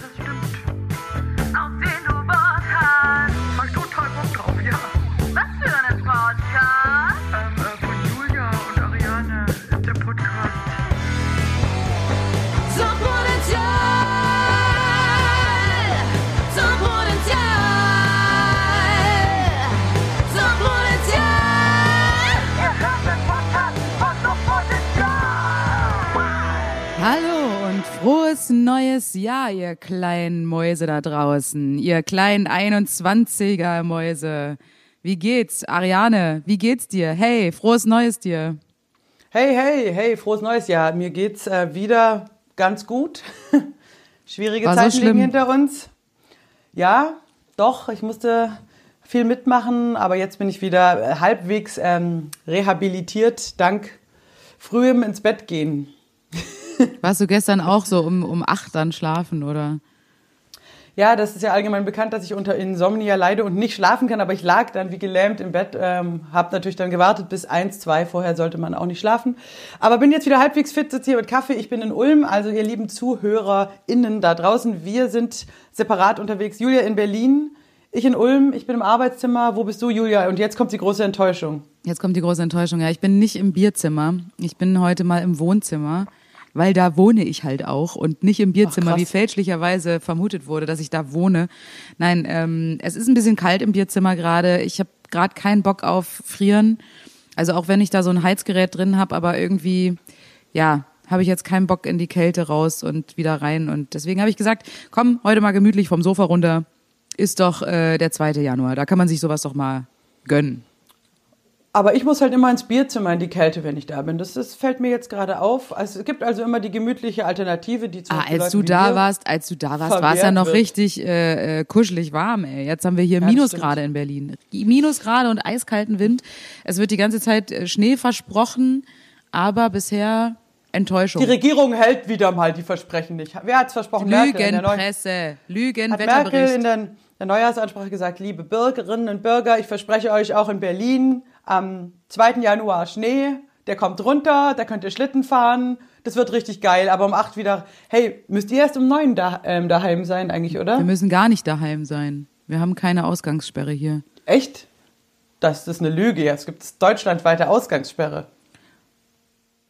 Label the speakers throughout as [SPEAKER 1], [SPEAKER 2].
[SPEAKER 1] das stimmt.
[SPEAKER 2] Neues Jahr, ihr kleinen Mäuse da draußen, ihr kleinen 21er Mäuse. Wie geht's, Ariane? Wie geht's dir? Hey, frohes Neues dir.
[SPEAKER 3] Hey, hey, hey, frohes neues Jahr. Mir geht's äh, wieder ganz gut. Schwierige
[SPEAKER 2] War so
[SPEAKER 3] Zeiten
[SPEAKER 2] schlimm?
[SPEAKER 3] liegen hinter uns. Ja, doch, ich musste viel mitmachen, aber jetzt bin ich wieder äh, halbwegs ähm, rehabilitiert, dank frühem ins Bett gehen.
[SPEAKER 2] Warst du gestern auch so um, um acht dann schlafen, oder?
[SPEAKER 3] Ja, das ist ja allgemein bekannt, dass ich unter Insomnia leide und nicht schlafen kann, aber ich lag dann wie gelähmt im Bett, ähm, habe natürlich dann gewartet bis eins, zwei, vorher sollte man auch nicht schlafen. Aber bin jetzt wieder halbwegs fit, sitze hier mit Kaffee, ich bin in Ulm, also ihr lieben ZuhörerInnen da draußen, wir sind separat unterwegs. Julia in Berlin, ich in Ulm, ich bin im Arbeitszimmer, wo bist du, Julia? Und jetzt kommt die große Enttäuschung.
[SPEAKER 2] Jetzt kommt die große Enttäuschung. Ja, ich bin nicht im Bierzimmer. Ich bin heute mal im Wohnzimmer, weil da wohne ich halt auch und nicht im Bierzimmer,
[SPEAKER 3] krass.
[SPEAKER 2] wie fälschlicherweise vermutet wurde, dass ich da wohne. Nein, ähm, es ist ein bisschen kalt im Bierzimmer gerade. Ich habe gerade keinen Bock auf Frieren. Also auch wenn ich da so ein Heizgerät drin habe, aber irgendwie, ja, habe ich jetzt keinen Bock in die Kälte raus und wieder rein. Und deswegen habe ich gesagt, komm, heute mal gemütlich vom Sofa runter. Ist doch äh, der 2. Januar. Da kann man sich sowas doch mal gönnen.
[SPEAKER 3] Aber ich muss halt immer ins Bierzimmer in die Kälte, wenn ich da bin. Das, das fällt mir jetzt gerade auf. Also, es gibt also immer die gemütliche Alternative, die zum
[SPEAKER 2] Ah,
[SPEAKER 3] Beispiel
[SPEAKER 2] als
[SPEAKER 3] Leuten
[SPEAKER 2] du da warst, als du da warst, war es ja noch
[SPEAKER 3] wird.
[SPEAKER 2] richtig äh, äh, kuschelig warm, ey. Jetzt haben wir hier
[SPEAKER 3] das
[SPEAKER 2] Minusgrade in Berlin. Minusgrade und eiskalten Wind. Es wird die ganze Zeit äh, Schnee versprochen, aber bisher Enttäuschung.
[SPEAKER 3] Die Regierung hält wieder mal die Versprechen nicht. Wer hat's versprochen? In der neuen-
[SPEAKER 2] Lügenpresse, Lügen,
[SPEAKER 3] hat Merkel in der Neujahrsansprache gesagt, liebe Bürgerinnen und Bürger, ich verspreche euch auch in Berlin am 2. Januar Schnee, der kommt runter, da könnt ihr Schlitten fahren, das wird richtig geil, aber um 8 wieder, hey, müsst ihr erst um 9 da, ähm, daheim sein eigentlich, oder?
[SPEAKER 2] wir müssen gar nicht daheim sein. Wir haben keine Ausgangssperre hier.
[SPEAKER 3] Echt? Das ist eine Lüge, jetzt gibt es deutschlandweite Ausgangssperre.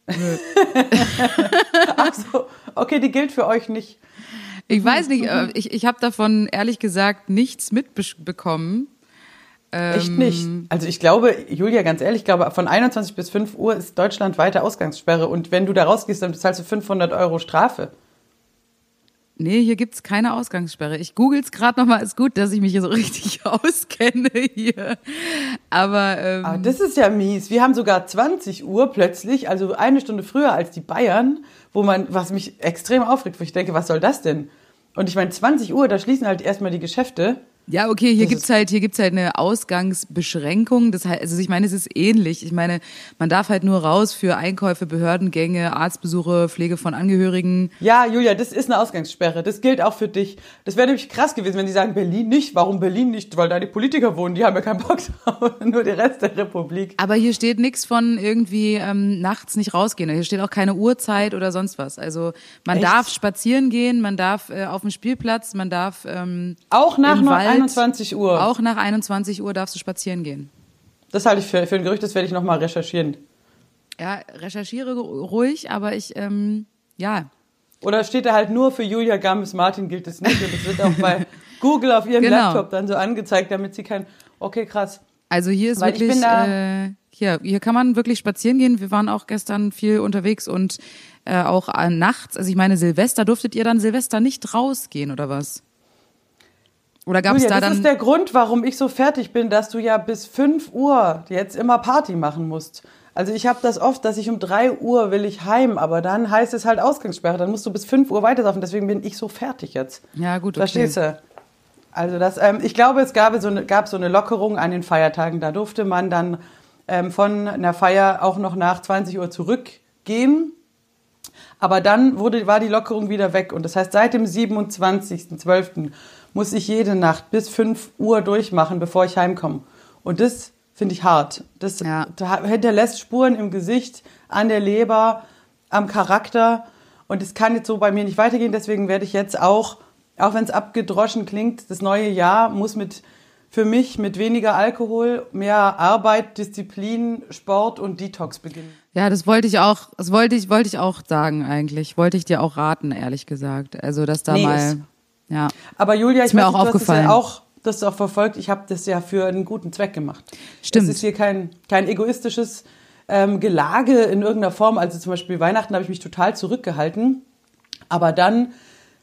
[SPEAKER 3] Ach so, okay, die gilt für euch nicht.
[SPEAKER 2] Ich weiß nicht, äh, ich, ich habe davon ehrlich gesagt nichts mitbekommen.
[SPEAKER 3] Echt nicht. Also ich glaube, Julia, ganz ehrlich, ich glaube, von 21 bis 5 Uhr ist deutschlandweite Ausgangssperre. Und wenn du da rausgehst, dann bezahlst du 500 Euro Strafe.
[SPEAKER 2] Nee, hier gibt's keine Ausgangssperre. Ich google's gerade nochmal. Ist gut, dass ich mich hier so richtig auskenne hier. Aber, ähm,
[SPEAKER 3] Aber das ist ja mies. Wir haben sogar 20 Uhr plötzlich, also eine Stunde früher als die Bayern, wo man, was mich extrem aufregt, wo ich denke, was soll das denn? Und ich meine, 20 Uhr, da schließen halt erstmal die Geschäfte.
[SPEAKER 2] Ja, okay, hier
[SPEAKER 3] das
[SPEAKER 2] gibt's halt, hier gibt's halt eine Ausgangsbeschränkung. Das heißt, also ich meine, es ist ähnlich. Ich meine, man darf halt nur raus für Einkäufe, Behördengänge, Arztbesuche, Pflege von Angehörigen.
[SPEAKER 3] Ja, Julia, das ist eine Ausgangssperre. Das gilt auch für dich. Das wäre nämlich krass gewesen, wenn die sagen, Berlin nicht. Warum Berlin nicht? Weil da die Politiker wohnen, die haben ja keinen Bock drauf. Nur der Rest der Republik.
[SPEAKER 2] Aber hier steht nichts von irgendwie ähm, nachts nicht rausgehen. Hier steht auch keine Uhrzeit oder sonst was. Also man
[SPEAKER 3] Echt?
[SPEAKER 2] darf spazieren gehen, man darf äh, auf dem Spielplatz, man darf ähm,
[SPEAKER 3] Auch nach
[SPEAKER 2] Wald,
[SPEAKER 3] 21 Uhr.
[SPEAKER 2] Auch nach 21 Uhr darfst du spazieren gehen.
[SPEAKER 3] Das halte ich für, für ein Gerücht, das werde ich nochmal recherchieren.
[SPEAKER 2] Ja, recherchiere ru- ruhig, aber ich, ähm, ja,
[SPEAKER 3] Oder steht da halt nur für Julia Gammes Martin gilt es nicht und es wird auch bei Google auf ihrem
[SPEAKER 2] Genau.
[SPEAKER 3] Laptop dann so angezeigt, damit sie kein, okay, krass.
[SPEAKER 2] also hier ist
[SPEAKER 3] Weil ich
[SPEAKER 2] wirklich,
[SPEAKER 3] da-
[SPEAKER 2] äh, hier, hier kann man wirklich spazieren gehen. Wir waren auch gestern viel unterwegs und äh, auch äh, nachts. Also ich meine, Silvester durftet ihr dann Silvester nicht rausgehen oder was? Oder gab es da
[SPEAKER 3] das
[SPEAKER 2] dann?
[SPEAKER 3] ist der Grund, warum ich so fertig bin, dass du ja bis 5 Uhr jetzt immer Party machen musst. Also ich habe das oft, dass ich um 3 Uhr will ich heim, aber dann heißt es halt Ausgangssperre, dann musst du bis 5 Uhr weitersaufen, deswegen bin ich so fertig jetzt.
[SPEAKER 2] ja gut, okay.
[SPEAKER 3] Verstehst du? Also das, ähm, ich glaube, es gab so, eine, gab so eine Lockerung an den Feiertagen. Da durfte man dann ähm, von einer Feier auch noch nach 20 Uhr zurückgehen. Aber dann wurde, war die Lockerung wieder weg. Und das heißt, seit dem 27.12. muss ich jede Nacht bis 5 Uhr durchmachen, bevor ich heimkomme. Und das finde ich hart. Das
[SPEAKER 2] Ja.
[SPEAKER 3] hinterlässt Spuren im Gesicht, an der Leber, am Charakter. Und es kann jetzt so bei mir nicht weitergehen. Deswegen werde ich jetzt auch auch wenn es abgedroschen klingt, das neue Jahr muss mit für mich mit weniger Alkohol, mehr Arbeit, Disziplin, Sport und Detox beginnen.
[SPEAKER 2] Ja, das wollte ich auch, das wollte ich, wollte ich auch sagen eigentlich. Wollte ich dir auch raten, ehrlich gesagt. Also, dass da
[SPEAKER 3] Nee,
[SPEAKER 2] mal, ja.
[SPEAKER 3] Aber Julia, ich
[SPEAKER 2] Ist mir
[SPEAKER 3] weiß
[SPEAKER 2] auch
[SPEAKER 3] du hast
[SPEAKER 2] aufgefallen.
[SPEAKER 3] ja auch, das auch verfolgt. Ich habe das ja für einen guten Zweck gemacht.
[SPEAKER 2] Stimmt.
[SPEAKER 3] Es ist hier kein, kein egoistisches ähm, Gelage in irgendeiner Form. Also zum Beispiel Weihnachten habe ich mich total zurückgehalten. Aber dann,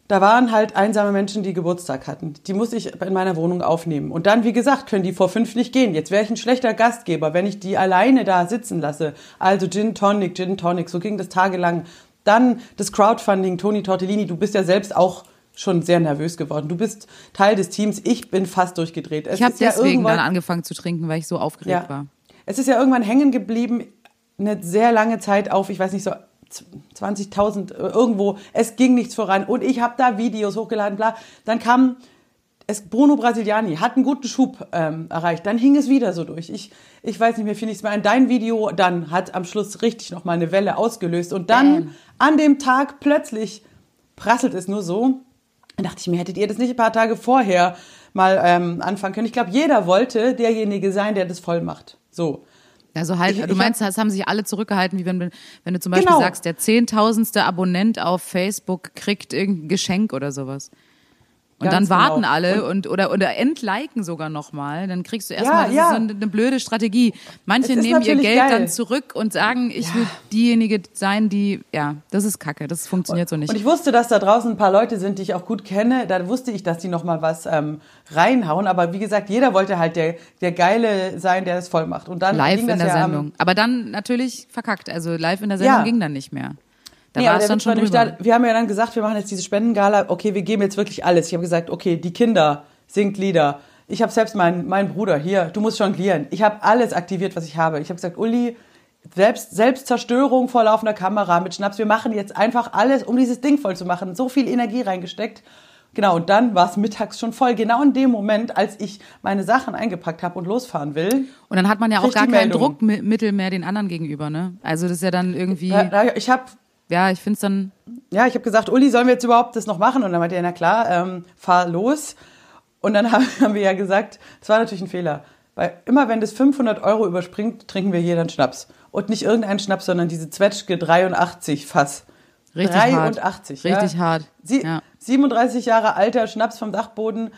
[SPEAKER 3] da waren halt einsame Menschen, die Geburtstag hatten. Die musste ich in meiner Wohnung aufnehmen. Und dann, wie gesagt, können die vor fünf nicht gehen. Jetzt wäre ich ein schlechter Gastgeber, wenn ich die alleine da sitzen lasse. Also Gin Tonic, Gin Tonic. So ging das tagelang. Dann das Crowdfunding, Toni Tortellini. Du bist ja selbst auch schon sehr nervös geworden. Du bist Teil des Teams. Ich bin fast durchgedreht. Es
[SPEAKER 2] Ich habe
[SPEAKER 3] ja
[SPEAKER 2] deswegen
[SPEAKER 3] irgendwann-
[SPEAKER 2] dann angefangen zu trinken, weil ich so aufgeregt war.
[SPEAKER 3] es ist ja irgendwann hängen geblieben, eine sehr lange Zeit auf, ich weiß nicht, so 20.000 äh, irgendwo. Es ging nichts voran. Und ich habe da Videos hochgeladen, bla. Dann kam es, Bruno Brasiliani, hat einen guten Schub ähm, erreicht. Dann hing es wieder so durch. Ich, ich weiß nicht mehr, viel nichts mehr an. Dein Video dann hat am Schluss richtig nochmal eine Welle ausgelöst. Und dann
[SPEAKER 2] Bam.
[SPEAKER 3] an dem Tag plötzlich prasselt es nur so. Dann dachte ich mir, hättet ihr das nicht ein paar Tage vorher mal ähm, anfangen können? Ich glaube, jeder wollte derjenige sein, der das voll macht. So.
[SPEAKER 2] Also halt,
[SPEAKER 3] Ich-
[SPEAKER 2] du meinst, das haben sich alle zurückgehalten, wie wenn, wenn du zum Beispiel
[SPEAKER 3] Genau.
[SPEAKER 2] sagst, der zehntausendste Abonnent auf Facebook kriegt irgendein Geschenk oder sowas. Und
[SPEAKER 3] Ganz
[SPEAKER 2] dann warten
[SPEAKER 3] genau.
[SPEAKER 2] alle und, oder, oder entliken sogar nochmal. Dann kriegst du
[SPEAKER 3] Ja,
[SPEAKER 2] erstmal, das
[SPEAKER 3] ja.
[SPEAKER 2] ist so eine, eine blöde Strategie. Manche
[SPEAKER 3] Es
[SPEAKER 2] nehmen ihr Geld
[SPEAKER 3] geil.
[SPEAKER 2] dann zurück und sagen, ich will diejenige sein, die, ja, das ist kacke, das funktioniert so nicht.
[SPEAKER 3] Und ich wusste, dass da draußen ein paar Leute sind, die ich auch gut kenne. Da wusste ich, dass die noch mal was ähm, reinhauen. Aber wie gesagt, jeder wollte halt der, der Geile sein, der das voll macht. Und dann
[SPEAKER 2] live
[SPEAKER 3] ging
[SPEAKER 2] in
[SPEAKER 3] das
[SPEAKER 2] der
[SPEAKER 3] ja
[SPEAKER 2] Sendung.
[SPEAKER 3] Am,
[SPEAKER 2] Aber dann natürlich verkackt. Also live in der Sendung
[SPEAKER 3] Ja.
[SPEAKER 2] ging dann nicht mehr. Da
[SPEAKER 3] nee,
[SPEAKER 2] war es dann schon drüber.
[SPEAKER 3] da, wir haben ja dann gesagt, wir machen jetzt diese Spendengala. Okay, wir geben jetzt wirklich alles. Ich habe gesagt, okay, die Kinder singt Lieder. Ich habe selbst meinen meinen Bruder hier. Du musst jonglieren. Ich habe alles aktiviert, was ich habe. Ich habe gesagt, Uli, selbst Selbstzerstörung vor laufender Kamera mit Schnaps. Wir machen jetzt einfach alles, um dieses Ding voll zu machen. So viel Energie reingesteckt. Genau, und dann war es mittags schon voll. Genau in dem Moment, als ich meine Sachen eingepackt habe und losfahren will.
[SPEAKER 2] Und dann hat man ja auch gar kein. Druckmittel mehr den anderen gegenüber, ne? Also das ist ja dann irgendwie,
[SPEAKER 3] ich habe
[SPEAKER 2] ja, ich find's dann,
[SPEAKER 3] ja, ich habe gesagt, Uli, sollen wir jetzt überhaupt das noch machen? Und dann meinte er, na klar, ähm, fahr los. Und dann haben, haben wir ja gesagt, das war natürlich ein Fehler. Weil immer wenn das 500 Euro überspringt, trinken wir jeder einen Schnaps. Und nicht irgendeinen Schnaps, sondern diese Zwetschge 83 Fass.
[SPEAKER 2] Richtig
[SPEAKER 3] 83,
[SPEAKER 2] hart. Richtig hart.
[SPEAKER 3] Sie,
[SPEAKER 2] Ja.
[SPEAKER 3] 37 Jahre alter Schnaps vom Dachboden.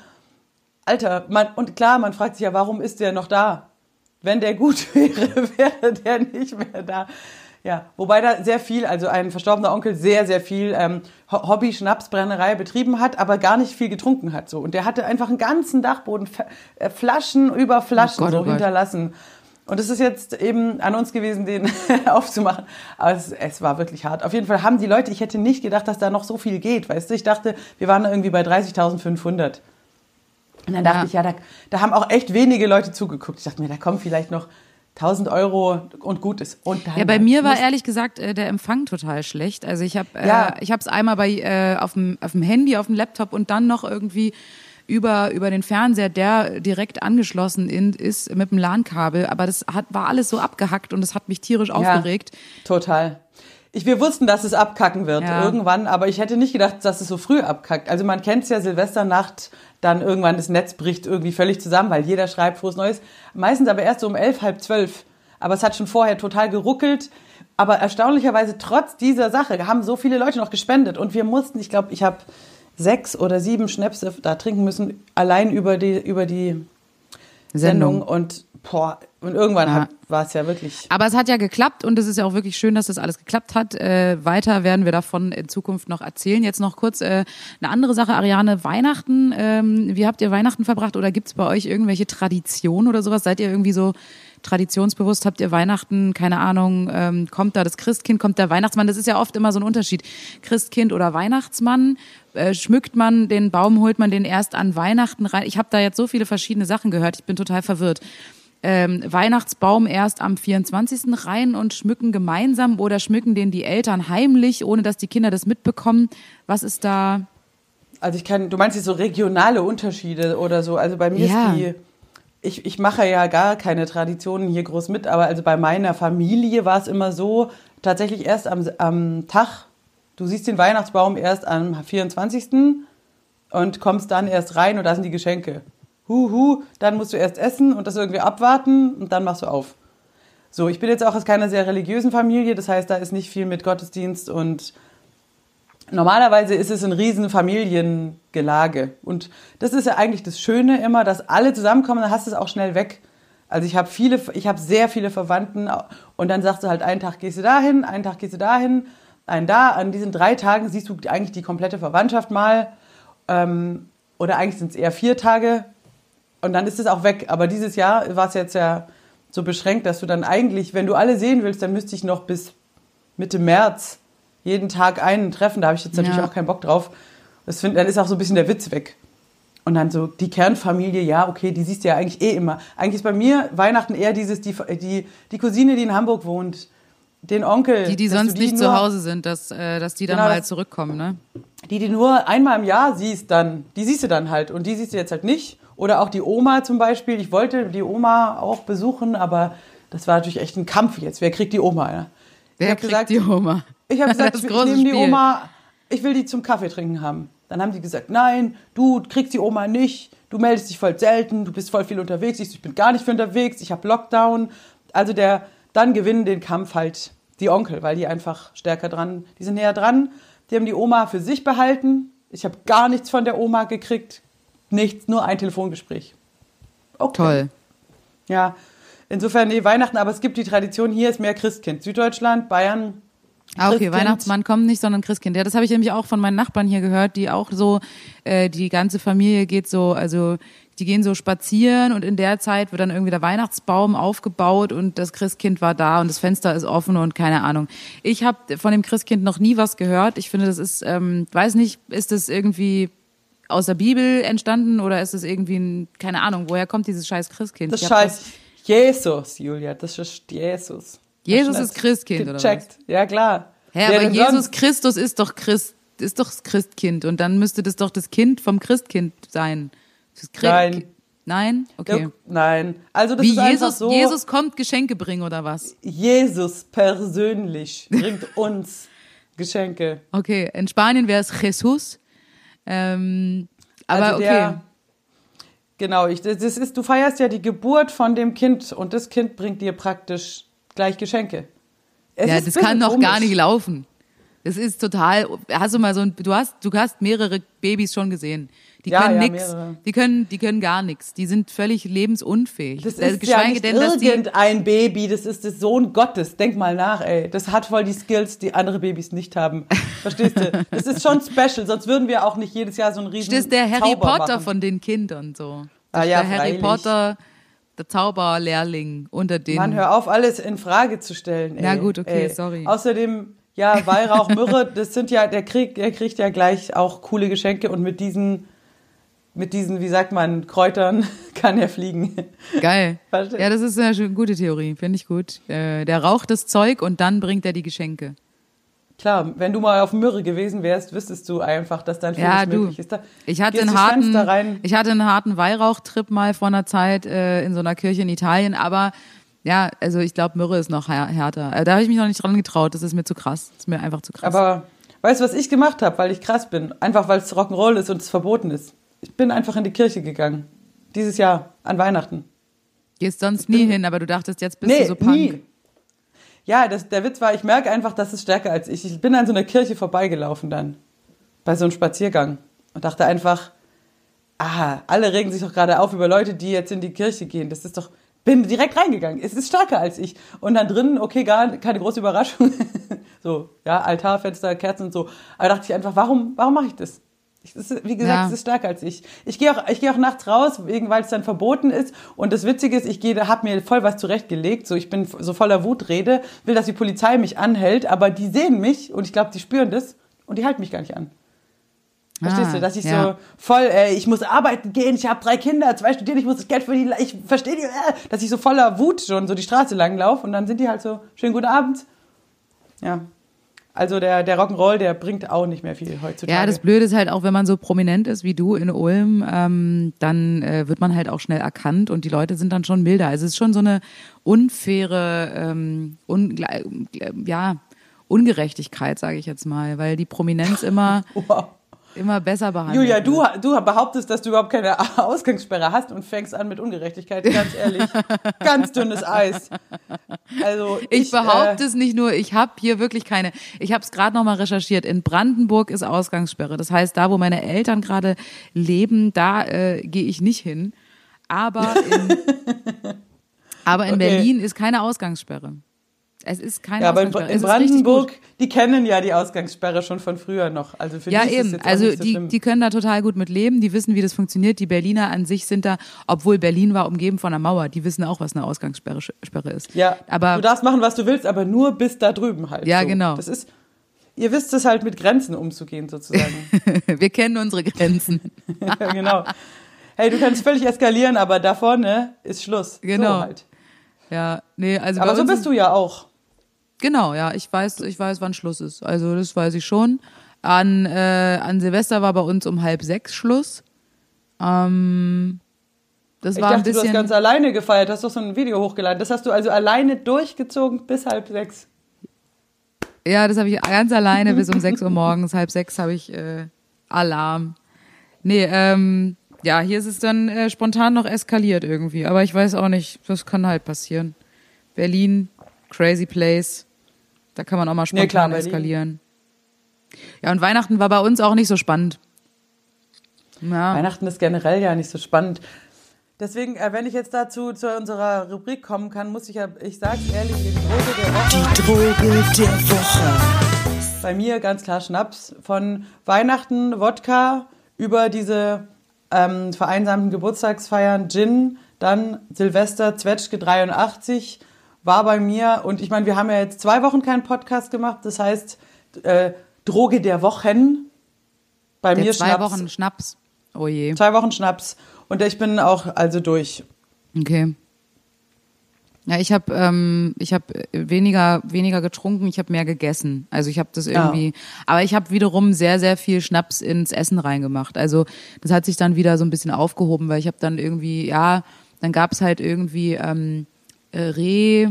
[SPEAKER 3] Alter, man, und klar, man fragt sich ja, warum ist der noch da? Wenn der gut wäre, wäre der nicht mehr da. Ja, wobei da sehr viel, also ein verstorbener Onkel sehr, sehr viel ähm, Ho- Hobby-Schnapsbrennerei betrieben hat, aber gar nicht viel getrunken hat. So. Und der hatte einfach einen ganzen Dachboden, äh, Flaschen über Flaschen
[SPEAKER 2] Oh Gott, oh
[SPEAKER 3] so
[SPEAKER 2] Gott.
[SPEAKER 3] hinterlassen. Und es ist jetzt eben an uns gewesen, den aufzumachen. Aber es, es war wirklich hart. Auf jeden Fall haben die Leute, ich hätte nicht gedacht, dass da noch so viel geht, weißt du. Ich dachte, wir waren irgendwie bei 30.500. Und dann dachte
[SPEAKER 2] Ja.
[SPEAKER 3] ich, ja, da, da haben auch echt wenige Leute zugeguckt. Ich dachte mir, da kommen vielleicht noch 1000 Euro und gut ist. Und
[SPEAKER 2] Ja, bei mir war ehrlich gesagt äh, der Empfang total schlecht. Also ich habe äh,
[SPEAKER 3] Ja.
[SPEAKER 2] ich habe es einmal bei äh, auf dem auf dem Handy, auf dem Laptop und dann noch irgendwie über über den Fernseher, der direkt angeschlossen in, ist mit dem LAN-Kabel. Aber das hat war alles so abgehackt und das hat mich tierisch aufgeregt.
[SPEAKER 3] Total. Ich, wir wussten, dass es abkacken wird
[SPEAKER 2] Ja.
[SPEAKER 3] irgendwann, aber ich hätte nicht gedacht, dass es so früh abkackt. Also man kennt es ja Silvesternacht, dann irgendwann das Netz bricht irgendwie völlig zusammen, weil jeder schreibt frohes Neues. Meistens aber erst so um elf, halb zwölf. Aber es hat schon vorher total geruckelt. Aber erstaunlicherweise trotz dieser Sache haben so viele Leute noch gespendet und wir mussten, ich glaube, ich habe sechs oder sieben Schnäpse da trinken müssen, allein über die über die Sendung, und boah, und irgendwann
[SPEAKER 2] Ja.
[SPEAKER 3] war es ja wirklich
[SPEAKER 2] Aber es hat ja geklappt und es ist ja auch wirklich schön, dass das alles geklappt hat. Äh, weiter werden wir davon in Zukunft noch erzählen. Jetzt noch kurz äh, eine andere Sache, Ariane, Weihnachten. Ähm, wie habt ihr Weihnachten verbracht oder gibt's bei euch irgendwelche Traditionen oder sowas? Seid ihr irgendwie so traditionsbewusst? Habt ihr Weihnachten, keine Ahnung, ähm, kommt da das Christkind, kommt der Weihnachtsmann? Das ist ja oft immer so ein Unterschied. Christkind oder Weihnachtsmann. Äh, schmückt man den Baum, holt man den erst an Weihnachten rein? Ich habe da jetzt so viele verschiedene Sachen gehört. Ich bin total verwirrt ähm, Weihnachtsbaum erst am 24. rein und schmücken gemeinsam oder schmücken den die Eltern heimlich, ohne dass die Kinder das mitbekommen? Was ist da?
[SPEAKER 3] Also ich kann, du meinst jetzt so regionale Unterschiede oder so. Also bei mir
[SPEAKER 2] Ja.
[SPEAKER 3] ist die, ich, ich mache ja gar keine Traditionen hier groß mit, aber also bei meiner Familie war es immer so, tatsächlich erst am, am Tag, du siehst den Weihnachtsbaum erst am 24. und kommst dann erst rein und da sind die Geschenke. Huhu, dann musst du erst essen und das irgendwie abwarten und dann machst du auf. So, ich bin jetzt auch aus keiner sehr religiösen Familie, das heißt, da ist nicht viel mit Gottesdienst und normalerweise ist es ein riesen Familiengelage. Und das ist ja eigentlich das Schöne immer, dass alle zusammenkommen, dann hast du es auch schnell weg. Also ich habe viele, ich habe sehr viele Verwandten und dann sagst du halt, einen Tag gehst du dahin, einen Tag gehst du dahin, einen da. An diesen drei Tagen siehst du eigentlich die komplette Verwandtschaft mal. Ähm, oder eigentlich sind es eher vier Tage und dann ist es auch weg. Aber dieses Jahr war es jetzt ja so beschränkt, dass du dann eigentlich, wenn du alle sehen willst, dann müsste ich noch bis Mitte März jeden Tag einen treffen. Da habe ich jetzt natürlich
[SPEAKER 2] Ja.
[SPEAKER 3] auch keinen Bock drauf. Das find, dann ist auch so ein bisschen der Witz weg. Und dann so die Kernfamilie, ja, okay, die siehst du ja eigentlich eh immer. Eigentlich ist bei mir Weihnachten eher dieses, die, die, die Cousine, die in Hamburg wohnt, den Onkel.
[SPEAKER 2] Die, die sonst nicht
[SPEAKER 3] nur,
[SPEAKER 2] zu Hause sind, dass, äh, dass die dann
[SPEAKER 3] Genau,
[SPEAKER 2] mal zurückkommen, ne?
[SPEAKER 3] Die, die nur einmal im Jahr siehst, dann, die siehst du dann halt. Und die siehst du jetzt halt nicht. Oder auch die Oma zum Beispiel. Ich wollte die Oma auch besuchen, aber das war natürlich echt ein Kampf jetzt. Wer kriegt die Oma? Ja?
[SPEAKER 2] Wer kriegt
[SPEAKER 3] gesagt,
[SPEAKER 2] die Oma?
[SPEAKER 3] Ich habe gesagt, ich, ich nehme die. Oma, ich will die zum Kaffee trinken haben. Dann haben die gesagt, nein, du kriegst die Oma nicht, du meldest dich voll selten, du bist voll viel unterwegs. Ich, ich bin gar nicht viel unterwegs, ich habe Lockdown. Also der, dann gewinnen den Kampf halt die Onkel, weil die einfach stärker dran, die sind näher dran. Die haben die Oma für sich behalten. Ich habe gar nichts von der Oma gekriegt, nichts, nur ein Telefongespräch. Okay.
[SPEAKER 2] Toll.
[SPEAKER 3] Ja, insofern, nee, Weihnachten, aber es gibt die Tradition, hier ist mehr Christkind. Süddeutschland, Bayern.
[SPEAKER 2] Ah, okay. Weihnachtsmann kommt nicht, sondern Christkind. Ja, das habe ich nämlich auch von meinen Nachbarn hier gehört, die auch so, äh, die ganze Familie geht so, also die gehen so spazieren und in der Zeit wird dann irgendwie der Weihnachtsbaum aufgebaut und das Christkind war da und das Fenster ist offen und keine Ahnung. Ich habe von dem Christkind noch nie was gehört. Ich finde, das ist, ähm, weiß nicht, ist das irgendwie aus der Bibel entstanden oder ist es irgendwie ein, keine Ahnung, woher kommt dieses scheiß Christkind?
[SPEAKER 3] Das scheiß Jesus, Julia, das ist Jesus.
[SPEAKER 2] Jesus ist
[SPEAKER 3] das
[SPEAKER 2] Christkind, oder
[SPEAKER 3] gecheckt? Ja, klar.
[SPEAKER 2] Hä,
[SPEAKER 3] Wer
[SPEAKER 2] aber Jesus
[SPEAKER 3] sonst?
[SPEAKER 2] Christus ist doch Christ, ist doch das Christkind und dann müsste das doch das Kind vom Christkind sein. Das Christ
[SPEAKER 3] Nein.
[SPEAKER 2] Nein? Okay.
[SPEAKER 3] Ja, Nein, also das
[SPEAKER 2] Wie
[SPEAKER 3] ist
[SPEAKER 2] Jesus,
[SPEAKER 3] so.
[SPEAKER 2] Jesus kommt Geschenke bringen oder was?
[SPEAKER 3] Jesus persönlich bringt uns Geschenke.
[SPEAKER 2] Okay, in Spanien wäre es Jesus. Ähm, aber
[SPEAKER 3] also
[SPEAKER 2] okay.
[SPEAKER 3] der, Genau, ich, das ist, du feierst ja die Geburt von dem Kind und das Kind bringt dir praktisch gleich Geschenke. Es
[SPEAKER 2] ja, das kann
[SPEAKER 3] bisschen
[SPEAKER 2] doch gar
[SPEAKER 3] komisch.
[SPEAKER 2] nicht laufen. Das ist total. Hast du mal so ein, du hast, du hast mehrere Babys schon gesehen. Die
[SPEAKER 3] Ja,
[SPEAKER 2] können
[SPEAKER 3] ja,
[SPEAKER 2] nix.
[SPEAKER 3] mehrere.
[SPEAKER 2] Die können, die können gar nichts. Die sind völlig lebensunfähig.
[SPEAKER 3] Das
[SPEAKER 2] Äh,
[SPEAKER 3] ist ja nicht
[SPEAKER 2] denn,
[SPEAKER 3] irgendein Baby, das ist der Sohn Gottes. Denk mal nach, ey. Das hat voll die Skills, die andere Babys nicht haben. Verstehst du? Das ist schon special, sonst würden wir auch nicht jedes Jahr so einen riesen
[SPEAKER 2] Das ist der Harry
[SPEAKER 3] Zauber
[SPEAKER 2] Potter
[SPEAKER 3] machen.
[SPEAKER 2] von den Kindern so.
[SPEAKER 3] Ah
[SPEAKER 2] Das ist
[SPEAKER 3] ja,
[SPEAKER 2] der Harry
[SPEAKER 3] freilich.
[SPEAKER 2] Potter, der Zauberlehrling unter den.
[SPEAKER 3] Mann, hör auf, alles in Frage zu stellen. Ey.
[SPEAKER 2] Ja, gut, okay,
[SPEAKER 3] ey.
[SPEAKER 2] sorry.
[SPEAKER 3] Außerdem, ja, Weihrauch, Myrrhe, das sind ja, der kriegt, der kriegt ja gleich auch coole Geschenke und mit diesen, mit diesen, wie sagt man, Kräutern kann er fliegen.
[SPEAKER 2] Geil.
[SPEAKER 3] Versteh-
[SPEAKER 2] Ja, das ist eine gute Theorie, finde ich gut. Äh, der raucht das Zeug und dann bringt er die Geschenke.
[SPEAKER 3] Klar, wenn du mal auf Myrrhe gewesen wärst, wüsstest du einfach, dass dann vieles
[SPEAKER 2] Ja, du.
[SPEAKER 3] möglich ist. Da
[SPEAKER 2] Ich hatte, einen harten, ich hatte einen harten Weihrauchtrip mal vor einer Zeit äh, in so einer Kirche in Italien, aber ja, also ich glaube, Myrrhe ist noch här- härter. Äh, da habe ich mich noch nicht dran getraut, das ist mir zu krass. Das ist mir einfach zu krass.
[SPEAKER 3] Aber weißt du, was ich gemacht habe, weil ich krass bin? Einfach weil es Rock'n'Roll ist und es verboten ist. Ich bin einfach in die Kirche gegangen. Dieses Jahr, an Weihnachten.
[SPEAKER 2] Gehst sonst nie hin, aber du dachtest, jetzt bist
[SPEAKER 3] nee,
[SPEAKER 2] du so Punk.
[SPEAKER 3] nie. Ja, das, der Witz war, ich merke einfach, das ist stärker als ich. Ich bin an so einer Kirche vorbeigelaufen dann. Bei so einem Spaziergang. Und dachte einfach, ah, alle regen sich doch gerade auf über Leute, die jetzt in die Kirche gehen. Das ist doch, bin direkt reingegangen. Es ist stärker als ich. Und dann drinnen, okay, gar keine große Überraschung. so, ja, Altar, Fenster, Kerzen und so. Aber dachte ich einfach, warum, warum mache ich das? Ist, wie gesagt,
[SPEAKER 2] Ja.
[SPEAKER 3] es ist stärker als ich. Ich gehe auch, ich gehe auch nachts raus, wegen, weil es dann verboten ist. Und das Witzige ist, ich gehe, habe mir voll was zurechtgelegt. So, ich bin so voller Wutrede, will, dass die Polizei mich anhält, aber die sehen mich und ich glaube, die spüren das und die halten mich gar nicht an. Verstehst
[SPEAKER 2] Ah,
[SPEAKER 3] du, dass ich
[SPEAKER 2] ja.
[SPEAKER 3] so voll, ey, ich muss arbeiten gehen, ich habe drei Kinder, zwei studieren, ich muss das Geld verdienen, ich verstehe die, äh, dass ich so voller Wut schon so die Straße lang laufe und dann sind die halt so, schönen guten Abend. Ja. Also der, der Rock'n'Roll, der bringt auch nicht mehr viel heutzutage.
[SPEAKER 2] Ja, das Blöde ist halt auch, wenn man so prominent ist wie du in Ulm, ähm, dann äh, wird man halt auch schnell erkannt und die Leute sind dann schon milder. Also es ist schon so eine unfaire, ähm, ungle- ja, Ungerechtigkeit, sage ich jetzt mal, weil die Prominenz immer,
[SPEAKER 3] Wow.
[SPEAKER 2] Immer besser behandelt.
[SPEAKER 3] Julia, du, du behauptest, dass du überhaupt keine Ausgangssperre hast und fängst an mit Ungerechtigkeit. Ganz ehrlich, ganz dünnes Eis. Also ich,
[SPEAKER 2] Ich behaupte
[SPEAKER 3] äh,
[SPEAKER 2] es nicht nur, ich habe hier wirklich keine. Ich habe es gerade noch mal recherchiert. In Brandenburg ist Ausgangssperre. Das heißt, da, wo meine Eltern gerade leben, da äh, gehe ich nicht hin. Aber in, aber in
[SPEAKER 3] Okay.
[SPEAKER 2] Berlin ist keine Ausgangssperre. Es ist keine
[SPEAKER 3] ja, aber in, in
[SPEAKER 2] ist
[SPEAKER 3] Brandenburg, die kennen ja die Ausgangssperre schon von früher noch. Also für
[SPEAKER 2] Ja,
[SPEAKER 3] die ist
[SPEAKER 2] eben.
[SPEAKER 3] jetzt auch
[SPEAKER 2] Also
[SPEAKER 3] so
[SPEAKER 2] die,
[SPEAKER 3] schlimm.
[SPEAKER 2] die können da total gut mit leben, die wissen, wie das funktioniert. Die Berliner an sich sind da, obwohl Berlin war umgeben von einer Mauer, die wissen auch, was eine Ausgangssperre Sperre ist.
[SPEAKER 3] ja,
[SPEAKER 2] aber
[SPEAKER 3] du darfst machen, was du willst, aber nur bis da drüben halt.
[SPEAKER 2] Ja,
[SPEAKER 3] so.
[SPEAKER 2] genau.
[SPEAKER 3] Das ist, ihr wisst es halt mit Grenzen umzugehen sozusagen.
[SPEAKER 2] wir kennen unsere Grenzen.
[SPEAKER 3] ja, genau. Hey, du kannst völlig eskalieren, aber da vorne ist Schluss.
[SPEAKER 2] Genau.
[SPEAKER 3] So halt.
[SPEAKER 2] Ja, nee, also
[SPEAKER 3] Aber so bist
[SPEAKER 2] ist-
[SPEAKER 3] du ja auch.
[SPEAKER 2] Genau, ja, ich weiß, ich weiß, wann Schluss ist. Also das weiß ich schon. An, äh, an Silvester war bei uns um halb sechs Schluss. Ähm, das
[SPEAKER 3] Ich
[SPEAKER 2] war ein
[SPEAKER 3] dachte, du hast
[SPEAKER 2] bisschen.
[SPEAKER 3] ganz alleine gefeiert, hast doch so ein Video hochgeladen. Das hast du also alleine durchgezogen bis halb sechs.
[SPEAKER 2] Ja, das habe ich ganz alleine bis um 6 Uhr morgens. Halb sechs habe ich äh, Alarm. Nee, ähm, ja, hier ist es dann äh, spontan noch eskaliert irgendwie. Aber ich weiß auch nicht, das kann halt passieren. Berlin, crazy place. Da kann man auch mal
[SPEAKER 3] Nee,
[SPEAKER 2] spontan
[SPEAKER 3] klar, Berlin.
[SPEAKER 2] eskalieren. Ja, und Weihnachten war bei uns auch nicht so spannend. Ja,
[SPEAKER 3] Weihnachten ist generell ja nicht so spannend. Deswegen, äh, wenn ich jetzt dazu zu unserer Rubrik kommen kann, muss ich ja, ich sag's ehrlich, die Droge der Woche.
[SPEAKER 4] Die Droge der Woche.
[SPEAKER 3] Bei mir ganz klar Schnaps. Von Weihnachten, Wodka, über diese ähm, vereinsamten Geburtstagsfeiern Gin, dann Silvester, Zwetschge 83 war bei mir. Und ich meine, wir haben ja jetzt zwei Wochen keinen Podcast gemacht. Das heißt, äh, Droge der Wochen. Bei
[SPEAKER 2] der
[SPEAKER 3] mir
[SPEAKER 2] zwei
[SPEAKER 3] Schnaps.
[SPEAKER 2] Wochen Schnaps. Oh je.
[SPEAKER 3] Zwei Wochen Schnaps. Und ich bin auch also durch.
[SPEAKER 2] Okay. Ja, ich habe ähm, ich habe weniger weniger getrunken, ich habe mehr gegessen. Also ich habe das irgendwie, aber ich habe wiederum sehr sehr viel Schnaps ins Essen reingemacht. Also das hat sich dann wieder so ein bisschen aufgehoben, weil ich habe dann irgendwie ja, dann gab's halt irgendwie ähm, äh, Reh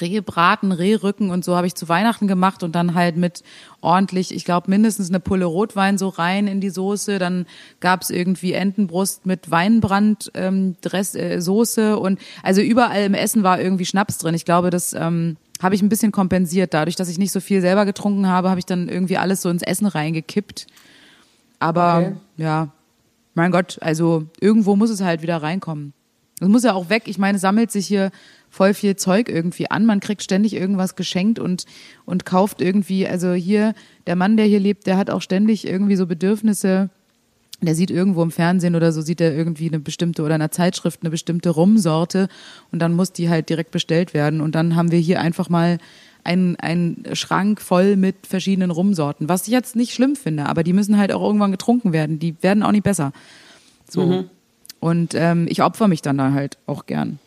[SPEAKER 2] Rehbraten, Rehrücken und so habe ich zu Weihnachten gemacht und dann halt mit ordentlich, ich glaube mindestens eine Pulle Rotwein so rein in die Soße. Dann gab's irgendwie Entenbrust mit Weinbrand, ähm, Dress, äh, Soße und also überall im Essen war irgendwie Schnaps drin. Ich glaube, das ähm, habe ich ein bisschen kompensiert. Dadurch, dass ich nicht so viel selber getrunken habe, habe ich dann irgendwie alles so ins Essen reingekippt. Aber
[SPEAKER 3] Okay.
[SPEAKER 2] ja, mein Gott, also irgendwo muss es halt wieder reinkommen. Es muss ja auch weg. Ich meine, sammelt sich hier voll viel Zeug irgendwie an. Man kriegt ständig irgendwas geschenkt und, und kauft irgendwie, also hier, der Mann, der hier lebt, der hat auch ständig irgendwie so Bedürfnisse. Der sieht irgendwo im Fernsehen oder so, sieht er irgendwie eine bestimmte oder in einer Zeitschrift eine bestimmte Rumsorte und dann muss die halt direkt bestellt werden. Und dann haben wir hier einfach mal einen, einen Schrank voll mit verschiedenen Rumsorten, was ich jetzt nicht schlimm finde, aber die müssen halt auch irgendwann getrunken werden. Die werden auch nicht besser. So. Und ähm, ich opfer mich dann da halt auch gern.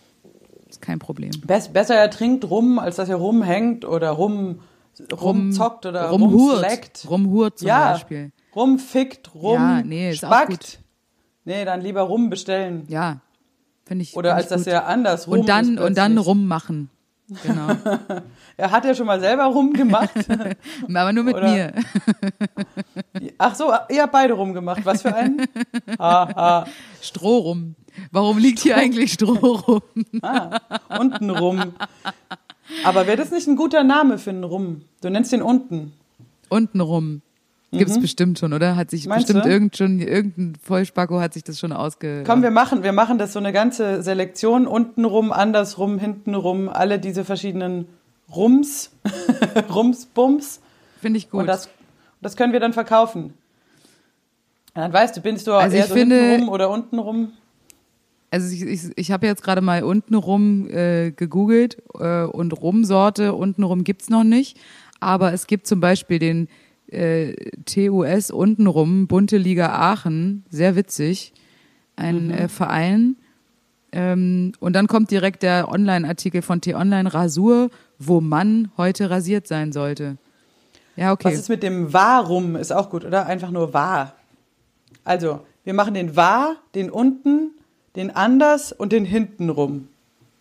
[SPEAKER 2] Ist kein Problem.
[SPEAKER 3] Bess, besser er trinkt rum, als dass er rumhängt oder rum, rumzockt oder
[SPEAKER 2] rumhurt.
[SPEAKER 3] rumsleckt.
[SPEAKER 2] Rumhurt zum
[SPEAKER 3] ja,
[SPEAKER 2] Beispiel.
[SPEAKER 3] rumfickt, rum
[SPEAKER 2] Ja, nee, ist auch
[SPEAKER 3] spackt.
[SPEAKER 2] gut.
[SPEAKER 3] Nee, dann lieber rum bestellen.
[SPEAKER 2] Ja, finde ich.
[SPEAKER 3] Oder
[SPEAKER 2] find
[SPEAKER 3] als
[SPEAKER 2] ich
[SPEAKER 3] dass er anders rum
[SPEAKER 2] und dann und dann rummachen. Genau.
[SPEAKER 3] Er hat ja schon mal selber rumgemacht.
[SPEAKER 2] Aber nur mit
[SPEAKER 3] Oder-
[SPEAKER 2] mir.
[SPEAKER 3] Ach so, ihr habt beide rumgemacht. Was für einen? Ha, ha.
[SPEAKER 2] Stroh rum. Warum liegt hier eigentlich Stroh rum?
[SPEAKER 3] Unten rum. Aber wäre das nicht ein guter Name für einen Rum? Du nennst den unten.
[SPEAKER 2] Unten rum. Gibt's bestimmt schon, oder? Hat sich
[SPEAKER 3] Mhm. Meinst
[SPEAKER 2] bestimmt
[SPEAKER 3] du?
[SPEAKER 2] irgend schon, irgendein Vollspacko hat sich das schon ausge.
[SPEAKER 3] Komm, wir machen, wir machen das so eine ganze Selektion. Unten rum, andersrum, hinten rum. Alle diese verschiedenen Rums. Rums, Bums.
[SPEAKER 2] Finde ich gut.
[SPEAKER 3] Und das, das können wir dann verkaufen. Und dann weißt du, bist du
[SPEAKER 2] Also
[SPEAKER 3] eher
[SPEAKER 2] ich
[SPEAKER 3] so
[SPEAKER 2] finde-
[SPEAKER 3] hinten rum oder unten rum?
[SPEAKER 2] Also ich, ich, ich habe jetzt gerade mal untenrum äh, gegoogelt äh, und Rumsorte untenrum gibt's noch nicht. Aber es gibt zum Beispiel den äh, TUS untenrum, Bunte Liga Aachen, sehr witzig, ein
[SPEAKER 3] Mhm.
[SPEAKER 2] äh, Verein. Ähm, und dann kommt direkt der Online-Artikel von T-Online Rasur, wo man heute rasiert sein sollte. Ja, okay.
[SPEAKER 3] Was ist mit dem Warum? Ist auch gut, oder? Einfach nur wahr. Also, wir machen den wahr, den unten, den anders und den hinten rum.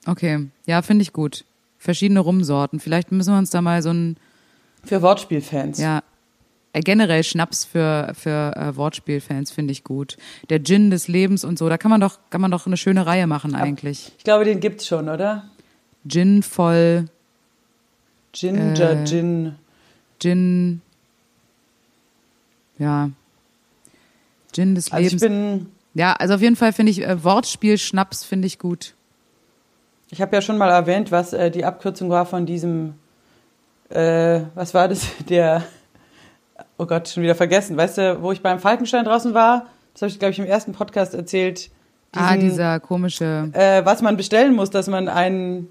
[SPEAKER 2] Okay, ja, finde ich gut. Verschiedene Rumsorten. Vielleicht müssen wir uns da mal so ein,
[SPEAKER 3] Für Wortspielfans.
[SPEAKER 2] ja, generell Schnaps für, für äh, Wortspielfans finde ich gut. Der Gin des Lebens und so, da kann man doch, kann man doch eine schöne Reihe machen eigentlich.
[SPEAKER 3] Ich glaube, den gibt's schon, oder?
[SPEAKER 2] Gin voll,
[SPEAKER 3] Ginger
[SPEAKER 2] Äh,
[SPEAKER 3] Gin.
[SPEAKER 2] Gin, ja, Gin des
[SPEAKER 3] Also ich
[SPEAKER 2] Lebens.
[SPEAKER 3] bin,
[SPEAKER 2] ja, also auf jeden Fall finde ich äh, Wortspiel Schnaps finde ich gut.
[SPEAKER 3] ich habe ja schon mal erwähnt, was äh, die Abkürzung war von diesem, äh, was war das, der, oh Gott, schon wieder vergessen. Weißt du, wo ich beim Falkenstein draußen war? Das habe ich, glaube ich, im ersten Podcast erzählt.
[SPEAKER 2] ah,
[SPEAKER 3] Diesen,
[SPEAKER 2] dieser komische.
[SPEAKER 3] äh, was man bestellen muss, dass man einen,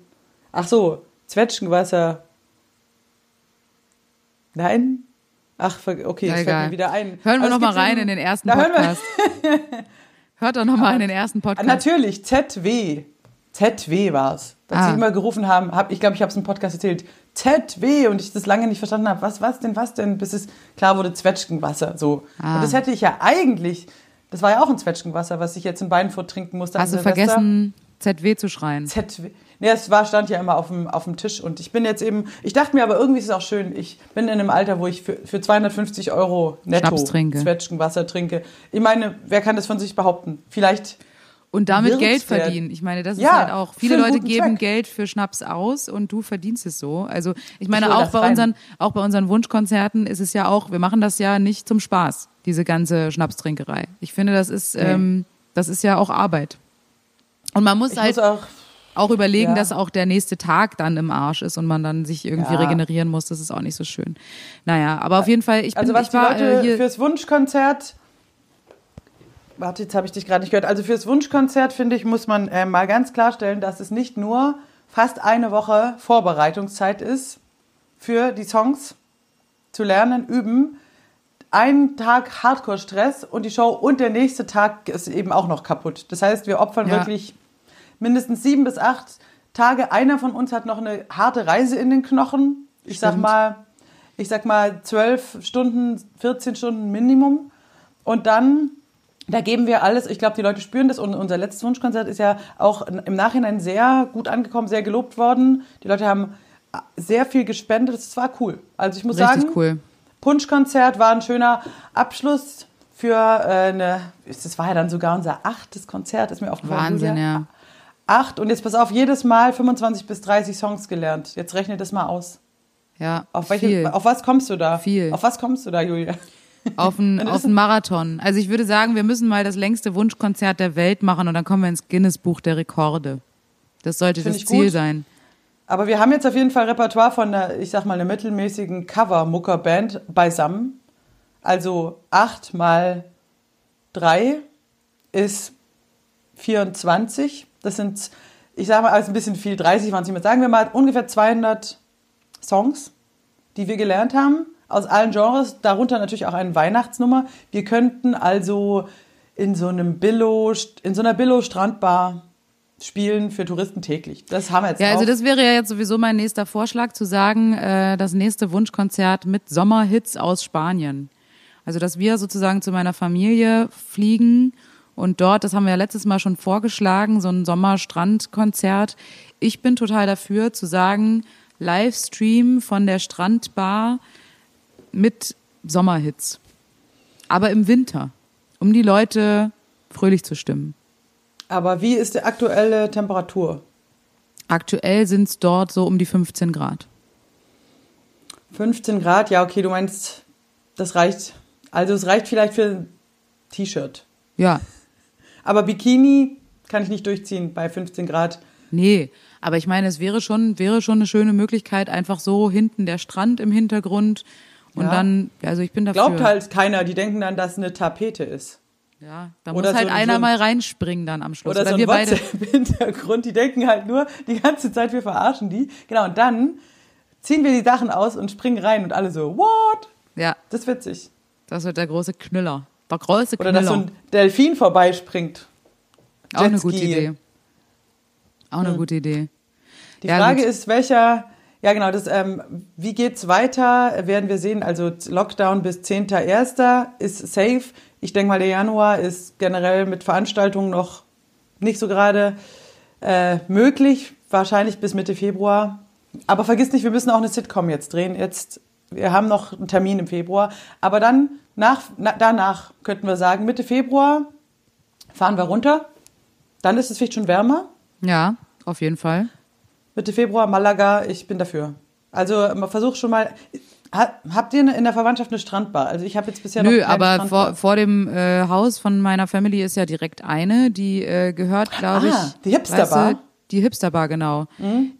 [SPEAKER 3] ach so, Zwetschgenwasser. Nein? Ach, okay, es fällt mir wieder ein.
[SPEAKER 2] Hören wir noch
[SPEAKER 3] es
[SPEAKER 2] mal
[SPEAKER 3] gibt
[SPEAKER 2] rein in den ersten
[SPEAKER 3] Da hören wir-
[SPEAKER 2] Podcast. Hört doch noch mal in den ersten
[SPEAKER 3] Ah,
[SPEAKER 2] Podcast.
[SPEAKER 3] Natürlich, ZW. ZW war's. Als
[SPEAKER 2] Ah.
[SPEAKER 3] sie immer gerufen haben, hab, ich glaube, ich habe es im Podcast erzählt, ZW und ich das lange nicht verstanden habe, was, was denn, was denn, bis es klar wurde, Zwetschgenwasser. So.
[SPEAKER 2] Ah.
[SPEAKER 3] Und das hätte ich ja eigentlich, das war ja auch ein Zwetschgenwasser, was ich jetzt in Beinfurt trinken musste.
[SPEAKER 2] Hast du vergessen, ZW zu schreien?
[SPEAKER 3] ZW. Nee, es war, stand ja immer auf dem, auf dem Tisch und ich bin jetzt eben, ich dachte mir aber irgendwie ist es auch schön, ich bin in einem Alter, wo ich für, für 250 Euro netto
[SPEAKER 2] trinke.
[SPEAKER 3] Zwetschgenwasser trinke. Ich meine, wer kann das von sich behaupten? Vielleicht
[SPEAKER 2] Und damit Geld verdienen. Ich meine, das ist
[SPEAKER 3] Ja,
[SPEAKER 2] halt auch. Viele Leute geben
[SPEAKER 3] Zweck.
[SPEAKER 2] Geld für Schnaps aus und du verdienst es so. Also ich meine,
[SPEAKER 3] hol
[SPEAKER 2] auch bei
[SPEAKER 3] rein.
[SPEAKER 2] unseren, auch bei unseren Wunschkonzerten ist es ja auch, wir machen das ja nicht zum Spaß, diese ganze Schnapstrinkerei. Ich finde, das ist, ähm, das ist ja auch Arbeit. Und man muss
[SPEAKER 3] ich
[SPEAKER 2] halt
[SPEAKER 3] muss auch
[SPEAKER 2] auch überlegen,
[SPEAKER 3] Ja.
[SPEAKER 2] dass auch der nächste Tag dann im Arsch ist und man dann sich irgendwie
[SPEAKER 3] Ja.
[SPEAKER 2] regenerieren muss. Das ist auch nicht so schön. Naja, aber auf jeden Fall, ich bin,
[SPEAKER 3] Also was
[SPEAKER 2] ich
[SPEAKER 3] die
[SPEAKER 2] war
[SPEAKER 3] Leute
[SPEAKER 2] äh, hier.
[SPEAKER 3] fürs Wunschkonzert. Warte, jetzt habe ich dich gerade nicht gehört. Also fürs Wunschkonzert finde ich muss man äh, mal ganz klarstellen, dass es nicht nur fast eine Woche Vorbereitungszeit ist für die Songs zu lernen, üben. Ein Tag Hardcore-Stress und die Show und der nächste Tag ist eben auch noch kaputt. Das heißt, wir opfern
[SPEAKER 2] Ja.
[SPEAKER 3] wirklich mindestens sieben bis acht Tage. Einer von uns hat noch eine harte Reise in den Knochen. Ich sag
[SPEAKER 2] Stimmt.
[SPEAKER 3] mal, ich sag mal zwölf Stunden, 14 Stunden Minimum. Und dann, da geben wir alles. Ich glaube, die Leute spüren das. Und unser letztes Wunschkonzert ist ja auch im Nachhinein sehr gut angekommen, sehr gelobt worden. Die Leute haben sehr viel gespendet. Das war cool. Also ich muss
[SPEAKER 2] Richtig
[SPEAKER 3] sagen,
[SPEAKER 2] cool.
[SPEAKER 3] Punschkonzert war ein schöner Abschluss für äh, eine. Das war ja dann sogar unser achtes Konzert, ist mir aufgefallen.
[SPEAKER 2] Wahnsinn, ja.
[SPEAKER 3] Acht und jetzt pass auf, jedes Mal 25 bis 30 Songs gelernt. Jetzt rechne das mal aus.
[SPEAKER 2] Ja,
[SPEAKER 3] Auf, welche,
[SPEAKER 2] viel.
[SPEAKER 3] auf was kommst du da?
[SPEAKER 2] Viel.
[SPEAKER 3] Auf was kommst du da, Julia?
[SPEAKER 2] Auf einen, auf einen Marathon. Also ich würde sagen, wir müssen mal das längste Wunschkonzert der Welt machen und dann kommen wir ins Guinness-Buch der Rekorde. Das sollte
[SPEAKER 3] Find
[SPEAKER 2] das Ziel
[SPEAKER 3] gut.
[SPEAKER 2] sein.
[SPEAKER 3] Aber wir haben jetzt auf jeden Fall Repertoire von einer, ich sag mal, einer mittelmäßigen Cover-Mucker-Band beisammen. Also acht mal drei ist 24. Das sind, ich sag mal, also ein bisschen viel, 30 waren es nicht mehr. Sagen wir mal ungefähr 200 Songs, die wir gelernt haben, aus allen Genres, darunter natürlich auch eine Weihnachtsnummer. Wir könnten also in so einem Billo, in so einer Billo-Strandbar spielen für Touristen täglich. Das haben wir jetzt
[SPEAKER 2] Ja, also
[SPEAKER 3] auch.
[SPEAKER 2] das wäre ja jetzt sowieso mein nächster Vorschlag, zu sagen, äh, das nächste Wunschkonzert mit Sommerhits aus Spanien. Also, dass wir sozusagen zu meiner Familie fliegen und dort, das haben wir ja letztes Mal schon vorgeschlagen, so ein Sommerstrandkonzert. Ich bin total dafür, zu sagen, Livestream von der Strandbar mit Sommerhits. Aber im Winter, um die Leute fröhlich zu stimmen.
[SPEAKER 3] Aber wie ist die aktuelle Temperatur?
[SPEAKER 2] Aktuell sind es dort so um die 15 Grad.
[SPEAKER 3] 15 Grad, ja, okay, du meinst, das reicht. Also es reicht vielleicht für ein T-Shirt.
[SPEAKER 2] Ja,
[SPEAKER 3] Aber Bikini kann ich nicht durchziehen bei 15 Grad.
[SPEAKER 2] Nee, aber ich meine, es wäre schon, wäre schon eine schöne Möglichkeit, einfach so hinten der Strand im Hintergrund und
[SPEAKER 3] Ja.
[SPEAKER 2] dann, also ich bin dafür.
[SPEAKER 3] Glaubt halt keiner, die denken dann, dass es eine Tapete ist.
[SPEAKER 2] Ja, da
[SPEAKER 3] Oder
[SPEAKER 2] muss halt
[SPEAKER 3] so ein-
[SPEAKER 2] einer
[SPEAKER 3] so ein-
[SPEAKER 2] mal reinspringen dann am Schluss.
[SPEAKER 3] Oder,
[SPEAKER 2] Oder,
[SPEAKER 3] so
[SPEAKER 2] wir beide.
[SPEAKER 3] WhatsApp-Hintergrund, die denken halt nur die ganze Zeit, wir verarschen die. Genau, und dann ziehen wir die Sachen aus und springen rein und alle so, what?
[SPEAKER 2] Ja,
[SPEAKER 3] Das ist witzig.
[SPEAKER 2] das wird der große Knüller. Der große
[SPEAKER 3] Oder
[SPEAKER 2] Knüller.
[SPEAKER 3] dass so ein Delfin vorbeispringt.
[SPEAKER 2] Auch eine
[SPEAKER 3] Jetski.
[SPEAKER 2] gute Idee. Auch eine gute Idee.
[SPEAKER 3] Die
[SPEAKER 2] Ja,
[SPEAKER 3] Frage
[SPEAKER 2] gut.
[SPEAKER 3] ist, welcher, ja genau, das, ähm, wie geht's weiter, werden wir sehen. Also Lockdown bis 10.01. ist safe. Ich denke mal, der Januar ist generell mit Veranstaltungen noch nicht so gerade äh, möglich. Wahrscheinlich bis Mitte Februar. Aber vergiss nicht, wir müssen auch eine Sitcom jetzt drehen. Jetzt wir haben noch einen Termin im Februar. Aber dann, nach, na, danach könnten wir sagen, Mitte Februar fahren wir runter. Dann ist es vielleicht schon wärmer.
[SPEAKER 2] Ja, auf jeden Fall.
[SPEAKER 3] Mitte Februar, Malaga, ich bin dafür. Also man versucht schon mal. Ha, habt ihr in der Verwandtschaft eine Strandbar? Also ich habe jetzt bisher noch
[SPEAKER 2] Nö, aber vor, vor dem äh, Haus von meiner Family ist ja direkt eine, die äh, gehört, glaube ich.
[SPEAKER 3] Ah, die Hipsterbar.
[SPEAKER 2] weißt du, die Hipsterbar, genau.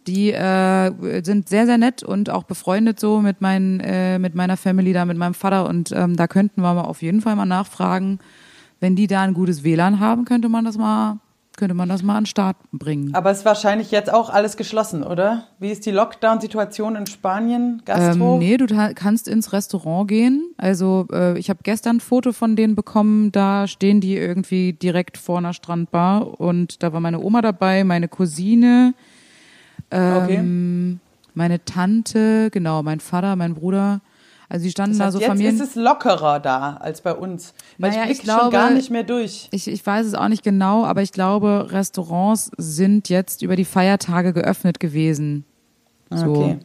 [SPEAKER 2] Die äh, sind sehr, sehr nett und auch befreundet so mit, meinen, äh, mit meiner Family da, mit meinem Vater. Und ähm, da könnten wir mal auf jeden Fall mal nachfragen. Wenn die da ein gutes WLAN haben, könnte man das mal, könnte man das mal an den Start bringen.
[SPEAKER 3] Aber es ist wahrscheinlich jetzt auch alles geschlossen, oder? Wie ist die Lockdown-Situation in Spanien? Gastro?
[SPEAKER 2] Ähm, nee, du kannst ins Restaurant gehen. Also äh, ich habe gestern ein Foto von denen bekommen. Da stehen die irgendwie direkt vor einer Strandbar und da war meine Oma dabei, meine Cousine, ähm, meine Tante, genau, mein Vater, mein Bruder. Also die standen
[SPEAKER 3] das
[SPEAKER 2] da
[SPEAKER 3] heißt,
[SPEAKER 2] so
[SPEAKER 3] jetzt
[SPEAKER 2] Familien.
[SPEAKER 3] ist es lockerer da als bei uns. Weil
[SPEAKER 2] Naja,
[SPEAKER 3] ich
[SPEAKER 2] ich
[SPEAKER 3] blicke schon
[SPEAKER 2] glaube-
[SPEAKER 3] gar nicht mehr durch.
[SPEAKER 2] Ich, ich weiß es auch nicht genau, aber ich glaube, Restaurants sind jetzt über die Feiertage geöffnet gewesen. So.
[SPEAKER 3] Okay.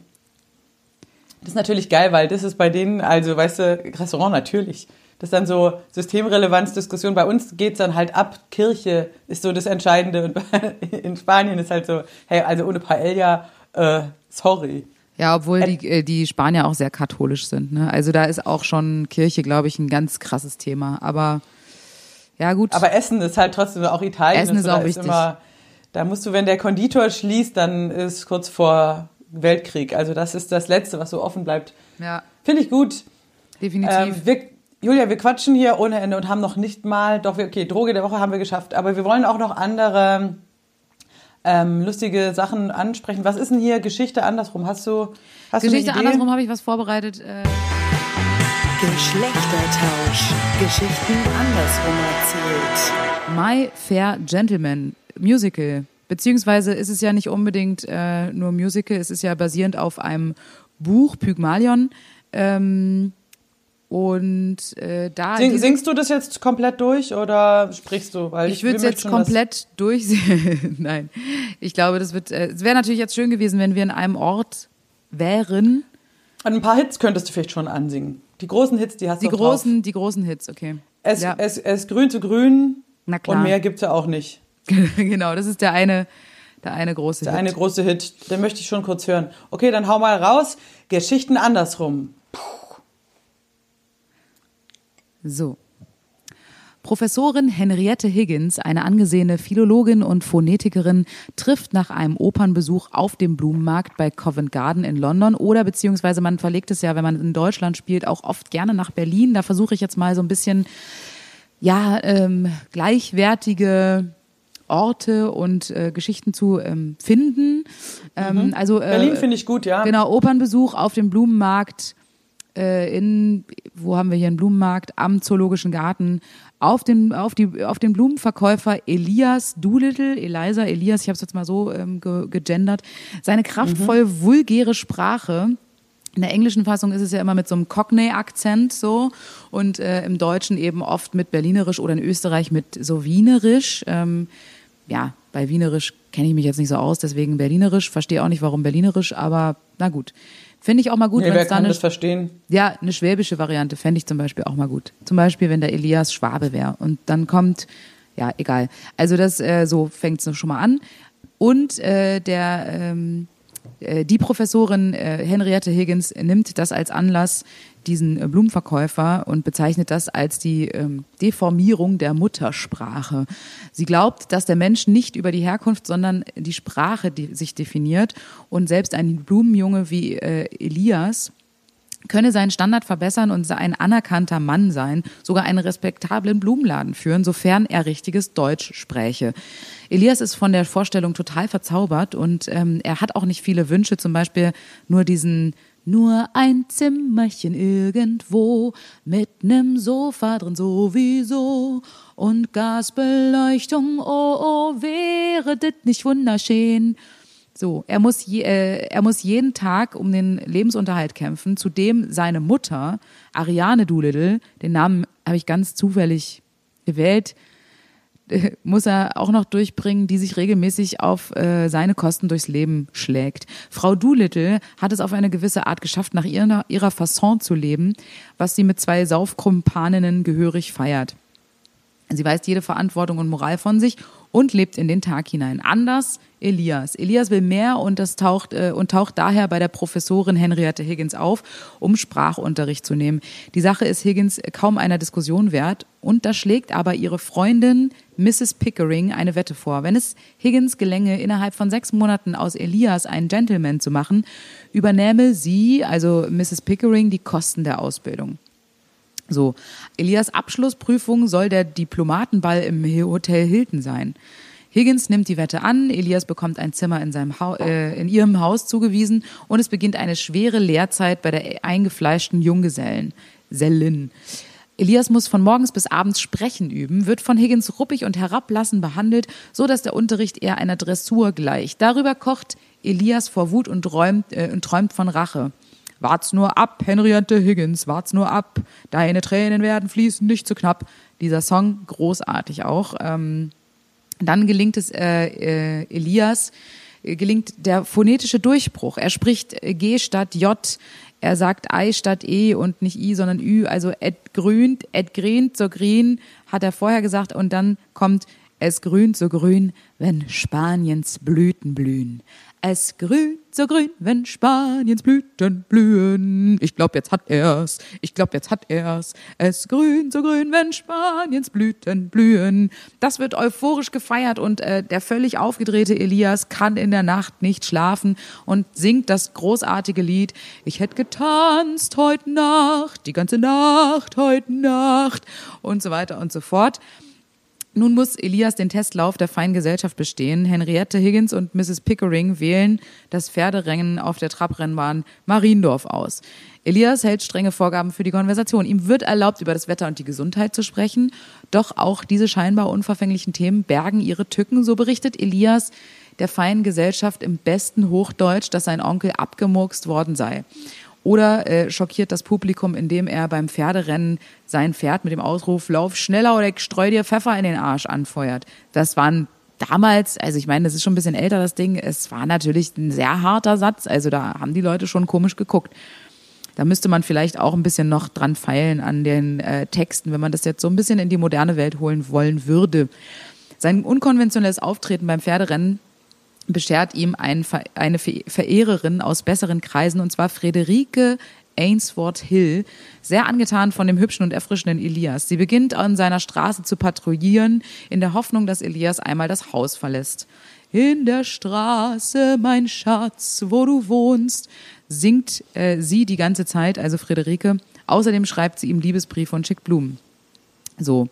[SPEAKER 3] Das ist natürlich geil, weil das ist bei denen, also weißt du, Restaurant natürlich. Das ist dann so Systemrelevanzdiskussion. Bei uns geht's dann halt ab. Kirche ist so das Entscheidende. Und in Spanien ist halt so, hey, also ohne Paella, äh, sorry.
[SPEAKER 2] Ja, obwohl die, äh, die Spanier auch sehr katholisch sind. Ne? Also da ist auch schon Kirche, glaube ich, ein ganz krasses Thema. Aber ja, gut.
[SPEAKER 3] Aber Essen ist halt trotzdem auch Italien.
[SPEAKER 2] Essen
[SPEAKER 3] und so,
[SPEAKER 2] ist auch
[SPEAKER 3] da
[SPEAKER 2] wichtig.
[SPEAKER 3] Immer, da musst du, wenn der Konditor schließt, dann ist kurz vor Weltkrieg. Also das ist das Letzte, was so offen bleibt.
[SPEAKER 2] ja,
[SPEAKER 3] Finde ich gut.
[SPEAKER 2] definitiv.
[SPEAKER 3] Ähm, wir, Julia, wir quatschen hier ohne Ende und haben noch nicht mal, doch, wir, okay, Droge der Woche haben wir geschafft, aber wir wollen auch noch andere ähm, lustige Sachen ansprechen. Was ist denn hier Geschichte andersrum? Hast du, hast
[SPEAKER 2] Geschichte
[SPEAKER 3] du
[SPEAKER 2] andersrum habe ich was vorbereitet. Äh,
[SPEAKER 4] Geschlechtertausch. Geschichten andersrum erzählt.
[SPEAKER 2] My Fair Gentleman Musical. Beziehungsweise ist es ja nicht unbedingt äh, nur Musical, es ist ja basierend auf einem Buch, Pygmalion. Ähm, und äh, da.
[SPEAKER 3] Sing, singst du das jetzt komplett durch oder sprichst du? Weil
[SPEAKER 2] Ich würde es jetzt komplett durchsehen. Nein. Ich glaube, das wird. Äh, es wäre natürlich jetzt schön gewesen, wenn wir in einem Ort wären.
[SPEAKER 3] Ein paar Hits könntest du vielleicht schon ansingen. Die großen Hits, die hast
[SPEAKER 2] Die
[SPEAKER 3] du doch
[SPEAKER 2] großen, die großen Hits, okay.
[SPEAKER 3] Drauf. Es,
[SPEAKER 2] ja.
[SPEAKER 3] es, es grün zu grün
[SPEAKER 2] Na klar.
[SPEAKER 3] und mehr gibt's ja auch nicht.
[SPEAKER 2] genau, das ist der eine, der eine große
[SPEAKER 3] Der
[SPEAKER 2] Hit.
[SPEAKER 3] eine große Hit, den möchte ich schon kurz hören. Okay, dann hau mal raus. Geschichten andersrum.
[SPEAKER 2] So. Professorin Henriette Higgins, eine angesehene Philologin und Phonetikerin, trifft nach einem Opernbesuch auf dem Blumenmarkt bei Covent Garden in London oder beziehungsweise man verlegt es ja, wenn man in Deutschland spielt, auch oft gerne nach Berlin. Da versuche ich jetzt mal so ein bisschen, ja, ähm, gleichwertige Orte und äh, Geschichten zu ähm, finden. Ähm, also äh,
[SPEAKER 3] Berlin finde ich gut, ja.
[SPEAKER 2] Genau, Opernbesuch auf dem Blumenmarkt äh, in, wo haben wir hier einen Blumenmarkt? Am Zoologischen Garten. Auf den, auf die, auf den Blumenverkäufer Elias Doolittle, Eliza Elias, ich habe es jetzt mal so ähm, ge gegendert, seine kraftvoll vulgäre Sprache. In der englischen Fassung ist es ja immer mit so einem Cockney-Akzent so und äh, im Deutschen eben oft mit Berlinerisch oder in Österreich mit so Wienerisch. Ähm, ja, bei Wienerisch kenne ich mich jetzt nicht so aus, deswegen Berlinerisch. Verstehe auch nicht, warum Berlinerisch, aber na gut. Finde ich auch mal gut,
[SPEAKER 3] Nee,
[SPEAKER 2] wenn
[SPEAKER 3] wer
[SPEAKER 2] da
[SPEAKER 3] kann
[SPEAKER 2] eine,
[SPEAKER 3] das verstehen?
[SPEAKER 2] ja, eine schwäbische Variante fände ich zum Beispiel auch mal gut. Zum Beispiel, wenn der Elias Schwabe wäre und dann kommt, ja, egal. Also das, äh, so fängt es schon mal an. Und äh, der, ähm, äh, die Professorin äh, Henriette Higgins nimmt das als Anlass, diesen äh, Blumenverkäufer und bezeichnet das als die ähm, Deformierung der Muttersprache. Sie glaubt, dass der Mensch nicht über die Herkunft, sondern die Sprache sich definiert und selbst ein Blumenjunge wie äh, Elias könne seinen Standard verbessern und ein anerkannter Mann sein, sogar einen respektablen Blumenladen führen, sofern er richtiges Deutsch spräche. Elias ist von der Vorstellung total verzaubert und ähm, er hat auch nicht viele Wünsche, zum Beispiel nur diesen nur ein Zimmerchen irgendwo mit nem Sofa drin sowieso und Gasbeleuchtung, oh, oh, wäre dit nicht wunderschön. So, er muss, je, äh, er muss jeden Tag um den Lebensunterhalt kämpfen, zudem seine Mutter, Ariane Doolittle, den Namen habe ich ganz zufällig gewählt, äh, muss er auch noch durchbringen, die sich regelmäßig auf äh, seine Kosten durchs Leben schlägt. Frau Doolittle hat es auf eine gewisse Art geschafft, nach ihrer, ihrer Fasson zu leben, was sie mit zwei Saufkumpaninnen gehörig feiert. Sie weist jede Verantwortung und Moral von sich und lebt in den Tag hinein. Anders Elias. Elias will mehr und das taucht äh, und taucht daher bei der Professorin Henriette Higgins auf, um Sprachunterricht zu nehmen. Die Sache ist Higgins kaum einer Diskussion wert und da schlägt aber ihre Freundin Mrs. Pickering eine Wette vor. Wenn es Higgins gelänge, innerhalb von sechs Monaten aus Elias einen Gentleman zu machen, übernähme sie, also Mrs. Pickering, die Kosten der Ausbildung. So, Elias Abschlussprüfung soll der Diplomatenball im Hotel Hilton sein. Higgins nimmt die Wette an, Elias bekommt ein Zimmer in, seinem ha äh, in ihrem Haus zugewiesen und es beginnt eine schwere Lehrzeit bei der eingefleischten Junggesellen. Sellin. Elias muss von morgens bis abends sprechen üben, wird von Higgins ruppig und herablassend behandelt, so dass der Unterricht eher einer Dressur gleicht. Darüber kocht Elias vor Wut und träumt, äh, und träumt von Rache. Wart's nur ab, Henriette Higgins, wart's nur ab. Deine Tränen werden fließen, nicht zu knapp. Dieser Song, großartig auch. Ähm, dann gelingt es äh, äh, Elias, äh, gelingt der phonetische Durchbruch. Er spricht äh, G statt J, er sagt I statt E und nicht I, sondern Ü. Also et grünt, et grient so grün, hat er vorher gesagt. Und dann kommt es grünt so grün, wenn Spaniens Blüten blühen. Es grünt so grün, wenn Spaniens Blüten blühen. Ich glaub, jetzt hat er's. Ich glaub, jetzt hat er's. Es grünt so grün, wenn Spaniens Blüten blühen. Das wird euphorisch gefeiert und äh, der völlig aufgedrehte Elias kann in der Nacht nicht schlafen und singt das großartige Lied. Ich hätte getanzt heute Nacht, die ganze Nacht, heute Nacht und so weiter und so fort. Nun muss Elias den Testlauf der feinen Gesellschaft bestehen. Henriette Higgins und Mrs. Pickering wählen das Pferderennen auf der Trabrennbahn Mariendorf aus. Elias hält strenge Vorgaben für die Konversation. Ihm wird erlaubt, über das Wetter und die Gesundheit zu sprechen. Doch auch diese scheinbar unverfänglichen Themen bergen ihre Tücken. So berichtet Elias der feinen Gesellschaft im besten Hochdeutsch, dass sein Onkel abgemurkst worden sei. Oder äh, schockiert das Publikum, indem er beim Pferderennen sein Pferd mit dem Ausruf Lauf schneller oder ich streu dir Pfeffer in den Arsch anfeuert. Das waren damals, also ich meine, das ist schon ein bisschen älter, das Ding, es war natürlich ein sehr harter Satz. Also da haben die Leute schon komisch geguckt. Da müsste man vielleicht auch ein bisschen noch dran feilen an den äh, Texten, wenn man das jetzt so ein bisschen in die moderne Welt holen wollen würde. Sein unkonventionelles Auftreten beim Pferderennen beschert ihm ein, eine Verehrerin aus besseren Kreisen, und zwar Friederike Ainsworth Hill, sehr angetan von dem hübschen und erfrischenden Elias. Sie beginnt an seiner Straße zu patrouillieren, in der Hoffnung, dass Elias einmal das Haus verlässt. In der Straße, mein Schatz, wo du wohnst, singt äh, sie die ganze Zeit, also Friederike. Außerdem schreibt sie ihm Liebesbriefe und schickt Blumen. So.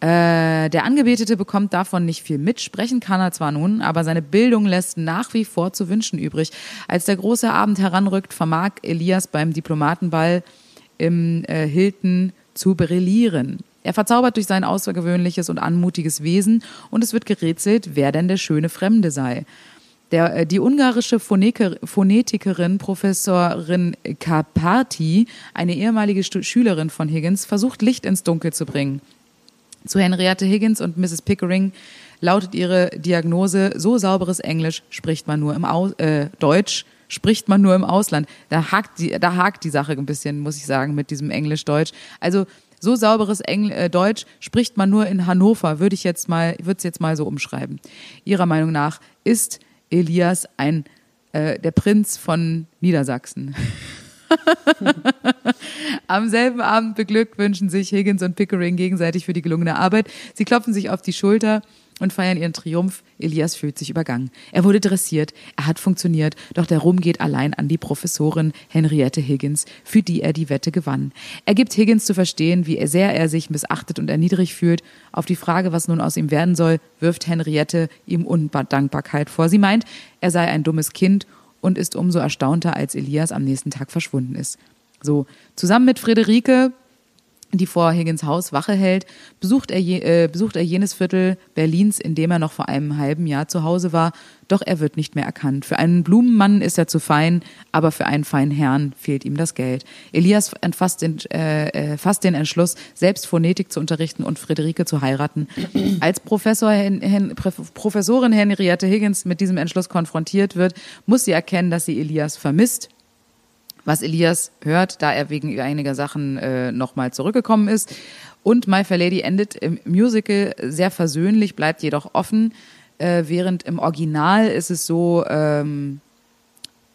[SPEAKER 2] Äh, der Angebetete bekommt davon nicht viel mit. Sprechen kann er zwar nun, aber seine Bildung lässt nach wie vor zu wünschen übrig. Als der große Abend heranrückt, vermag Elias beim Diplomatenball im äh, Hilton zu brillieren. Er verzaubert durch sein außergewöhnliches und anmutiges Wesen und es wird gerätselt, wer denn der schöne Fremde sei. Der, äh, die ungarische Phoneke, Phonetikerin Professorin Kaparti, eine ehemalige Schülerin von Higgins, versucht Licht ins Dunkel zu bringen. Zu Henriette Higgins und Mrs. Pickering lautet ihre Diagnose, so sauberes Englisch spricht man nur im Aus, äh, Deutsch spricht man nur im Ausland. Da hakt die, da hakt die Sache ein bisschen, muss ich sagen, mit diesem Englisch-Deutsch. Also so sauberes Engl äh, Deutsch spricht man nur in Hannover, würde ich jetzt mal, würde es jetzt mal so umschreiben. Ihrer Meinung nach ist Elias ein äh, der Prinz von Niedersachsen. Am selben Abend beglückwünschen sich Higgins und Pickering gegenseitig für die gelungene Arbeit. Sie klopfen sich auf die Schulter und feiern ihren Triumph. Elias fühlt sich übergangen. Er wurde dressiert, er hat funktioniert, doch der Ruhm geht allein an die Professorin Henriette Higgins, für die er die Wette gewann. Er gibt Higgins zu verstehen, wie sehr er sich missachtet und erniedrigt fühlt. Auf die Frage, was nun aus ihm werden soll, wirft Henriette ihm Undankbarkeit vor. Sie meint, er sei ein dummes Kind und ist umso erstaunter, als Elias am nächsten Tag verschwunden ist. So, zusammen mit Friederike die vor Higgins Haus Wache hält, besucht er, je, äh, besucht er jenes Viertel Berlins, in dem er noch vor einem halben Jahr zu Hause war, doch er wird nicht mehr erkannt. Für einen Blumenmann ist er zu fein, aber für einen feinen Herrn fehlt ihm das Geld. Elias entfasst den, äh, äh, fasst den Entschluss, selbst Phonetik zu unterrichten und Friederike zu heiraten. Als Professor Hen, Hen, Professorin Henriette Higgins mit diesem Entschluss konfrontiert wird, muss sie erkennen, dass sie Elias vermisst, was Elias hört, da er wegen einiger Sachen äh, nochmal zurückgekommen ist. Und My Fair Lady endet im Musical sehr versöhnlich, bleibt jedoch offen, äh, während im Original ist es so, ähm,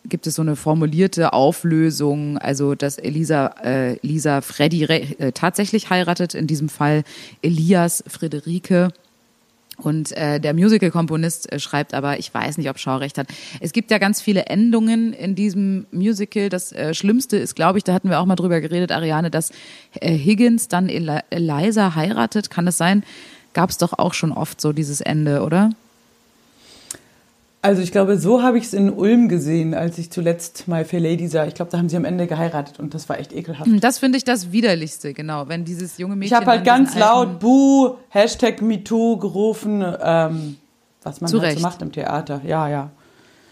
[SPEAKER 2] gibt es so eine formulierte Auflösung, also dass Elisa, äh, Lisa Freddy äh, tatsächlich heiratet, in diesem Fall Elias Friederike. Und äh, der Musical-Komponist äh, schreibt aber, ich weiß nicht, ob Shaw recht hat. Es gibt ja ganz viele Endungen in diesem Musical. Das äh, Schlimmste ist, glaube ich, da hatten wir auch mal drüber geredet, Ariane, dass äh, Higgins dann Eli Eliza heiratet. Kann das sein? Gab es doch auch schon oft so dieses Ende, oder?
[SPEAKER 3] Also ich glaube, so habe ich es in Ulm gesehen, als ich zuletzt My Fair Lady sah. Ich glaube, da haben sie am Ende geheiratet und das war echt ekelhaft.
[SPEAKER 2] Das finde ich das Widerlichste, genau. Wenn dieses junge Mädchen.
[SPEAKER 3] Ich habe halt ganz laut Buh, Hashtag MeToo gerufen, ähm, was man halt so macht im Theater. Ja, ja.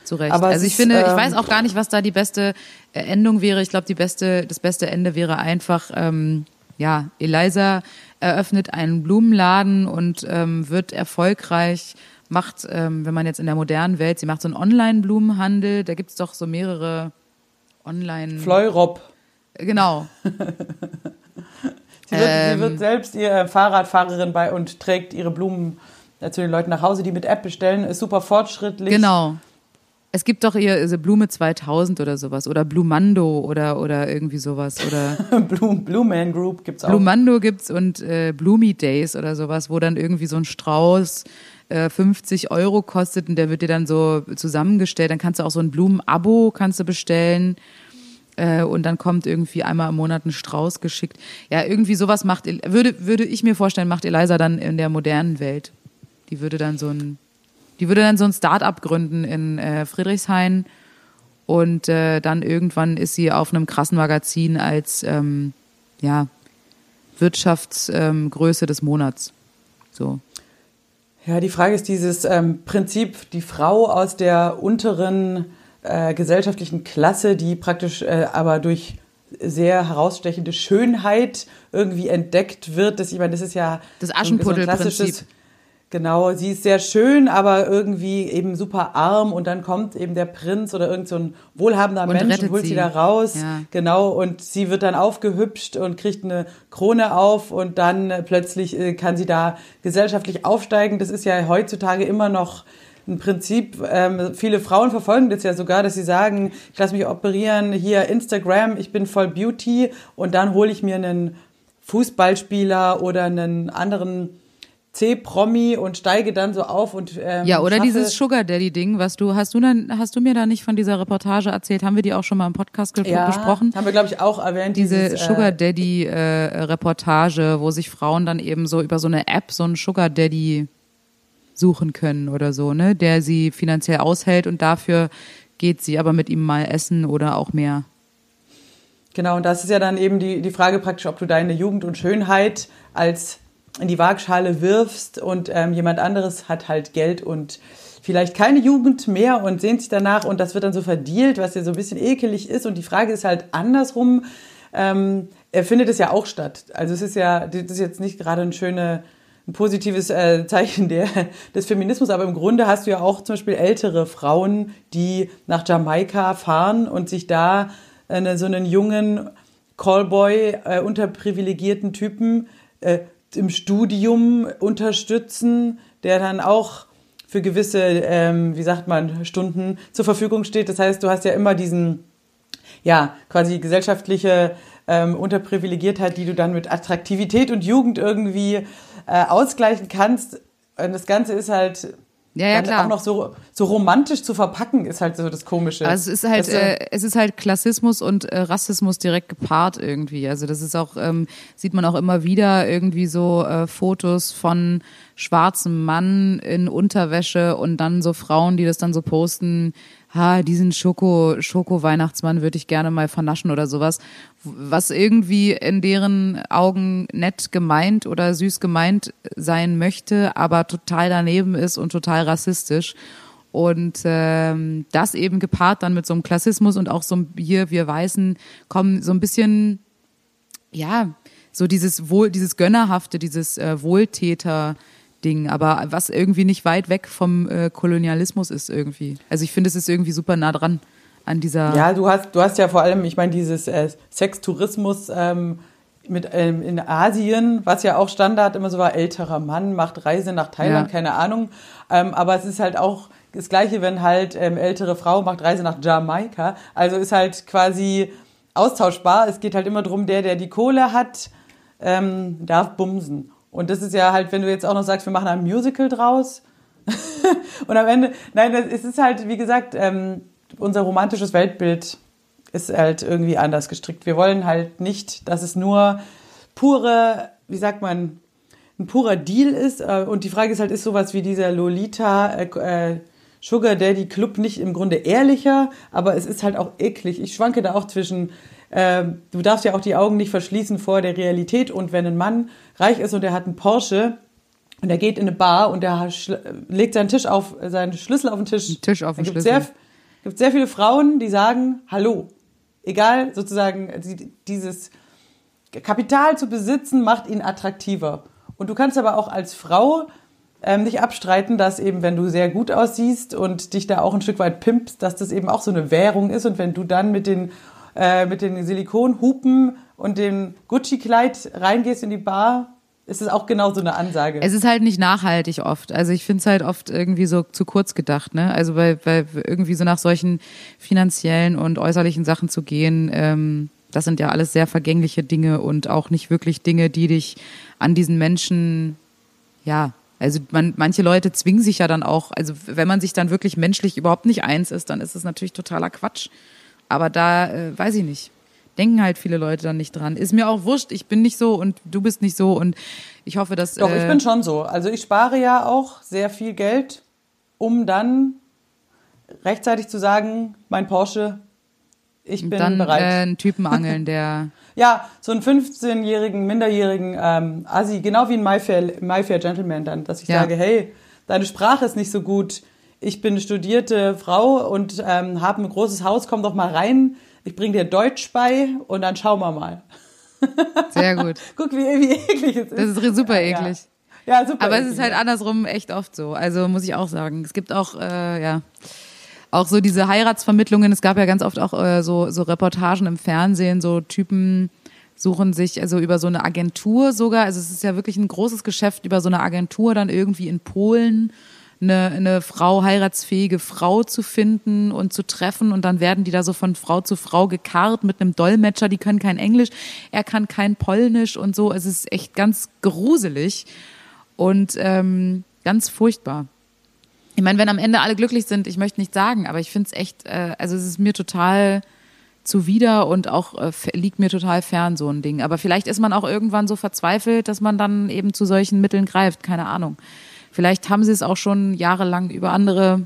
[SPEAKER 2] Zu Recht.
[SPEAKER 3] Aber
[SPEAKER 2] also ich
[SPEAKER 3] ist,
[SPEAKER 2] finde, ich
[SPEAKER 3] ähm,
[SPEAKER 2] weiß auch gar nicht, was da die beste äh, Endung wäre. Ich glaube, die beste, das beste Ende wäre einfach, ähm, ja, Eliza eröffnet einen Blumenladen und ähm, wird erfolgreich, macht, ähm, wenn man jetzt in der modernen Welt, sie macht so einen Online-Blumenhandel, da gibt's doch so mehrere Online.
[SPEAKER 3] Fleurop.
[SPEAKER 2] Genau.
[SPEAKER 3] Sie wird,
[SPEAKER 2] Ähm.
[SPEAKER 3] sie wird selbst ihr Fahrradfahrerin bei und trägt ihre Blumen äh, zu den Leuten nach Hause, die mit App bestellen. Ist super fortschrittlich.
[SPEAKER 2] Genau. Es gibt doch hier diese Blume 2000 oder sowas oder Blumando oder, oder irgendwie sowas oder.
[SPEAKER 3] Blue, Blue Man Group gibt's auch.
[SPEAKER 2] Blumando gibt's und äh, Bloomy Days oder sowas, wo dann irgendwie so ein Strauß äh, 50 Euro kostet und der wird dir dann so zusammengestellt. Dann kannst du auch so ein Blumenabo kannst du bestellen äh, und dann kommt irgendwie einmal im Monat ein Strauß geschickt. Ja, irgendwie sowas macht würde würde ich mir vorstellen, macht Eliza dann in der modernen Welt. Die würde dann so ein die würde dann so ein Start-up gründen in äh, Friedrichshain und äh, dann irgendwann ist sie auf einem krassen Magazin als ähm, ja Wirtschaftsgröße ähm, des Monats. So.
[SPEAKER 3] Ja, die Frage ist dieses ähm, Prinzip, die Frau aus der unteren äh, gesellschaftlichen Klasse, die praktisch äh, aber durch sehr herausstechende Schönheit irgendwie entdeckt wird. Das, ich meine, das ist ja
[SPEAKER 2] Das
[SPEAKER 3] so so
[SPEAKER 2] Aschenputtel-Prinzip.
[SPEAKER 3] klassisches- Genau, sie ist sehr schön, aber irgendwie eben super arm und dann kommt eben der Prinz oder irgend so ein wohlhabender
[SPEAKER 2] Und
[SPEAKER 3] Mensch und holt sie.
[SPEAKER 2] sie.
[SPEAKER 3] da raus.
[SPEAKER 2] Ja.
[SPEAKER 3] Genau, und sie wird dann aufgehübscht und kriegt eine Krone auf und dann äh, plötzlich äh, kann sie da gesellschaftlich aufsteigen. Das ist ja heutzutage immer noch ein Prinzip. Ähm, viele Frauen verfolgen das ja sogar, dass sie sagen, ich lasse mich operieren, hier Instagram, ich bin voll Beauty und dann hole ich mir einen Fußballspieler oder einen anderen C-Promi und steige dann so auf und ähm,
[SPEAKER 2] Ja, oder dieses Sugar Daddy Ding, was du hast du dann hast du mir da nicht von dieser Reportage erzählt? Haben wir die auch schon mal im Podcast
[SPEAKER 3] ja,
[SPEAKER 2] besprochen?
[SPEAKER 3] Haben wir, glaube ich, auch erwähnt.
[SPEAKER 2] Diese
[SPEAKER 3] dieses,
[SPEAKER 2] Sugar
[SPEAKER 3] äh,
[SPEAKER 2] Daddy äh, Reportage, wo sich Frauen dann eben so über so eine App so einen Sugar Daddy suchen können oder so, ne, der sie finanziell aushält und dafür geht sie aber mit ihm mal essen oder auch mehr.
[SPEAKER 3] Genau, und das ist ja dann eben die, die Frage praktisch, ob du deine Jugend und Schönheit als in die Waagschale wirfst und ähm, jemand anderes hat halt Geld und vielleicht keine Jugend mehr und sehnt sich danach und das wird dann so verdealt, was ja so ein bisschen ekelig ist. Und die Frage ist halt andersrum, ähm, er findet es ja auch statt. Also es ist ja, das ist jetzt nicht gerade ein schöne, ein positives äh, Zeichen der, des Feminismus, aber im Grunde hast du ja auch zum Beispiel ältere Frauen, die nach Jamaika fahren und sich da eine, so einen jungen Callboy, äh, unterprivilegierten Typen äh, im Studium unterstützen, der dann auch für gewisse, ähm, wie sagt man, Stunden zur Verfügung steht. Das heißt, du hast ja immer diesen, ja, quasi gesellschaftliche ähm, Unterprivilegiertheit, die du dann mit Attraktivität und Jugend irgendwie äh, ausgleichen kannst. Und das Ganze ist halt
[SPEAKER 2] Ja, ja, klar.
[SPEAKER 3] auch noch so, so romantisch zu verpacken, ist halt so das Komische.
[SPEAKER 2] Also es ist halt,
[SPEAKER 3] du?
[SPEAKER 2] äh, es ist halt Klassismus und äh, Rassismus direkt gepaart irgendwie. Also das ist auch, ähm, sieht man auch immer wieder irgendwie so äh, Fotos von schwarzem Mann in Unterwäsche und dann so Frauen, die das dann so posten, ha, diesen Schoko, Schoko-Weihnachtsmann würde ich gerne mal vernaschen oder sowas, was irgendwie in deren Augen nett gemeint oder süß gemeint sein möchte, aber total daneben ist und total rassistisch. Und ähm, das eben gepaart dann mit so einem Klassismus und auch so hier, wir Weißen kommen so ein bisschen, ja, so dieses Wohl, dieses Gönnerhafte, dieses äh, Wohltäter-Ding, aber was irgendwie nicht weit weg vom äh, Kolonialismus ist irgendwie. Also ich finde, es ist irgendwie super nah dran an dieser.
[SPEAKER 3] Ja, du hast, du hast ja vor allem, ich meine, dieses äh, Sextourismus ähm, mit ähm, in Asien, was ja auch Standard immer so war, älterer Mann macht Reise nach Thailand,
[SPEAKER 2] Ja.
[SPEAKER 3] keine Ahnung. Ähm, aber es ist halt auch das Gleiche, wenn halt ähm, ältere Frau macht Reise nach Jamaika. Also ist halt quasi austauschbar. Es geht halt immer drum, der, der die Kohle hat, ähm, darf bumsen. Und das ist ja halt, wenn du jetzt auch noch sagst, wir machen ein Musical draus, und am Ende, nein, es ist halt, wie gesagt, ähm, unser romantisches Weltbild ist halt irgendwie anders gestrickt. Wir wollen halt nicht, dass es nur pure, wie sagt man, ein purer Deal ist. Äh, Und die Frage ist halt, ist sowas wie dieser Lolita äh, äh, Sugar Daddy Club nicht im Grunde ehrlicher, aber es ist halt auch eklig. Ich schwanke da auch zwischen, du darfst ja auch die Augen nicht verschließen vor der Realität und wenn ein Mann reich ist und er hat einen Porsche, und er geht in eine Bar und er legt seinen Tisch auf, seinen Schlüssel auf den Tisch.
[SPEAKER 2] Tisch auf den Schlüssel.
[SPEAKER 3] Sehr, gibt sehr viele Frauen, die sagen, hallo. Egal, sozusagen, die- dieses Kapital zu besitzen, macht ihn attraktiver. Und du kannst aber auch als Frau ähm, nicht abstreiten, dass eben, wenn du sehr gut aussiehst und dich da auch ein Stück weit pimpst, dass das eben auch so eine Währung ist. Und wenn du dann mit den, äh, mit den Silikonhupen und dem Gucci-Kleid reingehst in die Bar, ist es auch genau so eine Ansage.
[SPEAKER 2] Es ist halt nicht nachhaltig oft. Also ich finde es halt oft irgendwie so zu kurz gedacht, ne? Also bei, bei irgendwie so nach solchen finanziellen und äußerlichen Sachen zu gehen, ähm, das sind ja alles sehr vergängliche Dinge und auch nicht wirklich Dinge, die dich an diesen Menschen, ja, also man, manche Leute zwingen sich ja dann auch, also wenn man sich dann wirklich menschlich überhaupt nicht eins ist, dann ist es natürlich totaler Quatsch. Aber da, äh, weiß ich nicht, denken halt viele Leute dann nicht dran. Ist mir auch wurscht, ich bin nicht so und du bist nicht so und ich hoffe, dass.
[SPEAKER 3] Doch, ich
[SPEAKER 2] äh,
[SPEAKER 3] bin schon so. Also ich spare ja auch sehr viel Geld, um dann rechtzeitig zu sagen, mein Porsche, ich bin
[SPEAKER 2] dann
[SPEAKER 3] bereit.
[SPEAKER 2] Äh, einen Typen angeln, der
[SPEAKER 3] Ja, so einen 15-jährigen, minderjährigen ähm, Assi, genau wie ein My Fair, My Fair Gentleman dann, dass ich
[SPEAKER 2] Ja.
[SPEAKER 3] sage, hey, deine Sprache ist nicht so gut, ich bin eine studierte Frau und ähm, habe ein großes Haus, komm doch mal rein, ich bring dir Deutsch bei und dann schauen wir mal.
[SPEAKER 2] sehr gut.
[SPEAKER 3] Guck, wie, wie eklig es ist.
[SPEAKER 2] Das ist super
[SPEAKER 3] Ja.
[SPEAKER 2] eklig.
[SPEAKER 3] Ja, super
[SPEAKER 2] Aber es
[SPEAKER 3] eklig,
[SPEAKER 2] ist halt
[SPEAKER 3] ja.
[SPEAKER 2] andersrum echt oft so. Also muss ich auch sagen. Es gibt auch, äh, ja, auch so diese Heiratsvermittlungen. Es gab ja ganz oft auch äh, so, so Reportagen im Fernsehen, so Typen suchen sich also über so eine Agentur sogar. Also es ist ja wirklich ein großes Geschäft über so eine Agentur dann irgendwie in Polen eine, eine Frau, heiratsfähige Frau zu finden und zu treffen und dann werden die da so von Frau zu Frau gekarrt mit einem Dolmetscher, die können kein Englisch, er kann kein Polnisch und so. Es ist echt ganz gruselig und ähm, ganz furchtbar. Ich meine, wenn am Ende alle glücklich sind, ich möchte nicht sagen, aber ich finde es echt, äh, also es ist mir total zuwider und auch äh, liegt mir total fern, so ein Ding. Aber vielleicht ist man auch irgendwann so verzweifelt, dass man dann eben zu solchen Mitteln greift, keine Ahnung. Vielleicht haben sie es auch schon jahrelang über andere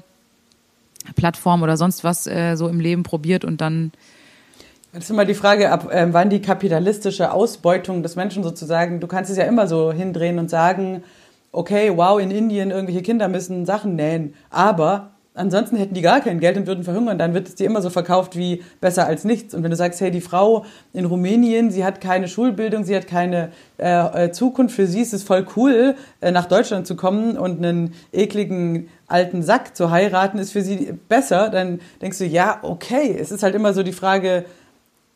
[SPEAKER 2] Plattformen oder sonst was äh, so im Leben probiert und dann
[SPEAKER 3] Das ist immer die Frage, ab ähm, wann die kapitalistische Ausbeutung des Menschen sozusagen, du kannst es ja immer so hindrehen und sagen, okay, wow, in Indien irgendwelche Kinder müssen Sachen nähen, aber ansonsten hätten die gar kein Geld und würden verhungern, dann wird es dir immer so verkauft wie besser als nichts. Und wenn du sagst, hey, die Frau in Rumänien, sie hat keine Schulbildung, sie hat keine äh, äh, Zukunft, für sie ist es voll cool, äh, nach Deutschland zu kommen und einen ekligen alten Sack zu heiraten, ist für sie besser, dann denkst du, ja, okay, es ist halt immer so die Frage,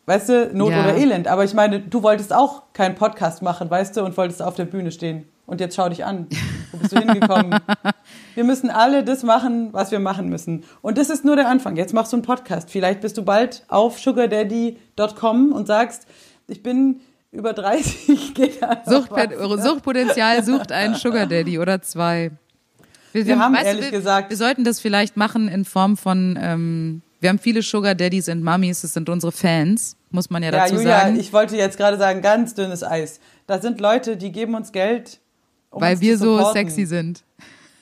[SPEAKER 3] weißt du, Not
[SPEAKER 2] Ja.
[SPEAKER 3] oder Elend. Aber ich meine, du wolltest auch keinen Podcast machen, weißt du, und wolltest auf der Bühne stehen. Und jetzt schau dich an. Wo bist du hingekommen? wir müssen alle das machen, was wir machen müssen. Und das ist nur der Anfang. Jetzt machst du einen Podcast. Vielleicht bist du bald auf sugardaddy.com und sagst, ich bin über 30, geht
[SPEAKER 2] Suchtpot-. Suchtpotenzial sucht einen Sugar Daddy oder zwei.
[SPEAKER 3] Wir haben
[SPEAKER 2] weißt
[SPEAKER 3] ehrlich
[SPEAKER 2] wir,
[SPEAKER 3] gesagt-
[SPEAKER 2] wir sollten das vielleicht machen in Form von, ähm, wir haben viele Sugar Daddies und Mummies, das sind unsere Fans, muss man ja
[SPEAKER 3] Ja,
[SPEAKER 2] dazu
[SPEAKER 3] Julia,
[SPEAKER 2] sagen.
[SPEAKER 3] ich wollte jetzt gerade sagen, ganz dünnes Eis. Da sind Leute, die geben uns Geld, um
[SPEAKER 2] weil wir so sexy sind.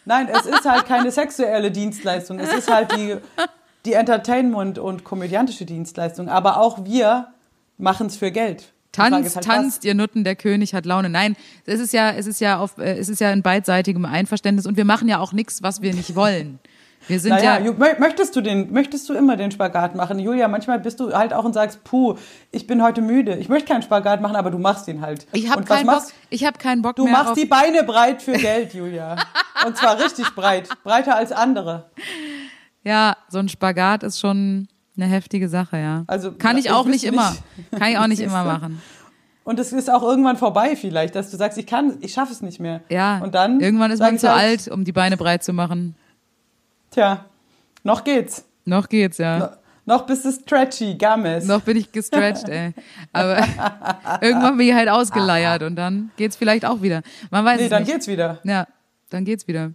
[SPEAKER 3] Nein, es ist halt keine sexuelle Dienstleistung. Es ist halt die, die Entertainment- und komödiantische Dienstleistung. Aber auch wir machen es für Geld.
[SPEAKER 2] Tanzt,
[SPEAKER 3] halt,
[SPEAKER 2] tanzt, ihr Nutten, der König hat Laune. Nein, es ist ja, es ist ja auf, äh, es ist ja in beidseitigem Einverständnis und wir machen ja auch nichts, was wir nicht wollen. Wir sind
[SPEAKER 3] Naja,
[SPEAKER 2] ja,
[SPEAKER 3] möchtest du den, möchtest du immer den Spagat machen? Julia, manchmal bist du halt auch und sagst, puh, ich bin heute müde. Ich möchte keinen Spagat machen, aber du machst ihn halt.
[SPEAKER 2] ich habe keinen Bock,
[SPEAKER 3] machst-
[SPEAKER 2] ich habe keinen Bock
[SPEAKER 3] Du
[SPEAKER 2] mehr
[SPEAKER 3] machst
[SPEAKER 2] auf,
[SPEAKER 3] die Beine breit für Geld, Julia. Und zwar richtig breit. Breiter als andere.
[SPEAKER 2] ja, so ein Spagat ist schon eine heftige Sache, ja.
[SPEAKER 3] Also,
[SPEAKER 2] kann ich
[SPEAKER 3] ich
[SPEAKER 2] auch nicht immer,
[SPEAKER 3] nicht.
[SPEAKER 2] kann ich auch nicht immer
[SPEAKER 3] du?
[SPEAKER 2] machen.
[SPEAKER 3] Und es ist auch irgendwann vorbei vielleicht, dass du sagst, ich kann, ich schaffe es nicht mehr.
[SPEAKER 2] Ja,
[SPEAKER 3] Und dann
[SPEAKER 2] irgendwann ist man zu
[SPEAKER 3] halt,
[SPEAKER 2] alt, um die Beine breit zu machen.
[SPEAKER 3] Tja, noch geht's.
[SPEAKER 2] Noch geht's, ja.
[SPEAKER 3] No- Noch bist du stretchy, Gammes.
[SPEAKER 2] Noch bin ich gestretched, ey. Aber irgendwann bin ich halt ausgeleiert und dann geht's vielleicht auch wieder. Man weiß
[SPEAKER 3] nee, dann
[SPEAKER 2] nicht.
[SPEAKER 3] geht's wieder.
[SPEAKER 2] Ja, dann geht's wieder.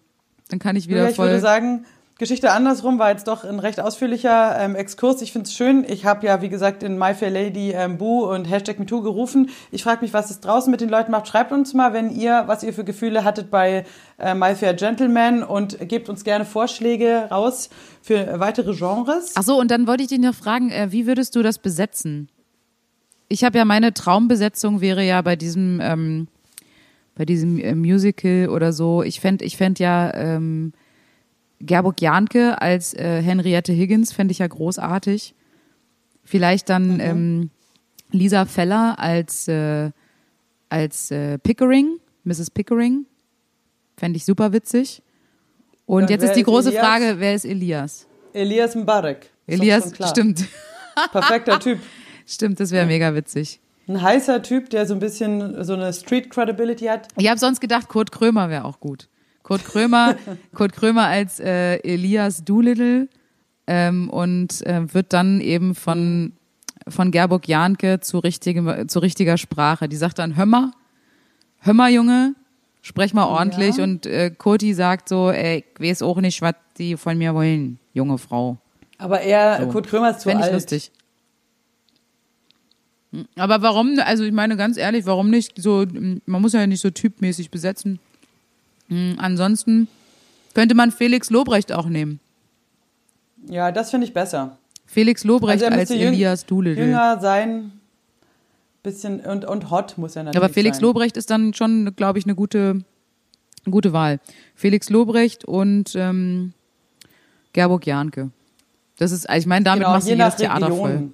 [SPEAKER 2] Dann kann ich wieder
[SPEAKER 3] Julia, ich
[SPEAKER 2] voll.
[SPEAKER 3] würde sagen, Geschichte andersrum war jetzt doch ein recht ausführlicher ähm, Exkurs. Ich finde es schön. Ich habe ja, wie gesagt, in My Fair Lady ähm, Boo und Hashtag MeToo gerufen. Ich frage mich, was es draußen mit den Leuten macht. Schreibt uns mal, wenn ihr, was ihr für Gefühle hattet bei äh, My Fair Gentleman und gebt uns gerne Vorschläge raus für weitere Genres.
[SPEAKER 2] Ach so, und dann wollte ich dich noch fragen, äh, wie würdest du das besetzen? Ich habe ja meine Traumbesetzung wäre ja bei diesem ähm, bei diesem äh, Musical oder so. Ich fänd, ich fänd ja ähm, Gerburg Jahnke als äh, Henriette Higgins fände ich ja großartig. Vielleicht dann ähm, Lisa Feller als äh, als äh, Pickering, Mrs. Pickering, fände ich super witzig. Und
[SPEAKER 3] Und
[SPEAKER 2] jetzt ist die
[SPEAKER 3] ist
[SPEAKER 2] große
[SPEAKER 3] Elias?
[SPEAKER 2] Frage, wer ist Elias?
[SPEAKER 3] Elias Mbarek.
[SPEAKER 2] Elias, stimmt.
[SPEAKER 3] Perfekter Typ.
[SPEAKER 2] Stimmt, das wäre mega witzig.
[SPEAKER 3] Ein heißer Typ, der so ein bisschen so eine Street Credibility hat.
[SPEAKER 2] Ich habe sonst gedacht, Kurt Krömer wäre auch gut. Kurt Krömer, Kurt Krömer als äh, Elias Doolittle ähm, und äh, wird dann eben von von Gerburg Jahnke zu richtigem zu richtiger Sprache. Die sagt dann: hör mal, Junge, sprech mal ordentlich.
[SPEAKER 3] Ja.
[SPEAKER 2] Und äh, Kurti sagt so: Ey, ich weiß auch nicht, was die von mir wollen, junge Frau.
[SPEAKER 3] Aber er,
[SPEAKER 2] So.
[SPEAKER 3] Kurt Krömer ist zu
[SPEAKER 2] Fände ich
[SPEAKER 3] alt.
[SPEAKER 2] lustig. Hm, Aber warum, also ich meine ganz ehrlich, warum nicht so, hm, man muss ja nicht so typmäßig besetzen. Hm, Ansonsten könnte man Felix Lobrecht auch nehmen.
[SPEAKER 3] Ja, das finde ich besser.
[SPEAKER 2] Felix Lobrecht
[SPEAKER 3] Also
[SPEAKER 2] als Elias Doolittle.
[SPEAKER 3] Jünger sein, bisschen und, und hot muss er natürlich
[SPEAKER 2] aber Felix
[SPEAKER 3] sein.
[SPEAKER 2] Lobrecht ist dann schon, glaube ich, eine gute, eine gute Wahl. Felix Lobrecht und ähm, Gerburg Jahnke. Das ist, also ich meine, damit
[SPEAKER 3] genau,
[SPEAKER 2] machst du
[SPEAKER 3] nach
[SPEAKER 2] Theater voll.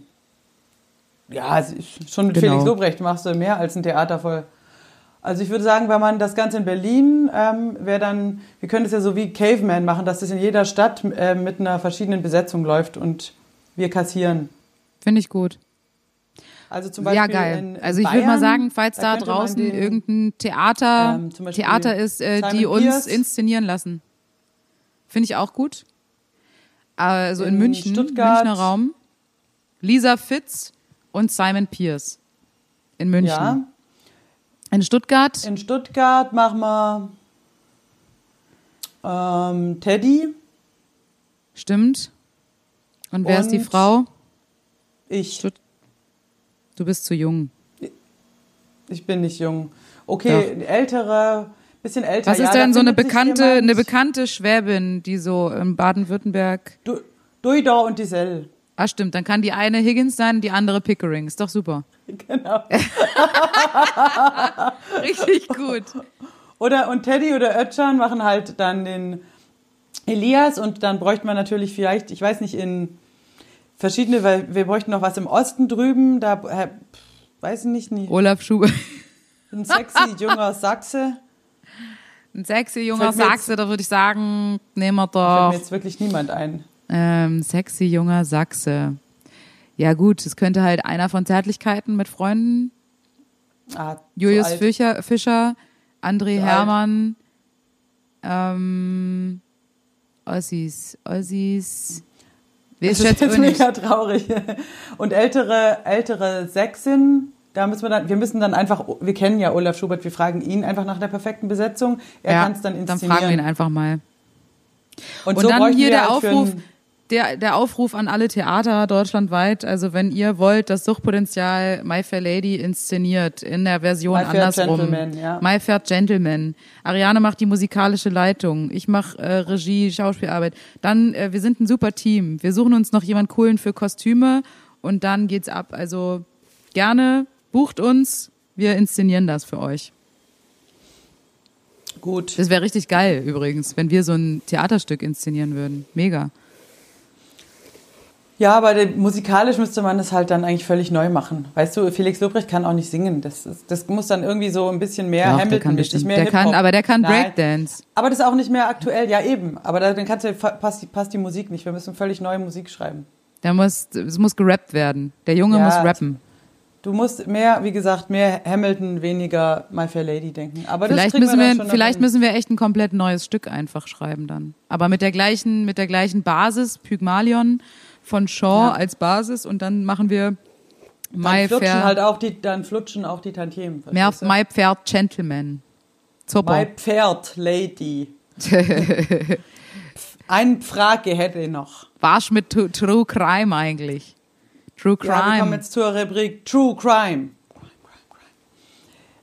[SPEAKER 3] Ja, schon mit
[SPEAKER 2] Genau.
[SPEAKER 3] Felix Lobrecht machst du mehr als ein Theater voll. Also ich würde sagen, wenn man das Ganze in Berlin ähm, wäre dann, wir können das ja so wie Caveman machen, dass das in jeder Stadt äh, mit einer verschiedenen Besetzung läuft und wir kassieren.
[SPEAKER 2] Finde ich gut.
[SPEAKER 3] Also zum Beispiel
[SPEAKER 2] Ja, geil. also ich würde mal sagen, falls
[SPEAKER 3] da
[SPEAKER 2] da draußen
[SPEAKER 3] den-
[SPEAKER 2] irgendein Theater,
[SPEAKER 3] Ähm,
[SPEAKER 2] Theater ist, äh, die uns
[SPEAKER 3] Pierce.
[SPEAKER 2] inszenieren lassen. Finde ich auch gut. Also in,
[SPEAKER 3] In
[SPEAKER 2] München,
[SPEAKER 3] Stuttgart.
[SPEAKER 2] Münchner Raum. Lisa Fitz und Simon Pierce. In München.
[SPEAKER 3] Ja,
[SPEAKER 2] In Stuttgart.
[SPEAKER 3] in Stuttgart machen wir ähm, Teddy,
[SPEAKER 2] Stimmt. Und wer ist die
[SPEAKER 3] Und-
[SPEAKER 2] Frau?
[SPEAKER 3] ich.
[SPEAKER 2] Stutt- Du bist zu jung.
[SPEAKER 3] Ich bin nicht jung. Okay, ältere, bisschen älter.
[SPEAKER 2] Was ist denn so eine bekannte, eine bekannte Schwäbin, die so in Baden-Württemberg
[SPEAKER 3] Du, Duidor und Diesel.
[SPEAKER 2] Ah, stimmt. Dann kann die eine Higgins sein, die andere Pickering. Ist doch super.
[SPEAKER 3] Genau.
[SPEAKER 2] Richtig gut.
[SPEAKER 3] Oder und Teddy oder Ötchan machen halt dann den Elias und dann bräuchte man natürlich vielleicht, ich weiß nicht, in verschiedene, weil wir bräuchten noch was im Osten drüben, da äh, weiß ich nicht, nie.
[SPEAKER 2] Olaf Schubert.
[SPEAKER 3] ein sexy junger Sachse.
[SPEAKER 2] Ein sexy junger
[SPEAKER 3] Fällt
[SPEAKER 2] Sachse, da würde ich sagen, nehmen wir
[SPEAKER 3] Fällt
[SPEAKER 2] doch.
[SPEAKER 3] mir jetzt wirklich niemand ein.
[SPEAKER 2] Ähm, sexy junger Sachse. Ja gut, es könnte halt einer von Zärtlichkeiten mit Freunden.
[SPEAKER 3] Ah,
[SPEAKER 2] Julius. Fischer, Fischer André
[SPEAKER 3] Zu.
[SPEAKER 2] Hermann, ähm, Ossis, Ossis. Wer
[SPEAKER 3] Das
[SPEAKER 2] ist jetzt
[SPEAKER 3] mega traurig. Und ältere, ältere Sächsin, da müssen wir dann, wir müssen dann einfach, wir kennen ja Olaf Schubert, wir fragen ihn einfach nach der perfekten Besetzung. Er
[SPEAKER 2] Ja,
[SPEAKER 3] kann es dann
[SPEAKER 2] dann
[SPEAKER 3] inszenieren.
[SPEAKER 2] fragen wir ihn einfach mal.
[SPEAKER 3] Und,
[SPEAKER 2] Und
[SPEAKER 3] so
[SPEAKER 2] dann hier
[SPEAKER 3] wir
[SPEAKER 2] der
[SPEAKER 3] halt
[SPEAKER 2] Aufruf, der, der Aufruf an alle Theater deutschlandweit, also wenn ihr wollt, das Suchtpotenzial My Fair Lady inszeniert in der Version
[SPEAKER 3] My Fair
[SPEAKER 2] andersrum.
[SPEAKER 3] Gentleman, ja.
[SPEAKER 2] My Fair Gentleman. Ariane macht die musikalische Leitung. Ich mache äh, Regie, Schauspielarbeit. Dann, äh, wir sind ein super Team. Wir suchen uns noch jemand coolen für Kostüme und dann geht's ab. Also gerne bucht uns. Wir inszenieren das für euch.
[SPEAKER 3] Gut.
[SPEAKER 2] Das wäre richtig geil übrigens, wenn wir so ein Theaterstück inszenieren würden. Mega.
[SPEAKER 3] Ja, aber musikalisch müsste man das halt dann eigentlich völlig neu machen. Weißt du, Felix Lobrecht kann auch nicht singen. Das, ist, das muss dann irgendwie so ein bisschen mehr
[SPEAKER 2] Doch,
[SPEAKER 3] Hamilton
[SPEAKER 2] bestimmt.
[SPEAKER 3] mehr
[SPEAKER 2] Der kann, aber der kann. Breakdance.
[SPEAKER 3] Aber das ist auch nicht mehr aktuell. Ja, eben. Aber da, dann kannst du, passt, die- passt die Musik nicht. Wir müssen völlig neue Musik schreiben.
[SPEAKER 2] Der muss, es muss gerappt werden. Der Junge
[SPEAKER 3] Ja,
[SPEAKER 2] muss rappen.
[SPEAKER 3] Du musst mehr, wie gesagt, mehr Hamilton, weniger My Fair Lady denken. Aber
[SPEAKER 2] Vielleicht müssen
[SPEAKER 3] wir,
[SPEAKER 2] wir, vielleicht müssen wir echt ein komplett neues Stück einfach schreiben dann. Aber mit der gleichen, mit der gleichen Basis, Pygmalion von Shaw
[SPEAKER 3] Ja.
[SPEAKER 2] als Basis und dann machen wir
[SPEAKER 3] dann
[SPEAKER 2] My
[SPEAKER 3] flutschen
[SPEAKER 2] Fair,
[SPEAKER 3] halt auch die, dann flutschen auch die Tantiemen.
[SPEAKER 2] mehr? My Fair Gentleman. Super.
[SPEAKER 3] My Pferd Lady. Ein Frage hätte ich noch.
[SPEAKER 2] War's mit True, True Crime eigentlich? True
[SPEAKER 3] Ja, wir kommen
[SPEAKER 2] Crime.
[SPEAKER 3] jetzt zur Rubrik True Crime.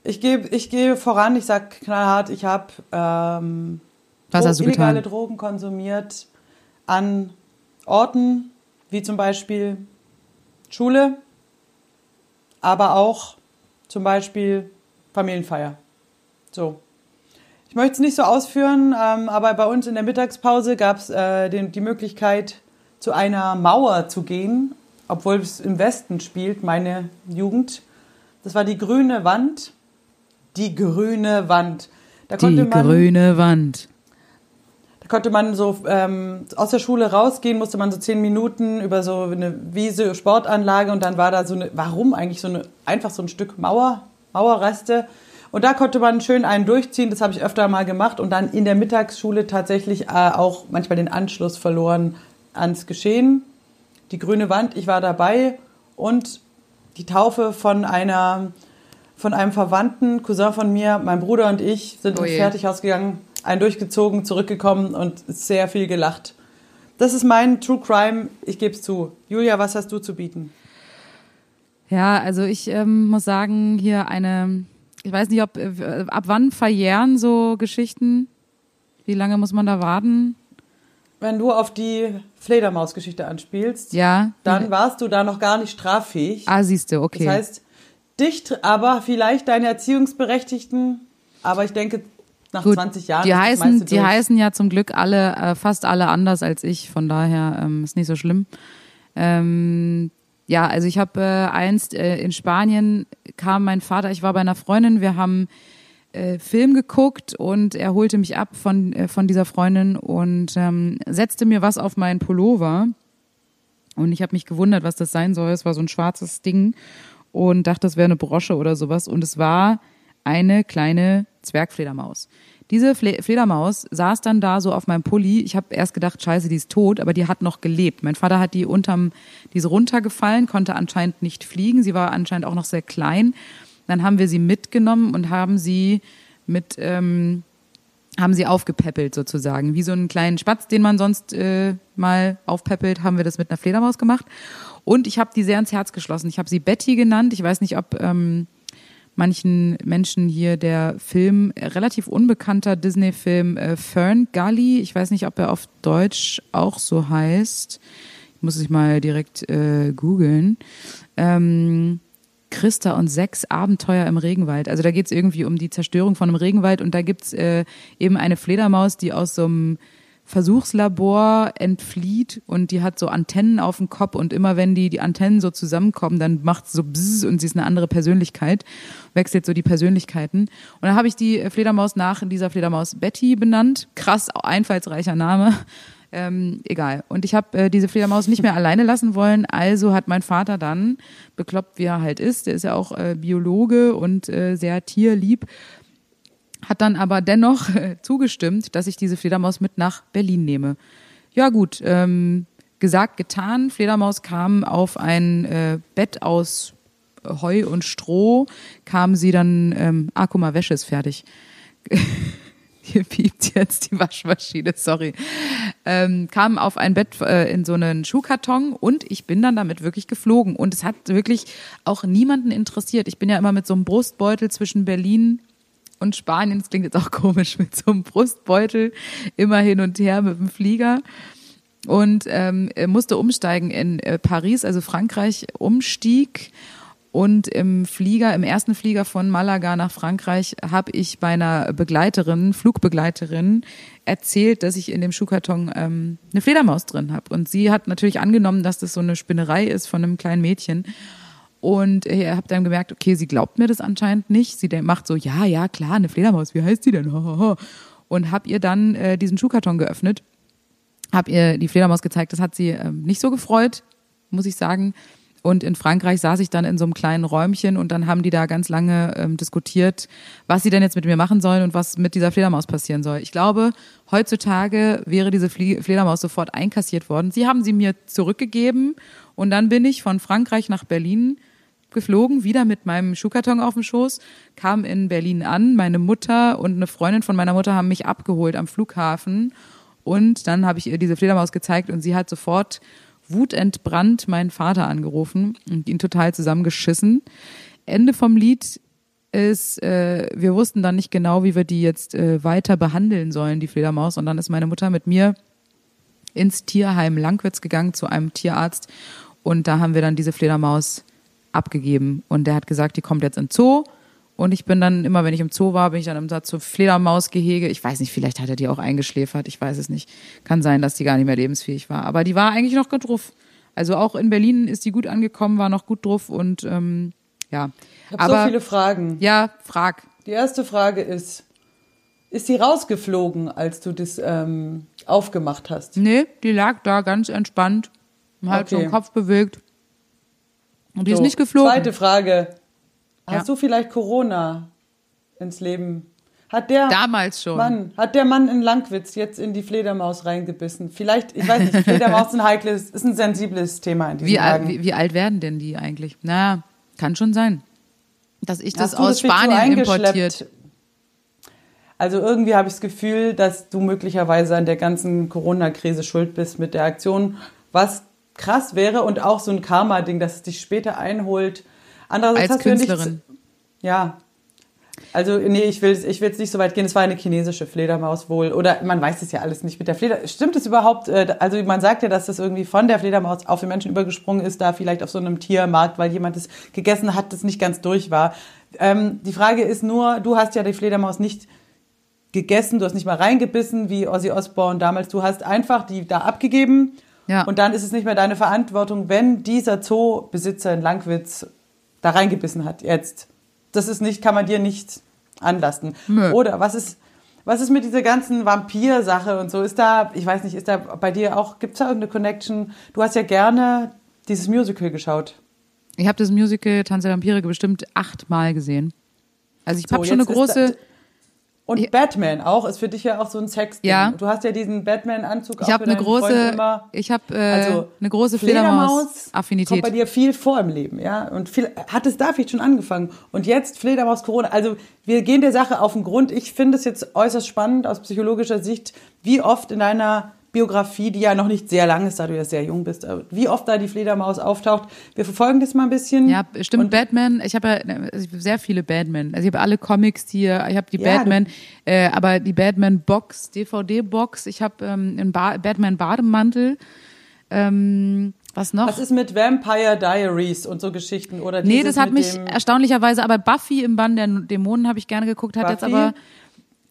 [SPEAKER 3] Ich gebe ich gehe voran, ich sag knallhart, ich habe ähm,
[SPEAKER 2] Was
[SPEAKER 3] Dro-
[SPEAKER 2] hast du
[SPEAKER 3] illegale
[SPEAKER 2] getan?
[SPEAKER 3] Drogen konsumiert an Orten wie zum Beispiel Schule, aber auch zum Beispiel Familienfeier. So. Ich möchte es nicht so ausführen, ähm, aber bei uns in der Mittagspause gab es äh, die Möglichkeit, zu einer Mauer zu gehen, obwohl es im Westen spielt, meine Jugend. Das war die grüne Wand. Die grüne Wand. Da
[SPEAKER 2] Die
[SPEAKER 3] man,
[SPEAKER 2] grüne Wand.
[SPEAKER 3] Konnte man so ähm, aus der Schule rausgehen, musste man so zehn Minuten über so eine Wiese, Sportanlage und dann war da so eine, warum eigentlich so eine, einfach so ein Stück Mauer, Mauerreste. Und da konnte man schön einen durchziehen, das habe ich öfter mal gemacht und dann in der Mittagsschule tatsächlich äh, auch manchmal den Anschluss verloren ans Geschehen. Die grüne Wand, ich war dabei und die Taufe von einer von einem Verwandten, Cousin von mir, mein Bruder und ich sind
[SPEAKER 2] Oh
[SPEAKER 3] ins. Fertighaus gegangen, einen durchgezogen, zurückgekommen und sehr viel gelacht. Das ist mein True Crime, ich gebe es zu. Julia, was hast du zu bieten?
[SPEAKER 2] Ja, also ich ähm, muss sagen, hier eine, ich weiß nicht, ob äh, ab wann verjähren so Geschichten? Wie lange muss man da warten?
[SPEAKER 3] Wenn du auf die Fledermaus-Geschichte anspielst,
[SPEAKER 2] Ja.
[SPEAKER 3] dann warst du da noch gar nicht straffähig.
[SPEAKER 2] Ah, siehst du, okay.
[SPEAKER 3] Das heißt, dich, aber vielleicht deine Erziehungsberechtigten, aber ich denke, nach
[SPEAKER 2] Gut,
[SPEAKER 3] 20 Jahren
[SPEAKER 2] die heißen, die
[SPEAKER 3] durch.
[SPEAKER 2] heißen ja zum Glück alle, äh, fast alle anders als ich, von daher ähm, ist nicht so schlimm. Ähm, ja, also ich habe äh, einst äh, in Spanien kam mein Vater, ich war bei einer Freundin, wir haben äh, Film geguckt und er holte mich ab von, äh, von dieser Freundin und ähm, setzte mir was auf meinen Pullover. Und ich habe mich gewundert, was das sein soll. Es war so ein schwarzes Ding und dachte, das wäre eine Brosche oder sowas. Und es war eine kleine Zwergfledermaus. Diese Fle Fledermaus saß dann da so auf meinem Pulli. Ich habe erst gedacht, scheiße, die ist tot, aber die hat noch gelebt. Mein Vater hat die unterm, die ist runtergefallen, konnte anscheinend nicht fliegen. Sie war anscheinend auch noch sehr klein. Dann haben wir sie mitgenommen und haben sie mit ähm, haben sie aufgepäppelt sozusagen. Wie so einen kleinen Spatz, den man sonst äh, mal aufpäppelt, haben wir das mit einer Fledermaus gemacht. Und ich habe die sehr ans Herz geschlossen. Ich habe sie Betty genannt. Ich weiß nicht, ob ähm, manchen Menschen hier der Film, äh, relativ unbekannter Disney-Film äh, Fern Gully, ich weiß nicht, ob er auf Deutsch auch so heißt. Ich muss ich mal direkt äh, googeln. Ähm, Christa und sechs Abenteuer im Regenwald. Also da geht es irgendwie um die Zerstörung von einem Regenwald und da gibt's äh, eben eine Fledermaus, die aus so einem Versuchslabor entflieht und die hat so Antennen auf dem Kopf und immer wenn die, die Antennen so zusammenkommen, dann macht so bzzz und sie ist eine andere Persönlichkeit, wechselt so die Persönlichkeiten. Und dann habe ich die Fledermaus nach dieser Fledermaus Betty benannt. Krass, einfallsreicher Name. Ähm, egal. Und ich habe äh, diese Fledermaus nicht mehr alleine lassen wollen, also hat mein Vater dann, bekloppt wie er halt ist, der ist ja auch äh, Biologe und äh, sehr tierlieb, hat dann aber dennoch äh, zugestimmt, dass ich diese Fledermaus mit nach Berlin nehme. Ja gut, ähm, gesagt, getan. Fledermaus kam auf ein äh, Bett aus Heu und Stroh, kam sie dann, ähm, ah, guck mal, Wäsche ist fertig. Hier piept jetzt die Waschmaschine, sorry. ähm, kam auf ein Bett äh, in so einen Schuhkarton und ich bin dann damit wirklich geflogen. Und es hat wirklich auch niemanden interessiert. Ich bin ja immer mit so einem Brustbeutel zwischen Berlin und Spanien, das klingt jetzt auch komisch, mit so einem Brustbeutel immer hin und her mit dem Flieger und ähm, musste umsteigen in äh, Paris, also Frankreich, umstieg. Und im Flieger, im ersten Flieger von Malaga nach Frankreich, habe ich bei einer Begleiterin, Flugbegleiterin, erzählt, dass ich in dem Schuhkarton ähm, eine Fledermaus drin habe. Und sie hat natürlich angenommen, dass das so eine Spinnerei ist von einem kleinen Mädchen. Und ich habe dann gemerkt, okay, sie glaubt mir das anscheinend nicht. Sie macht so, ja, ja, klar, eine Fledermaus, wie heißt die denn? Und habe ihr dann äh, diesen Schuhkarton geöffnet habe ihr die Fledermaus gezeigt. Das hat sie ähm, nicht so gefreut, muss ich sagen. Und in Frankreich saß ich dann in so einem kleinen Räumchen und dann haben die da ganz lange ähm, diskutiert, was sie denn jetzt mit mir machen sollen und was mit dieser Fledermaus passieren soll. Ich glaube, heutzutage wäre diese Flie Fledermaus sofort einkassiert worden. Sie haben sie mir zurückgegeben und dann bin ich von Frankreich nach Berlin geflogen, wieder mit meinem Schuhkarton auf dem Schoß, kam in Berlin an. Meine Mutter und eine Freundin von meiner Mutter haben mich abgeholt am Flughafen und dann habe ich ihr diese Fledermaus gezeigt und sie hat sofort wutentbrannt meinen Vater angerufen und ihn total zusammengeschissen. Ende vom Lied ist, äh, wir wussten dann nicht genau, wie wir die jetzt äh, weiter behandeln sollen, die Fledermaus. Und dann ist meine Mutter mit mir ins Tierheim Langwitz gegangen zu einem Tierarzt. Und da haben wir dann diese Fledermaus abgegeben. Und der hat gesagt, die kommt jetzt in Zoo. Und ich bin dann immer, wenn ich im Zoo war, bin ich dann im Satz zur Fledermausgehege. Ich weiß nicht, vielleicht hat er die auch eingeschläfert. Ich weiß es nicht. Kann sein, dass die gar nicht mehr lebensfähig war. Aber die war eigentlich noch gut drauf. Also auch in Berlin ist die gut angekommen, war noch gut drauf und ähm, ja.
[SPEAKER 3] Ich habe
[SPEAKER 2] Aber
[SPEAKER 3] so viele Fragen.
[SPEAKER 2] ja, frag.
[SPEAKER 3] Die erste Frage ist, ist sie rausgeflogen, als du das ähm, aufgemacht hast?
[SPEAKER 2] Nee, die lag da ganz entspannt, hat so
[SPEAKER 3] Okay.
[SPEAKER 2] den Kopf bewegt. Und die ist
[SPEAKER 3] So,
[SPEAKER 2] nicht geflogen.
[SPEAKER 3] Zweite Frage.
[SPEAKER 2] Ja.
[SPEAKER 3] Hast du vielleicht Corona ins Leben? Hat der
[SPEAKER 2] Damals schon.
[SPEAKER 3] Mann, hat der Mann in Langwitz jetzt in die Fledermaus reingebissen? Vielleicht, ich weiß nicht, Fledermaus ist ein heikles, ist ein sensibles Thema in diesen
[SPEAKER 2] Wie,
[SPEAKER 3] Tagen.
[SPEAKER 2] wie, wie alt werden denn die eigentlich? Na, kann schon sein. Dass ich das
[SPEAKER 3] Hast
[SPEAKER 2] aus
[SPEAKER 3] so
[SPEAKER 2] Spanien importiert.
[SPEAKER 3] Also irgendwie habe ich das Gefühl, dass du möglicherweise an der ganzen Corona-Krise schuld bist mit der Aktion, was krass wäre und auch so ein Karma-Ding, dass es dich später einholt. Andererseits
[SPEAKER 2] Als
[SPEAKER 3] hast du ja
[SPEAKER 2] Künstlerin.
[SPEAKER 3] nichts, ja. Also, nee, ich will, ich will jetzt nicht so weit gehen. Es war eine chinesische Fledermaus wohl. Oder man weiß es ja alles nicht mit der Fledermaus. Stimmt es überhaupt? Äh, Also, man sagt ja, dass das irgendwie von der Fledermaus auf den Menschen übergesprungen ist, da vielleicht auf so einem Tiermarkt, weil jemand es gegessen hat, das nicht ganz durch war. Ähm, die Frage ist nur, du hast ja die Fledermaus nicht gegessen, du hast nicht mal reingebissen, wie Ozzy Osbourne damals. Du hast einfach die da abgegeben.
[SPEAKER 2] Ja.
[SPEAKER 3] Und dann ist es nicht mehr deine Verantwortung, wenn dieser Zoobesitzer in Langwitz da reingebissen hat jetzt. Das ist nicht, kann man dir nicht anlasten.
[SPEAKER 2] Nö.
[SPEAKER 3] Oder was ist, was ist mit dieser ganzen Vampir-Sache und so? Ist da, ich weiß nicht, ist da bei dir auch, gibt es da irgendeine Connection? Du hast ja gerne dieses Musical geschaut.
[SPEAKER 2] Ich habe das Musical Tanz der Vampire bestimmt achtmal gesehen. Also ich
[SPEAKER 3] So,
[SPEAKER 2] habe schon eine große.
[SPEAKER 3] Und
[SPEAKER 2] Ja.
[SPEAKER 3] Batman auch ist für dich ja auch so ein Sex.
[SPEAKER 2] Ja.
[SPEAKER 3] Du hast ja diesen Batman-Anzug.
[SPEAKER 2] Ich
[SPEAKER 3] auch
[SPEAKER 2] habe
[SPEAKER 3] für
[SPEAKER 2] eine
[SPEAKER 3] deinen Freund
[SPEAKER 2] große,
[SPEAKER 3] Immer.
[SPEAKER 2] ich habe äh,
[SPEAKER 3] Also,
[SPEAKER 2] eine große
[SPEAKER 3] Fledermaus kommt
[SPEAKER 2] Fledermaus-Affinität.
[SPEAKER 3] bei dir viel vor im Leben, ja. Und viel, hat es da vielleicht schon angefangen. Und jetzt Fledermaus Corona. Also wir gehen der Sache auf den Grund. Ich finde es jetzt äußerst spannend aus psychologischer Sicht, wie oft in deiner Biografie, die ja noch nicht sehr lang ist, da du ja sehr jung bist, aber wie oft da die Fledermaus auftaucht. Wir verfolgen das mal ein bisschen.
[SPEAKER 2] Ja, stimmt.
[SPEAKER 3] Und
[SPEAKER 2] Batman. Ich habe ja also sehr viele Batman. Also ich habe alle Comics hier. Ich habe die
[SPEAKER 3] Ja,
[SPEAKER 2] Batman, äh, aber die Batman Box, DVD Box. Ich habe ähm, einen ba Batman Bademantel. Ähm, was noch?
[SPEAKER 3] was ist mit Vampire Diaries und so Geschichten? Oder
[SPEAKER 2] nee, das hat mich erstaunlicherweise. Aber Buffy im Bann der Dämonen habe ich gerne geguckt. Hat jetzt
[SPEAKER 3] Buffy?
[SPEAKER 2] aber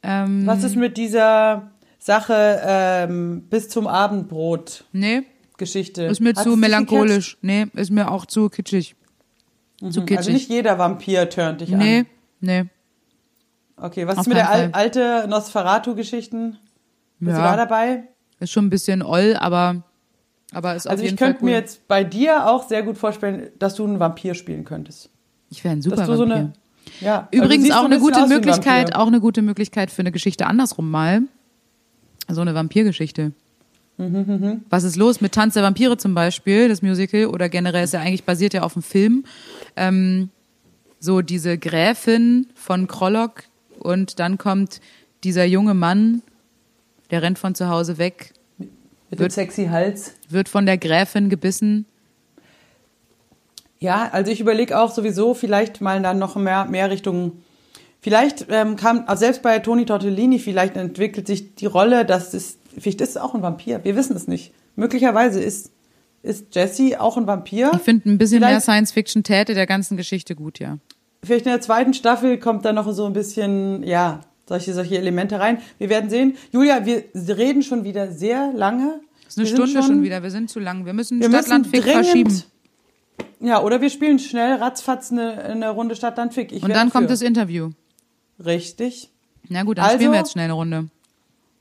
[SPEAKER 2] ähm,
[SPEAKER 3] Was ist mit dieser Sache ähm, bis zum Abendbrot
[SPEAKER 2] nee,
[SPEAKER 3] Geschichte?
[SPEAKER 2] ist mir
[SPEAKER 3] Hat
[SPEAKER 2] zu melancholisch. Nee, ist mir auch zu kitschig. Zu
[SPEAKER 3] gecatcht?
[SPEAKER 2] kitschig.
[SPEAKER 3] Also nicht jeder Vampir turnt dich
[SPEAKER 2] nee,
[SPEAKER 3] an.
[SPEAKER 2] nee.
[SPEAKER 3] Okay, was
[SPEAKER 2] Auf
[SPEAKER 3] ist mit der al alte Nosferatu-Geschichten? Bist
[SPEAKER 2] Ja.
[SPEAKER 3] du da dabei?
[SPEAKER 2] Ist schon ein bisschen oll, aber aber ist
[SPEAKER 3] Also ich könnte
[SPEAKER 2] cool.
[SPEAKER 3] mir jetzt bei dir auch sehr gut vorstellen, dass du einen Vampir spielen könntest.
[SPEAKER 2] ich wäre ein super
[SPEAKER 3] Dass du so
[SPEAKER 2] Vampir.
[SPEAKER 3] eine ja, also
[SPEAKER 2] Übrigens auch
[SPEAKER 3] ein
[SPEAKER 2] eine gute
[SPEAKER 3] ein
[SPEAKER 2] Möglichkeit, auch eine gute Möglichkeit für eine Geschichte andersrum mal. So eine Vampirgeschichte.
[SPEAKER 3] Mhm,
[SPEAKER 2] Was ist los mit Tanz der Vampire zum Beispiel, das Musical, oder generell ist ja eigentlich basiert ja auf dem Film. Ähm, so diese Gräfin von Krollock und dann kommt dieser junge Mann, der rennt von zu Hause weg
[SPEAKER 3] Mit dem
[SPEAKER 2] Wird-
[SPEAKER 3] sexy Hals.
[SPEAKER 2] Wird von der Gräfin gebissen.
[SPEAKER 3] Ja, also ich überlege auch sowieso vielleicht mal dann noch mehr, mehr Richtung. Vielleicht ähm, kam, also selbst bei Toni Tortellini, vielleicht entwickelt sich die Rolle, dass es, vielleicht ist es auch ein Vampir. Wir wissen es nicht. Möglicherweise ist, ist Jesse auch ein Vampir.
[SPEAKER 2] Ich finde ein bisschen mehr
[SPEAKER 3] Vielleicht-
[SPEAKER 2] Science Fiction täte der ganzen Geschichte gut, ja.
[SPEAKER 3] Vielleicht in der zweiten Staffel kommt da noch so ein bisschen, ja, solche, solche Elemente rein. Wir werden sehen. Julia, wir reden schon wieder sehr lange.
[SPEAKER 2] Das ist eine
[SPEAKER 3] Wir
[SPEAKER 2] Stunde schon, wieder. Wir sind zu lang. Wir müssen
[SPEAKER 3] Wir
[SPEAKER 2] Stadtland
[SPEAKER 3] müssen
[SPEAKER 2] Fick
[SPEAKER 3] dringend,
[SPEAKER 2] verschieben.
[SPEAKER 3] Ja, oder wir spielen schnell ratzfatz eine, eine Runde Stadtland Fick. Ich
[SPEAKER 2] Und dann kommt
[SPEAKER 3] dafür.
[SPEAKER 2] das Interview.
[SPEAKER 3] Richtig.
[SPEAKER 2] Na gut, dann
[SPEAKER 3] Also-
[SPEAKER 2] spielen wir jetzt schnell eine Runde.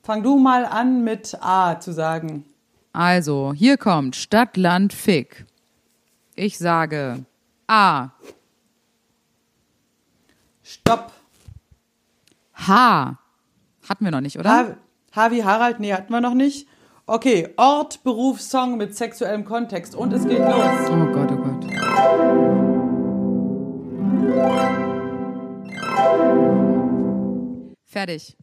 [SPEAKER 3] Fang du mal an mit A zu sagen.
[SPEAKER 2] Also, hier kommt Stadt, Land, Fick. Ich sage A.
[SPEAKER 3] Stopp.
[SPEAKER 2] H. Hatten wir noch nicht, oder?
[SPEAKER 3] H, H wie Harald, nee, hatten wir noch nicht. Okay, Ort, Beruf, Song mit sexuellem Kontext. Und es geht los.
[SPEAKER 2] Oh Gott, oh Gott. Fertig.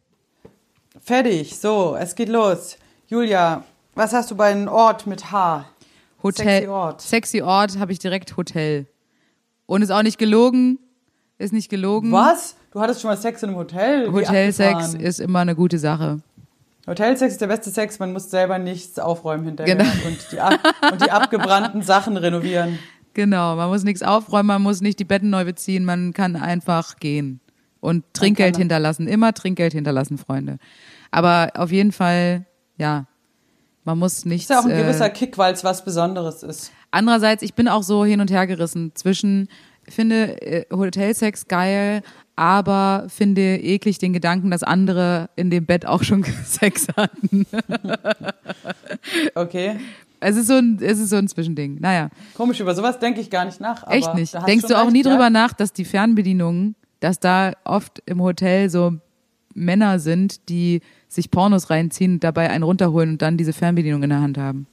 [SPEAKER 3] Fertig. So, es geht los. Julia, was hast du bei einem Ort mit H?
[SPEAKER 2] Hotel.
[SPEAKER 3] Sexy Ort.
[SPEAKER 2] Sexy Ort habe ich direkt Hotel. Und ist auch nicht gelogen. Ist nicht gelogen.
[SPEAKER 3] Was? Du hattest schon mal Sex in einem Hotel?
[SPEAKER 2] Hotelsex ist immer eine gute Sache.
[SPEAKER 3] Hotelsex ist der beste Sex. Man muss selber nichts aufräumen hinterher
[SPEAKER 2] Genau.
[SPEAKER 3] und, die, ab- und die abgebrannten Sachen renovieren.
[SPEAKER 2] Genau, man muss nichts aufräumen, man muss nicht die Betten neu beziehen, man kann einfach gehen und Trinkgeld hinterlassen. Immer Trinkgeld hinterlassen, Freunde. Aber auf jeden Fall, ja, man muss nichts.
[SPEAKER 3] Ist ja auch ein gewisser
[SPEAKER 2] äh,
[SPEAKER 3] Kick, weil es was Besonderes ist.
[SPEAKER 2] andererseits, ich bin auch so hin und her gerissen zwischen, finde äh, Hotelsex geil, aber finde eklig den Gedanken, dass andere in dem Bett auch schon Sex hatten.
[SPEAKER 3] Okay.
[SPEAKER 2] Es ist so ein, es ist so ein Zwischending. Naja.
[SPEAKER 3] Komisch, über sowas denke ich gar nicht nach. Aber
[SPEAKER 2] Echt nicht. Denkst du auch
[SPEAKER 3] recht,
[SPEAKER 2] nie
[SPEAKER 3] ja?
[SPEAKER 2] drüber nach, dass die Fernbedienungen, dass da oft im Hotel so Männer sind, die sich Pornos reinziehen, dabei einen runterholen und dann diese Fernbedienung in der Hand haben?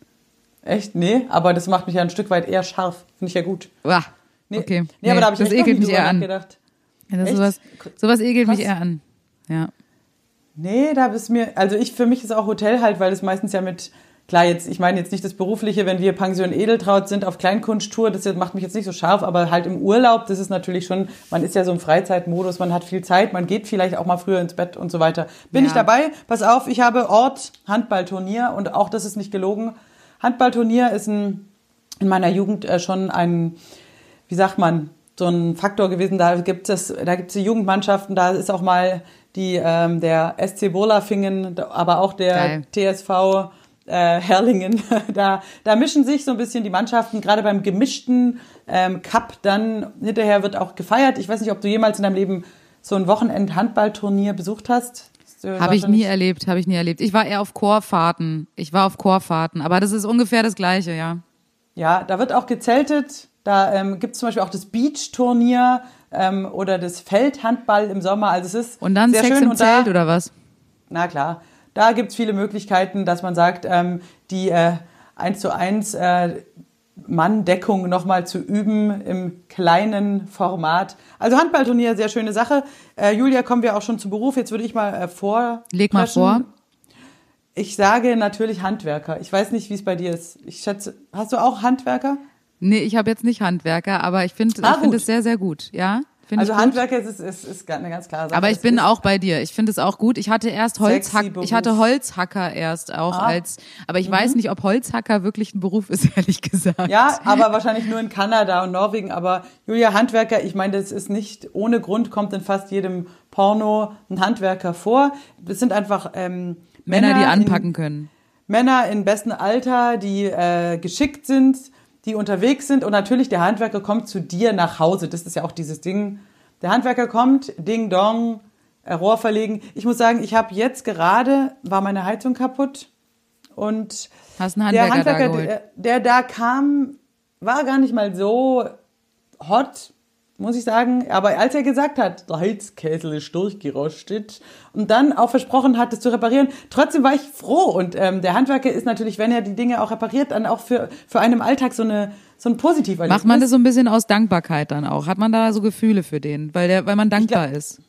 [SPEAKER 3] Echt? Nee, aber das macht mich ja ein Stück weit eher scharf. Finde ich ja gut.
[SPEAKER 2] Uah.
[SPEAKER 3] Nee,
[SPEAKER 2] Okay.
[SPEAKER 3] Nee, aber da habe ich
[SPEAKER 2] das ekelt mich eher an. Ja, das
[SPEAKER 3] Echt?
[SPEAKER 2] sowas, sowas ekelt mich
[SPEAKER 3] Krass.
[SPEAKER 2] eher an. Ja.
[SPEAKER 3] Nee, da ist mir, also ich, für mich ist auch Hotel halt, weil es meistens ja mit, klar, jetzt, ich meine jetzt nicht das Berufliche, wenn wir Pension Edeltraut sind auf Kleinkunsttour, das macht mich jetzt nicht so scharf, aber halt im Urlaub, das ist natürlich schon, man ist ja so im Freizeitmodus, man hat viel Zeit, man geht vielleicht auch mal früher ins Bett und so weiter. Bin
[SPEAKER 2] Ja.
[SPEAKER 3] ich dabei? Pass auf, ich habe Ort Handballturnier und auch das ist nicht gelogen. Handballturnier ist ein, in meiner Jugend äh, schon ein, wie sagt man, so ein Faktor gewesen. Da gibt es, da gibt es die Jugendmannschaften, da ist auch mal die, ähm, der SC Bolafingen, aber auch der
[SPEAKER 2] Geil.
[SPEAKER 3] TSV äh, Herlingen. Da, da mischen sich so ein bisschen die Mannschaften, gerade beim gemischten ähm, Cup dann hinterher wird auch gefeiert. Ich weiß nicht, ob du jemals in deinem Leben so ein Wochenend-Handballturnier besucht hast.
[SPEAKER 2] Habe ich nie erlebt, habe ich nie erlebt. Ich war eher auf Chorfahrten. Ich war auf Chorfahrten, aber das ist ungefähr das Gleiche, ja.
[SPEAKER 3] Ja, da wird auch gezeltet. Da ähm, gibt es zum Beispiel auch das Beach-Turnier ähm, oder das Feldhandball im Sommer. Also es ist
[SPEAKER 2] Und dann
[SPEAKER 3] sehr
[SPEAKER 2] Sex
[SPEAKER 3] schön
[SPEAKER 2] im
[SPEAKER 3] und
[SPEAKER 2] Zelt
[SPEAKER 3] da,
[SPEAKER 2] oder was?
[SPEAKER 3] Na klar, da gibt's viele Möglichkeiten, dass man sagt, ähm, die äh, 1 zu 1 äh, Manndeckung nochmal zu üben im kleinen Format. Also Handballturnier, sehr schöne Sache. Äh, Julia, kommen wir auch schon zum Beruf. Jetzt würde ich mal äh, vor.
[SPEAKER 2] Leg mal vor.
[SPEAKER 3] Ich sage natürlich Handwerker. Ich weiß nicht, wie es bei dir ist. Ich schätze, hast du auch Handwerker?
[SPEAKER 2] Nee, ich habe jetzt nicht Handwerker, aber ich finde
[SPEAKER 3] Ah,
[SPEAKER 2] ich
[SPEAKER 3] gut.
[SPEAKER 2] es sehr, sehr gut. Ja, finde
[SPEAKER 3] Also. Handwerker ist, ist, ist, eine ganz klare Sache.
[SPEAKER 2] Aber ich bin auch bei dir. Ich finde es auch gut. Ich hatte erst
[SPEAKER 3] Sexy
[SPEAKER 2] Holzhack,
[SPEAKER 3] Beruf.
[SPEAKER 2] ich hatte Holzhacker erst auch
[SPEAKER 3] Ah.
[SPEAKER 2] als, aber ich weiß nicht, ob Holzhacker wirklich ein Beruf ist, ehrlich gesagt.
[SPEAKER 3] Ja, aber wahrscheinlich nur in Kanada und Norwegen. Aber Julia, Handwerker, ich meine, das ist nicht ohne Grund, kommt in fast jedem Porno ein Handwerker vor. Es sind einfach ähm,
[SPEAKER 2] Männer, die
[SPEAKER 3] in-
[SPEAKER 2] anpacken können.
[SPEAKER 3] Männer in bestem Alter, die äh, geschickt sind, die unterwegs sind und natürlich der Handwerker kommt zu dir nach Hause. Das ist ja auch dieses Ding. Der Handwerker kommt, Ding Dong, äh, Rohr verlegen. Ich muss sagen, ich habe jetzt gerade war meine Heizung kaputt und
[SPEAKER 2] einen
[SPEAKER 3] der
[SPEAKER 2] Handwerker, da
[SPEAKER 3] Handwerker, der, der da kam, war gar nicht mal so hot, muss ich sagen. Aber als er gesagt hat, der Heizkessel ist durchgerostet und dann auch versprochen hat, es zu reparieren, trotzdem war ich froh. Und ähm, der Handwerker ist natürlich, wenn er die Dinge auch repariert, dann auch für, für einen im Alltag so, eine, so ein Positiverlebnis.
[SPEAKER 2] Macht man das so ein bisschen aus Dankbarkeit dann auch? Hat man da so Gefühle für den, weil der, weil man dankbar ist?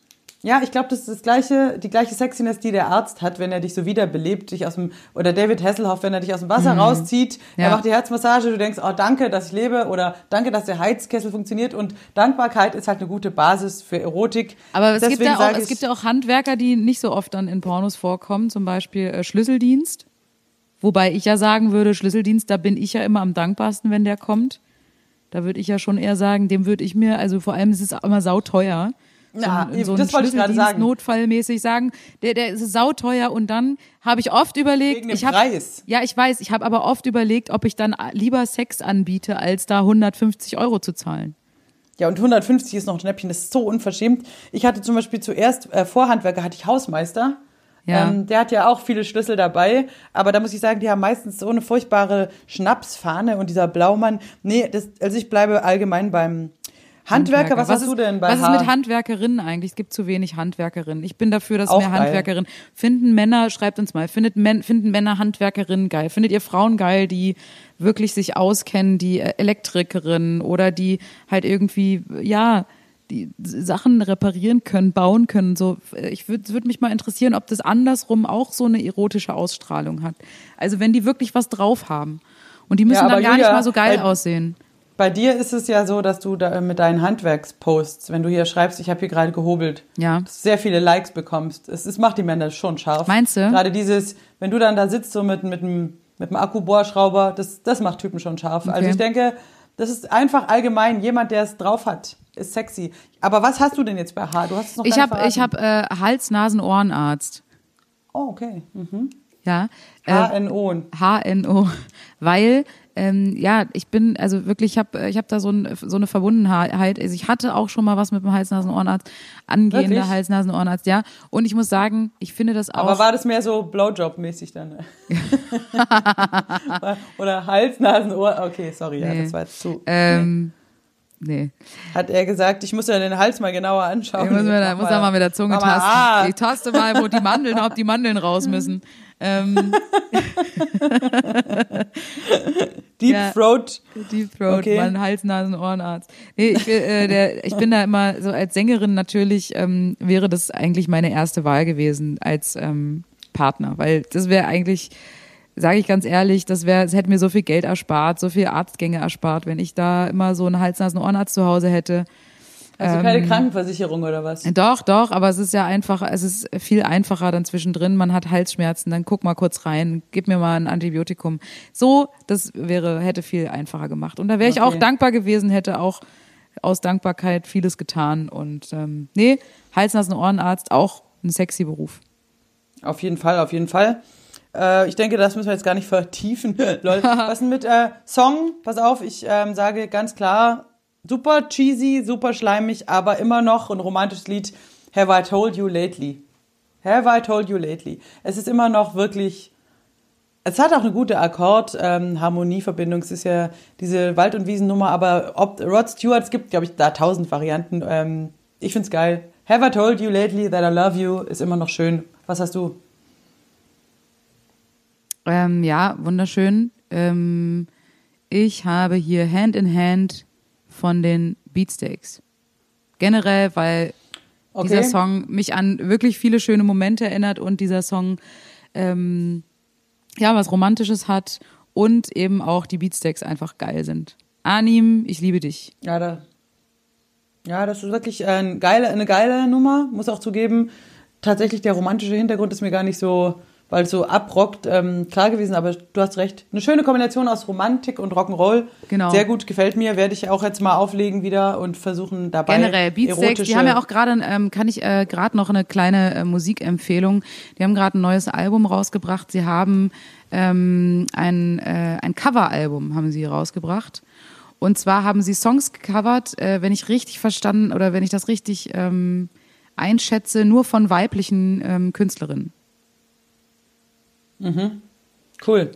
[SPEAKER 3] Ja, ich glaube, das ist das gleiche, die gleiche Sexiness, die der Arzt hat, wenn er dich so wiederbelebt, dich aus dem, oder David Hasselhoff, wenn er dich aus dem Wasser rauszieht, er
[SPEAKER 2] Ja.
[SPEAKER 3] macht die Herzmassage, du denkst, oh, danke, dass ich lebe, oder danke, dass der Heizkessel funktioniert, und Dankbarkeit ist halt eine gute Basis für Erotik.
[SPEAKER 2] Aber es gibt, ja auch, es gibt ja auch Handwerker, die nicht so oft dann in Pornos vorkommen, zum Beispiel äh, Schlüsseldienst. Wobei ich ja sagen würde, Schlüsseldienst, da bin ich ja immer am dankbarsten, wenn der kommt. Da würde ich ja schon eher sagen, dem würde ich mir, also vor allem ist es immer sauteuer. So
[SPEAKER 3] Na,
[SPEAKER 2] ein, so ein
[SPEAKER 3] das wollte ich gerade sagen.
[SPEAKER 2] notfallmäßig sagen, der, der ist sauteuer und dann habe ich oft überlegt,
[SPEAKER 3] Wegen dem
[SPEAKER 2] ich hab,
[SPEAKER 3] Preis.
[SPEAKER 2] ja, ich weiß, ich habe aber oft überlegt, ob ich dann lieber Sex anbiete, als da 150 Euro zu zahlen.
[SPEAKER 3] Ja, und 150 ist noch ein Schnäppchen, das ist so unverschämt. Ich hatte zum Beispiel zuerst, äh, Vorhandwerker hatte ich Hausmeister.
[SPEAKER 2] Ja.
[SPEAKER 3] Ähm, der hat ja auch viele Schlüssel dabei, aber da muss ich sagen, die haben meistens so eine furchtbare Schnapsfahne und dieser Blaumann. Nee, das, also ich bleibe allgemein beim Handwerker. Was, hast
[SPEAKER 2] ist,
[SPEAKER 3] du denn bei
[SPEAKER 2] Was ist mit Handwerkerinnen eigentlich? Es gibt zu wenig Handwerkerinnen. Ich bin dafür, dass
[SPEAKER 3] Auch
[SPEAKER 2] mehr. Handwerkerinnen finden Männer, schreibt uns mal, findet Men, finden Männer Handwerkerinnen geil? Findet ihr Frauen geil, die wirklich sich auskennen, die äh, Elektrikerinnen oder die halt irgendwie, ja, die Sachen reparieren können, bauen können. So, ich würde würd mich mal interessieren, ob das andersrum auch so eine erotische Ausstrahlung hat. Also wenn die wirklich was drauf haben. Und die müssen
[SPEAKER 3] aber
[SPEAKER 2] dann gar nicht
[SPEAKER 3] Julia,
[SPEAKER 2] mal so geil aussehen.
[SPEAKER 3] Bei dir ist es ja so, dass du da mit deinen Handwerksposts, wenn du hier schreibst, ich habe hier gerade gehobelt,
[SPEAKER 2] Ja.
[SPEAKER 3] sehr viele Likes bekommst. Es, es macht die Männer schon scharf.
[SPEAKER 2] Meinst du?
[SPEAKER 3] Gerade dieses, wenn du dann da sitzt so mit, mit einem mit einem Akkubohrschrauber, das, das macht Typen schon scharf. Also
[SPEAKER 2] Okay.
[SPEAKER 3] ich denke, das ist einfach allgemein, jemand, der es drauf hat, ist sexy. Aber was hast du denn jetzt bei Haar? Du hast es noch
[SPEAKER 2] Ich habe ich
[SPEAKER 3] verraten.
[SPEAKER 2] hab, äh, Hals-Nasen-Ohrenarzt.
[SPEAKER 3] Oh, okay. Mhm.
[SPEAKER 2] Ja. Äh,
[SPEAKER 3] HNO.
[SPEAKER 2] HNO, weil ähm, ja, ich bin also wirklich, ich habe ich hab da so, ein, so eine Verbundenheit. Also ich hatte auch schon mal was mit dem Hals-Nasen-Ohrenarzt, angehender? Hals-Nasen-Ohrenarzt, ja. Und ich muss sagen, ich finde das auch.
[SPEAKER 3] Aber war das mehr so Blowjob-mäßig dann? Oder Hals, Nasen, Ohr? Okay, sorry, ja,
[SPEAKER 2] Nee.
[SPEAKER 3] das war jetzt zu.
[SPEAKER 2] ähm, nee.
[SPEAKER 3] Hat er gesagt, ich muss ja den Hals mal genauer anschauen.
[SPEAKER 2] Ich muss, mir da, muss da mal mit der Zunge tasten.
[SPEAKER 3] ah.
[SPEAKER 2] Ich taste mal, wo die Mandeln, ob die Mandeln raus müssen. Ähm,
[SPEAKER 3] Deep
[SPEAKER 2] Ja.
[SPEAKER 3] Throat.
[SPEAKER 2] Deep Throat,
[SPEAKER 3] Okay.
[SPEAKER 2] mein Hals, Nasen, Ohrenarzt. Nee, ich, äh, der, ich bin da immer so als Sängerin natürlich ähm, wäre das eigentlich meine erste Wahl gewesen als ähm, Partner, weil das wäre eigentlich, sage ich ganz ehrlich, das wäre, es hätte mir so viel Geld erspart, so viel Arztgänge erspart, wenn ich da immer so einen Hals, Nasen, Ohrenarzt zu Hause hätte.
[SPEAKER 3] Also
[SPEAKER 2] Ähm,
[SPEAKER 3] keine Krankenversicherung oder was?
[SPEAKER 2] Doch, doch, aber es ist ja einfach, es ist viel einfacher dann zwischendrin. Man hat Halsschmerzen, dann guck mal kurz rein, gib mir mal ein Antibiotikum. So, das wäre, hätte viel einfacher gemacht. Und da wäre ich
[SPEAKER 3] Okay.
[SPEAKER 2] auch dankbar gewesen, hätte auch aus Dankbarkeit vieles getan. Und ähm, nee, Hals, Nasen, Ohrenarzt, auch ein sexy Beruf.
[SPEAKER 3] Auf jeden Fall, auf jeden Fall. Äh, ich denke, das müssen wir jetzt gar nicht vertiefen. Lol. Was denn mit äh, Song? Pass auf, ich ähm, sage ganz klar, super cheesy, super schleimig, aber immer noch ein romantisches Lied. Have I told you lately? Have I told you lately? Es ist immer noch wirklich. Es hat auch eine gute Akkord-Harmonieverbindung. es ist ja diese Wald- und Wiesennummer, aber ob Rod Stewart, es gibt, glaube ich, da tausend Varianten. Ähm, ich find's geil. Have I told you lately that I love you ist immer noch schön. Was hast du?
[SPEAKER 2] Ähm, ja, wunderschön. Ähm, ich habe hier Hand in Hand von den Beatsteaks. Generell, weil
[SPEAKER 3] Okay.
[SPEAKER 2] dieser Song mich an wirklich viele schöne Momente erinnert und dieser Song ähm, ja was Romantisches hat und eben auch die Beatsteaks einfach geil sind. Anim, ich liebe dich.
[SPEAKER 3] Ja, da, ja, das ist wirklich ein geile, eine geile Nummer, muss auch zugeben. Tatsächlich der romantische Hintergrund ist mir gar nicht so, weil es so abrockt, ähm, klar gewesen, aber du hast recht. Eine schöne Kombination aus Romantik und Rock'n'Roll.
[SPEAKER 2] Genau.
[SPEAKER 3] Sehr gut, gefällt mir. Werde ich auch jetzt mal auflegen wieder und versuchen dabei
[SPEAKER 2] Generell, Beatsteaks, die haben ja auch gerade, ähm, kann ich äh, gerade noch eine kleine äh, Musikempfehlung. Die haben gerade ein neues Album rausgebracht. Sie haben ähm, ein, äh, ein Coveralbum haben sie rausgebracht. Und zwar haben sie Songs gecovert, äh, wenn ich richtig verstanden oder wenn ich das richtig ähm, einschätze, nur von weiblichen ähm, Künstlerinnen.
[SPEAKER 3] Cool.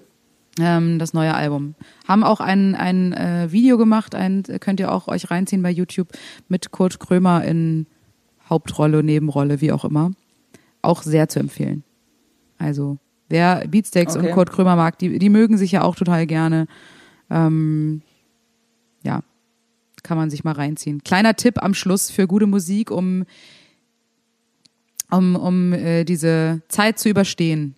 [SPEAKER 2] ähm, das neue Album. Haben auch ein, ein äh, Video gemacht, ein, könnt ihr auch euch reinziehen bei YouTube, mit Kurt Krömer in Hauptrolle, Nebenrolle, wie auch immer. Auch sehr zu empfehlen. Also, wer Beatsteaks
[SPEAKER 3] Okay.
[SPEAKER 2] und Kurt Krömer mag, die, die mögen sich ja auch total gerne. Ähm, ja, kann man sich mal reinziehen. Kleiner Tipp am Schluss für gute Musik, um
[SPEAKER 5] um, um äh, diese Zeit zu überstehen.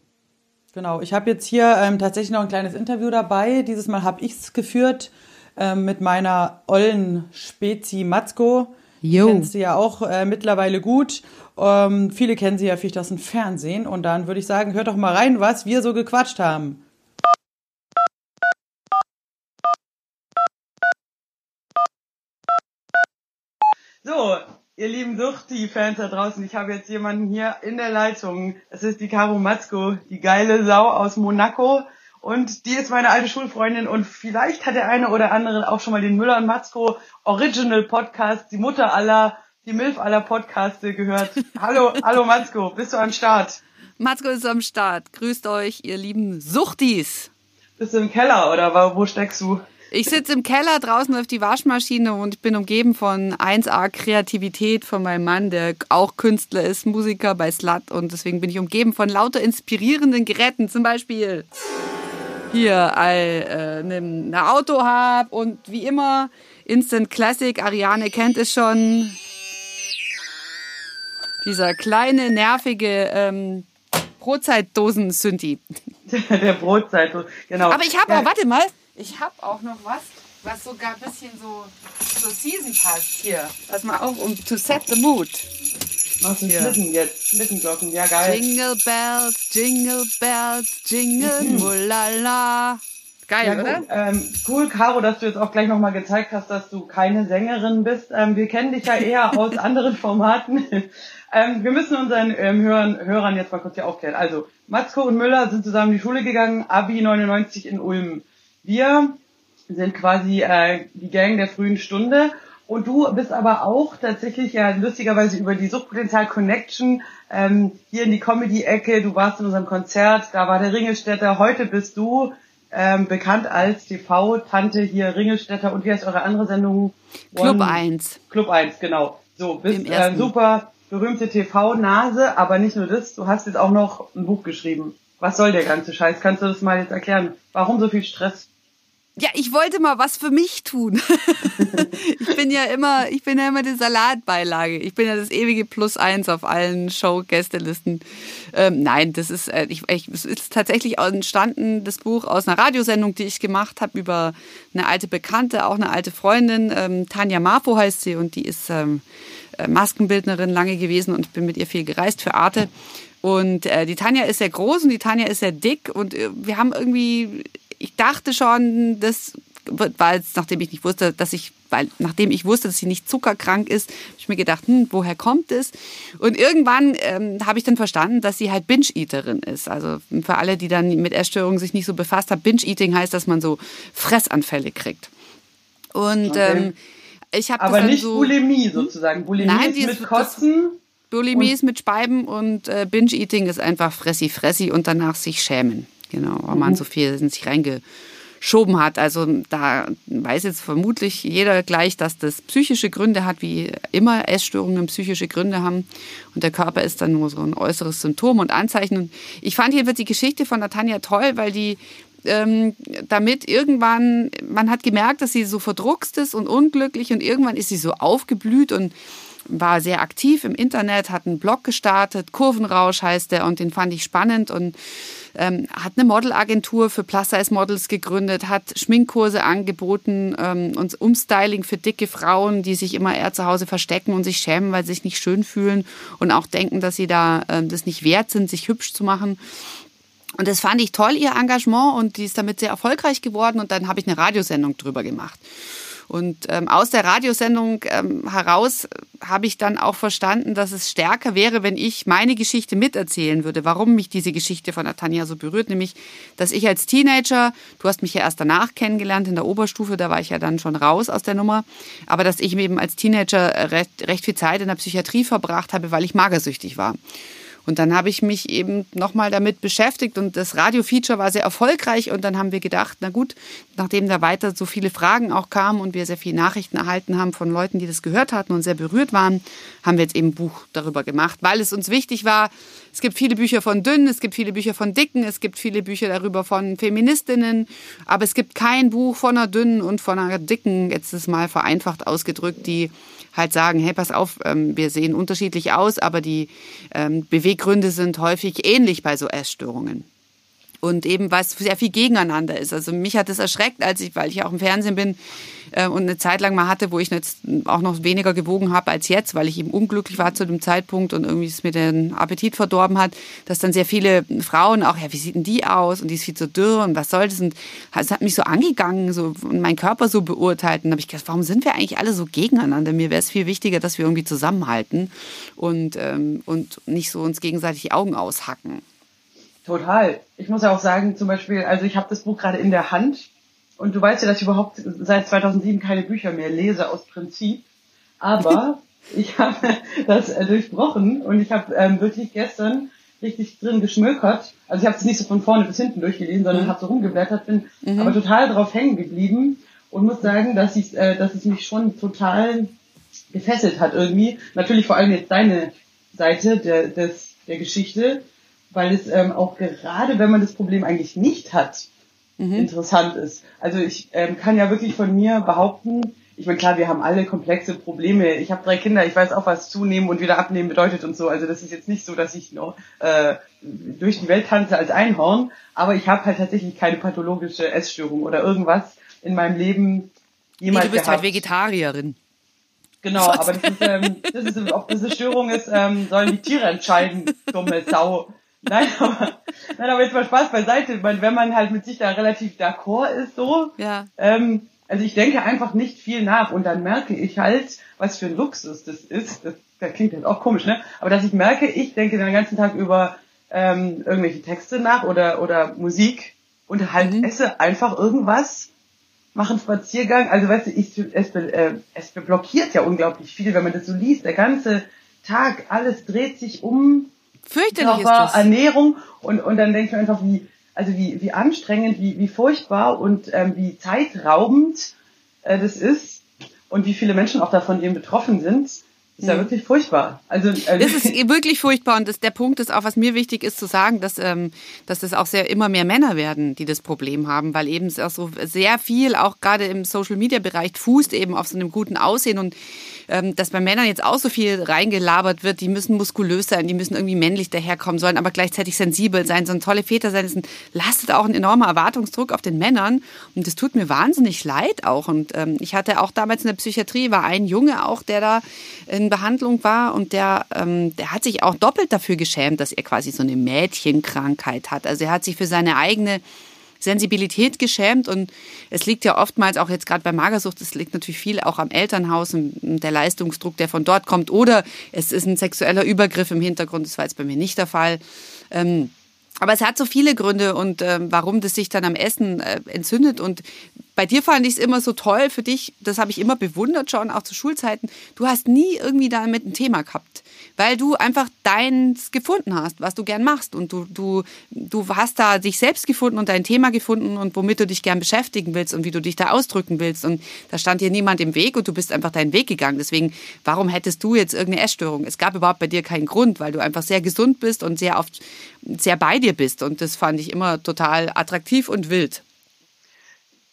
[SPEAKER 3] Genau, ich habe jetzt hier ähm, tatsächlich noch ein kleines Interview dabei. Dieses Mal habe ich es geführt ähm, mit meiner ollen Spezi Matzko.
[SPEAKER 5] Jo.
[SPEAKER 3] Kennst du ja auch äh, mittlerweile gut. Ähm, viele kennen sie ja vielleicht aus dem Fernsehen. Und dann würde ich sagen, hört doch mal rein, was wir so gequatscht haben. Ihr lieben Suchti-Fans da draußen, ich habe jetzt jemanden hier in der Leitung. Es ist die Caro Matzko, die geile Sau aus Monaco. Und die ist meine alte Schulfreundin und vielleicht hat der eine oder andere auch schon mal den Müller und Matzko Original Podcast, die Mutter aller, die Milf aller Podcaste gehört. Hallo, hallo Matzko, bist du am Start?
[SPEAKER 2] Matzko ist am Start. Grüßt euch, ihr lieben Suchtis.
[SPEAKER 3] Bist du im Keller oder wo- wo steckst du?
[SPEAKER 2] Ich sitze im Keller, draußen läuft die Waschmaschine und ich bin umgeben von 1A Kreativität von meinem Mann, der auch Künstler ist, Musiker bei Slut und deswegen bin ich umgeben von lauter inspirierenden Geräten, zum Beispiel hier äh, ein Auto hab und wie immer Instant Classic, Ariane kennt es schon. Dieser kleine, nervige ähm, Brotzeitdosen-Synthi.
[SPEAKER 3] der Brotzeit, genau.
[SPEAKER 2] Aber ich habe auch, warte mal, ich habe auch noch was, was sogar ein bisschen so zur Season passt hier. Pass mal auf, um to set the mood.
[SPEAKER 3] Machst du. Schlitten jetzt? Schlittenglocken, ja geil.
[SPEAKER 2] Jingle bells, jingle bells, jingle mulala. Geil,
[SPEAKER 3] Ja,
[SPEAKER 2] oder?
[SPEAKER 3] gut. Ähm, cool, Caro, dass du jetzt auch gleich nochmal gezeigt hast, dass du keine Sängerin bist. Ähm, wir kennen dich ja eher aus anderen Formaten. ähm, wir müssen unseren ähm, Hörern, Hörern jetzt mal kurz hier aufklären. Also, Matzko und Müller sind zusammen in die Schule gegangen, Abi 99 in Ulm. Wir sind quasi äh, die Gang der frühen Stunde. Und du bist aber auch tatsächlich ja lustigerweise über die Suchtpotenzial Connection ähm, hier in die Comedy-Ecke. Du warst in unserem Konzert, da war der Ringelstädter. Heute bist du ähm, bekannt als TV-Tante hier Ringelstädter. Und wie heißt eure andere Sendung?
[SPEAKER 2] Club
[SPEAKER 3] One-
[SPEAKER 2] 1.
[SPEAKER 3] Club 1, genau. So, bist äh, super berühmte TV-Nase, aber nicht nur das, du hast jetzt auch noch ein Buch geschrieben. Was soll der ganze Scheiß? Kannst du das mal jetzt erklären? Warum so viel Stress?
[SPEAKER 2] Ja, ich wollte mal was für mich tun. ich bin ja immer, ich bin ja immer die Salatbeilage. Ich bin ja das ewige Plus eins auf allen Show-Gästelisten. Ähm, nein, das ist, äh, ich, ich, es ist tatsächlich entstanden, das Buch aus einer Radiosendung, die ich gemacht habe über eine alte Bekannte, auch eine alte Freundin. Ähm, Tanja Marfo heißt sie und die ist ähm, äh, Maskenbildnerin lange gewesen und bin mit ihr viel gereist für Arte. Und äh, die Tanja ist sehr groß und die Tanja ist sehr dick und äh, wir haben irgendwie, ich dachte schon, das war jetzt, nachdem ich nicht wusste, dass ich, weil nachdem ich wusste, dass sie nicht zuckerkrank ist, habe ich mir gedacht, hm, woher kommt es? Und irgendwann ähm, habe ich dann verstanden, dass sie halt Binge-Eaterin ist. Also für alle, die dann mit Essstörungen sich nicht so befasst haben, Binge-Eating heißt, dass man so Fressanfälle kriegt. Und
[SPEAKER 3] Okay.
[SPEAKER 2] ähm, ich habe das
[SPEAKER 3] Aber nicht
[SPEAKER 2] so,
[SPEAKER 3] Bulimie sozusagen. Bulimie
[SPEAKER 2] Nein,
[SPEAKER 3] ist
[SPEAKER 2] die
[SPEAKER 3] mit Kotzen.
[SPEAKER 2] Bulimie ist mit Speiben und äh, Binge-Eating ist einfach fressi fressi und danach sich schämen. Genau, weil man so viel in sich reingeschoben hat. Also da weiß jetzt vermutlich jeder gleich, dass das psychische Gründe hat, wie immer Essstörungen psychische Gründe haben. Und der Körper ist dann nur so ein äußeres Symptom und Anzeichen. Und ich fand jedenfalls die Geschichte von Natanja toll, weil die ähm, damit irgendwann, man hat gemerkt, dass sie so verdruckst ist und unglücklich und irgendwann ist sie so aufgeblüht und war sehr aktiv im Internet, hat einen Blog gestartet, Kurvenrausch heißt der und den fand ich spannend und ähm, hat eine Modelagentur für Plus-Size-Models gegründet, hat Schminkkurse angeboten ähm, und Umstyling für dicke Frauen, die sich immer eher zu Hause verstecken und sich schämen, weil sie sich nicht schön fühlen und auch denken, dass sie da ähm, das nicht wert sind, sich hübsch zu machen. Und das fand ich toll, ihr Engagement, und die ist damit sehr erfolgreich geworden. Und dann habe ich eine Radiosendung drüber gemacht. Und ähm, aus der Radiosendung ähm, heraus habe ich dann auch verstanden, dass es stärker wäre, wenn ich meine Geschichte miterzählen würde, warum mich diese Geschichte von Natanja so berührt, nämlich, dass ich als Teenager, du hast mich ja erst danach kennengelernt in der Oberstufe, da war ich ja dann schon raus aus der Nummer, aber dass ich eben als Teenager recht, recht viel Zeit in der Psychiatrie verbracht habe, weil ich magersüchtig war. Und dann habe ich mich eben nochmal damit beschäftigt und das Radio-Feature war sehr erfolgreich und dann haben wir gedacht, na gut, nachdem da weiter so viele Fragen auch kamen und wir sehr viele Nachrichten erhalten haben von Leuten, die das gehört hatten und sehr berührt waren, haben wir jetzt eben ein Buch darüber gemacht, weil es uns wichtig war. Es gibt viele Bücher von Dünnen, es gibt viele Bücher von Dicken, es gibt viele Bücher darüber von Feministinnen, aber es gibt kein Buch von einer Dünnen und von einer Dicken, jetzt ist mal vereinfacht ausgedrückt, die halt sagen, hey, pass auf, ähm, wir sehen unterschiedlich aus, aber die ähm, Beweggründe sind häufig ähnlich bei so Essstörungen. Und eben, was sehr viel gegeneinander ist. Also mich hat es erschreckt, als ich, weil ich auch im Fernsehen bin, äh, und eine Zeit lang mal hatte, wo ich jetzt auch noch weniger gewogen habe als jetzt, weil ich eben unglücklich war zu dem Zeitpunkt und irgendwie es mir den Appetit verdorben hat, dass dann sehr viele Frauen auch, ja, wie sieht denn die aus? Und die ist viel zu dürr und was soll das? Und es hat mich so angegangen so, und meinen Körper so beurteilt. Und habe ich gedacht, warum sind wir eigentlich alle so gegeneinander? Mir wäre es viel wichtiger, dass wir irgendwie zusammenhalten und, ähm, und nicht so uns gegenseitig die Augen aushacken.
[SPEAKER 3] Total. Ich muss ja auch sagen, zum Beispiel, also ich habe das Buch gerade in der Hand und du weißt ja, dass ich überhaupt seit 2007 keine Bücher mehr lese aus Prinzip. Aber ich habe das äh, durchbrochen und ich habe ähm, wirklich gestern richtig drin geschmökert. Also ich habe es nicht so von vorne bis hinten durchgelesen, sondern
[SPEAKER 2] Mhm.
[SPEAKER 3] habe so rumgeblättert, bin aber total drauf hängen geblieben und muss sagen, dass ich, äh, dass es mich schon total gefesselt hat irgendwie. Natürlich vor allem jetzt deine Seite der, des, der Geschichte, weil es ähm, auch gerade, wenn man das Problem eigentlich nicht hat, interessant ist. Also ich ähm, kann ja wirklich von mir behaupten, ich meine, klar, wir haben alle komplexe Probleme. Ich habe drei Kinder, ich weiß auch, was zunehmen und wieder abnehmen bedeutet und so. Also das ist jetzt nicht so, dass ich noch äh, durch die Welt tanze als Einhorn, aber ich habe halt tatsächlich keine pathologische Essstörung oder irgendwas in meinem Leben
[SPEAKER 2] Nee,
[SPEAKER 3] jemals
[SPEAKER 2] du bist
[SPEAKER 3] gehabt.
[SPEAKER 2] halt Vegetarierin.
[SPEAKER 3] Genau, aber das ist, ähm, das ist, ob das eine Störung ist, ähm, sollen die Tiere entscheiden, dumme Sau. Nein, aber, nein, aber jetzt mal Spaß beiseite. Ich meine, wenn man halt mit sich da relativ d'accord ist, so,
[SPEAKER 2] Ja.
[SPEAKER 3] ähm, also ich denke einfach nicht viel nach und dann merke ich halt, was für ein Luxus das ist. Das, das klingt jetzt auch komisch, ne? Aber dass ich merke, ich denke den ganzen Tag über ähm, irgendwelche Texte nach oder oder Musik und halt esse einfach irgendwas, mache einen Spaziergang. Also weißt du, ich, es, äh, es blockiert ja unglaublich viel, wenn man das so liest. Der ganze Tag, alles dreht sich um
[SPEAKER 2] Fürchterlich ist
[SPEAKER 3] Körper,
[SPEAKER 2] das.
[SPEAKER 3] Ernährung und, und dann denke ich mir einfach, wie, also wie, wie anstrengend, wie, wie furchtbar und ähm, wie zeitraubend äh, das ist und wie viele Menschen auch davon eben betroffen sind, ist ja wirklich furchtbar. Also, also
[SPEAKER 2] Das ist wirklich furchtbar und das, der Punkt ist auch, was mir wichtig ist zu sagen, dass, ähm, dass das auch sehr immer mehr Männer werden, die das Problem haben, weil eben auch so sehr viel, auch gerade im Social-Media-Bereich, fußt eben auf so einem guten Aussehen und dass bei Männern jetzt auch so viel reingelabert wird, die müssen muskulös sein, die müssen irgendwie männlich daherkommen, sollen aber gleichzeitig sensibel sein, sollen tolle Väter sein. Ein, lastet auch ein enormer Erwartungsdruck auf den Männern und das tut mir wahnsinnig leid auch. Und ähm, ich hatte auch damals in der Psychiatrie, war ein Junge auch, der da in Behandlung war und der, ähm, der hat sich auch doppelt dafür geschämt, dass er quasi so eine Mädchenkrankheit hat. Also er hat sich für seine eigene Sensibilität geschämt und es liegt ja oftmals auch jetzt gerade bei Magersucht, es liegt natürlich viel auch am Elternhaus und der Leistungsdruck, der von dort kommt oder es ist ein sexueller Übergriff im Hintergrund, das war jetzt bei mir nicht der Fall. Ähm, aber es hat so viele Gründe und ähm, warum das sich dann am Essen äh, entzündet. Und bei dir fand ich es immer so toll für dich, das habe ich immer bewundert schon, auch zu Schulzeiten. Du hast nie irgendwie damit ein Thema gehabt, weil du einfach deins gefunden hast, was du gern machst. Und du, du, du hast da dich selbst gefunden und dein Thema gefunden und womit du dich gern beschäftigen willst und wie du dich da ausdrücken willst. Und da stand dir niemand im Weg und du bist einfach deinen Weg gegangen. Deswegen, warum hättest du jetzt irgendeine Essstörung? Es gab überhaupt bei dir keinen Grund, weil du einfach sehr gesund bist und sehr oft sehr bei dir bist. Und das fand ich immer total attraktiv und wild.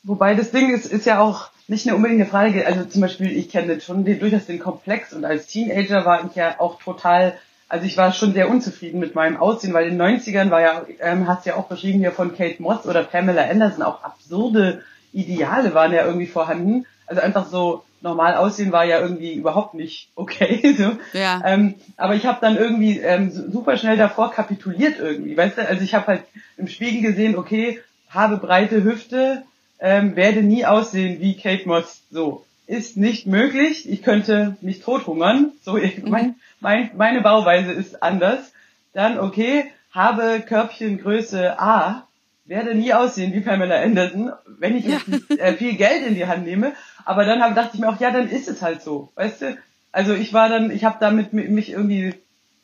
[SPEAKER 3] Wobei das Ding ist, ist ja auch nicht eine unbedingt eine Frage, also zum Beispiel, ich kenne schon den, durchaus den Komplex und als Teenager war ich ja auch total, also ich war schon sehr unzufrieden mit meinem Aussehen, weil in den 90ern war ja, ähm, hast ja auch beschrieben hier von Kate Moss oder Pamela Anderson, auch absurde Ideale waren ja irgendwie vorhanden. Also einfach so normal aussehen war ja irgendwie überhaupt nicht okay. So.
[SPEAKER 2] Ja.
[SPEAKER 3] Ähm, aber ich habe dann irgendwie ähm, su- super schnell davor kapituliert irgendwie, weißt du? Also ich habe halt im Spiegel gesehen, okay, habe breite Hüfte, ähm, werde nie aussehen wie Kate Moss. So ist nicht möglich. Ich könnte mich tothungern. So ich, mein, mein, meine Bauweise ist anders. Dann okay, habe Körbchengröße A, werde nie aussehen wie Pamela Anderson, wenn ich jetzt nicht, äh, viel Geld in die Hand nehme. Aber dann hab, dachte ich mir auch, ja, dann ist es halt so, weißt du? Also ich war dann, ich habe damit mi- mich irgendwie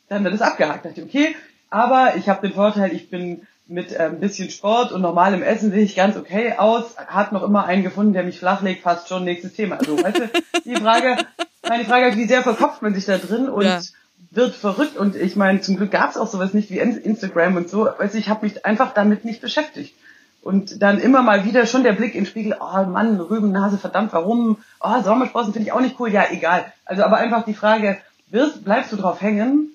[SPEAKER 3] dann es abgehakt. Da dachte okay, aber ich habe den Vorteil, ich bin mit äh, ein bisschen Sport und normalem Essen sehe ich ganz okay aus. Hat noch immer einen gefunden, der mich flachlegt, passt schon, nächstes Thema. Also, weißt du, die Frage, meine Frage ist, wie sehr verkopft man sich da drin und
[SPEAKER 2] Ja.
[SPEAKER 3] wird verrückt. Und ich meine, zum Glück gab es auch sowas nicht wie In- Instagram und so. Weißt du, ich habe mich einfach damit nicht beschäftigt. Und dann immer mal wieder schon der Blick in den Spiegel, oh Mann, Rübennase, verdammt, warum? Oh, Sommersprossen finde ich auch nicht cool. Ja, egal. Also aber einfach die Frage, wirst, bleibst du drauf hängen,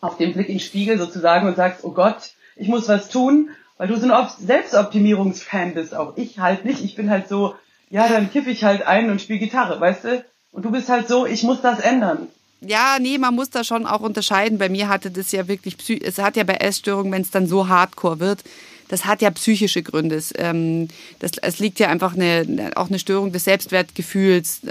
[SPEAKER 3] auf den Blick in den Spiegel sozusagen und sagst, oh Gott, ich muss was tun, weil du so ein Op- Selbstoptimierungsfan bist. Auch ich halt nicht. Ich bin halt so, ja, dann kiff ich halt ein und spiele Gitarre, weißt du? Und du bist halt so, ich muss das ändern.
[SPEAKER 2] Ja, nee, man muss da schon auch unterscheiden. Bei mir hatte das ja wirklich, es hat ja bei Essstörungen, wenn es dann so hardcore wird, das hat ja psychische Gründe. Es, ähm, das, es liegt ja einfach eine, auch eine Störung des Selbstwertgefühls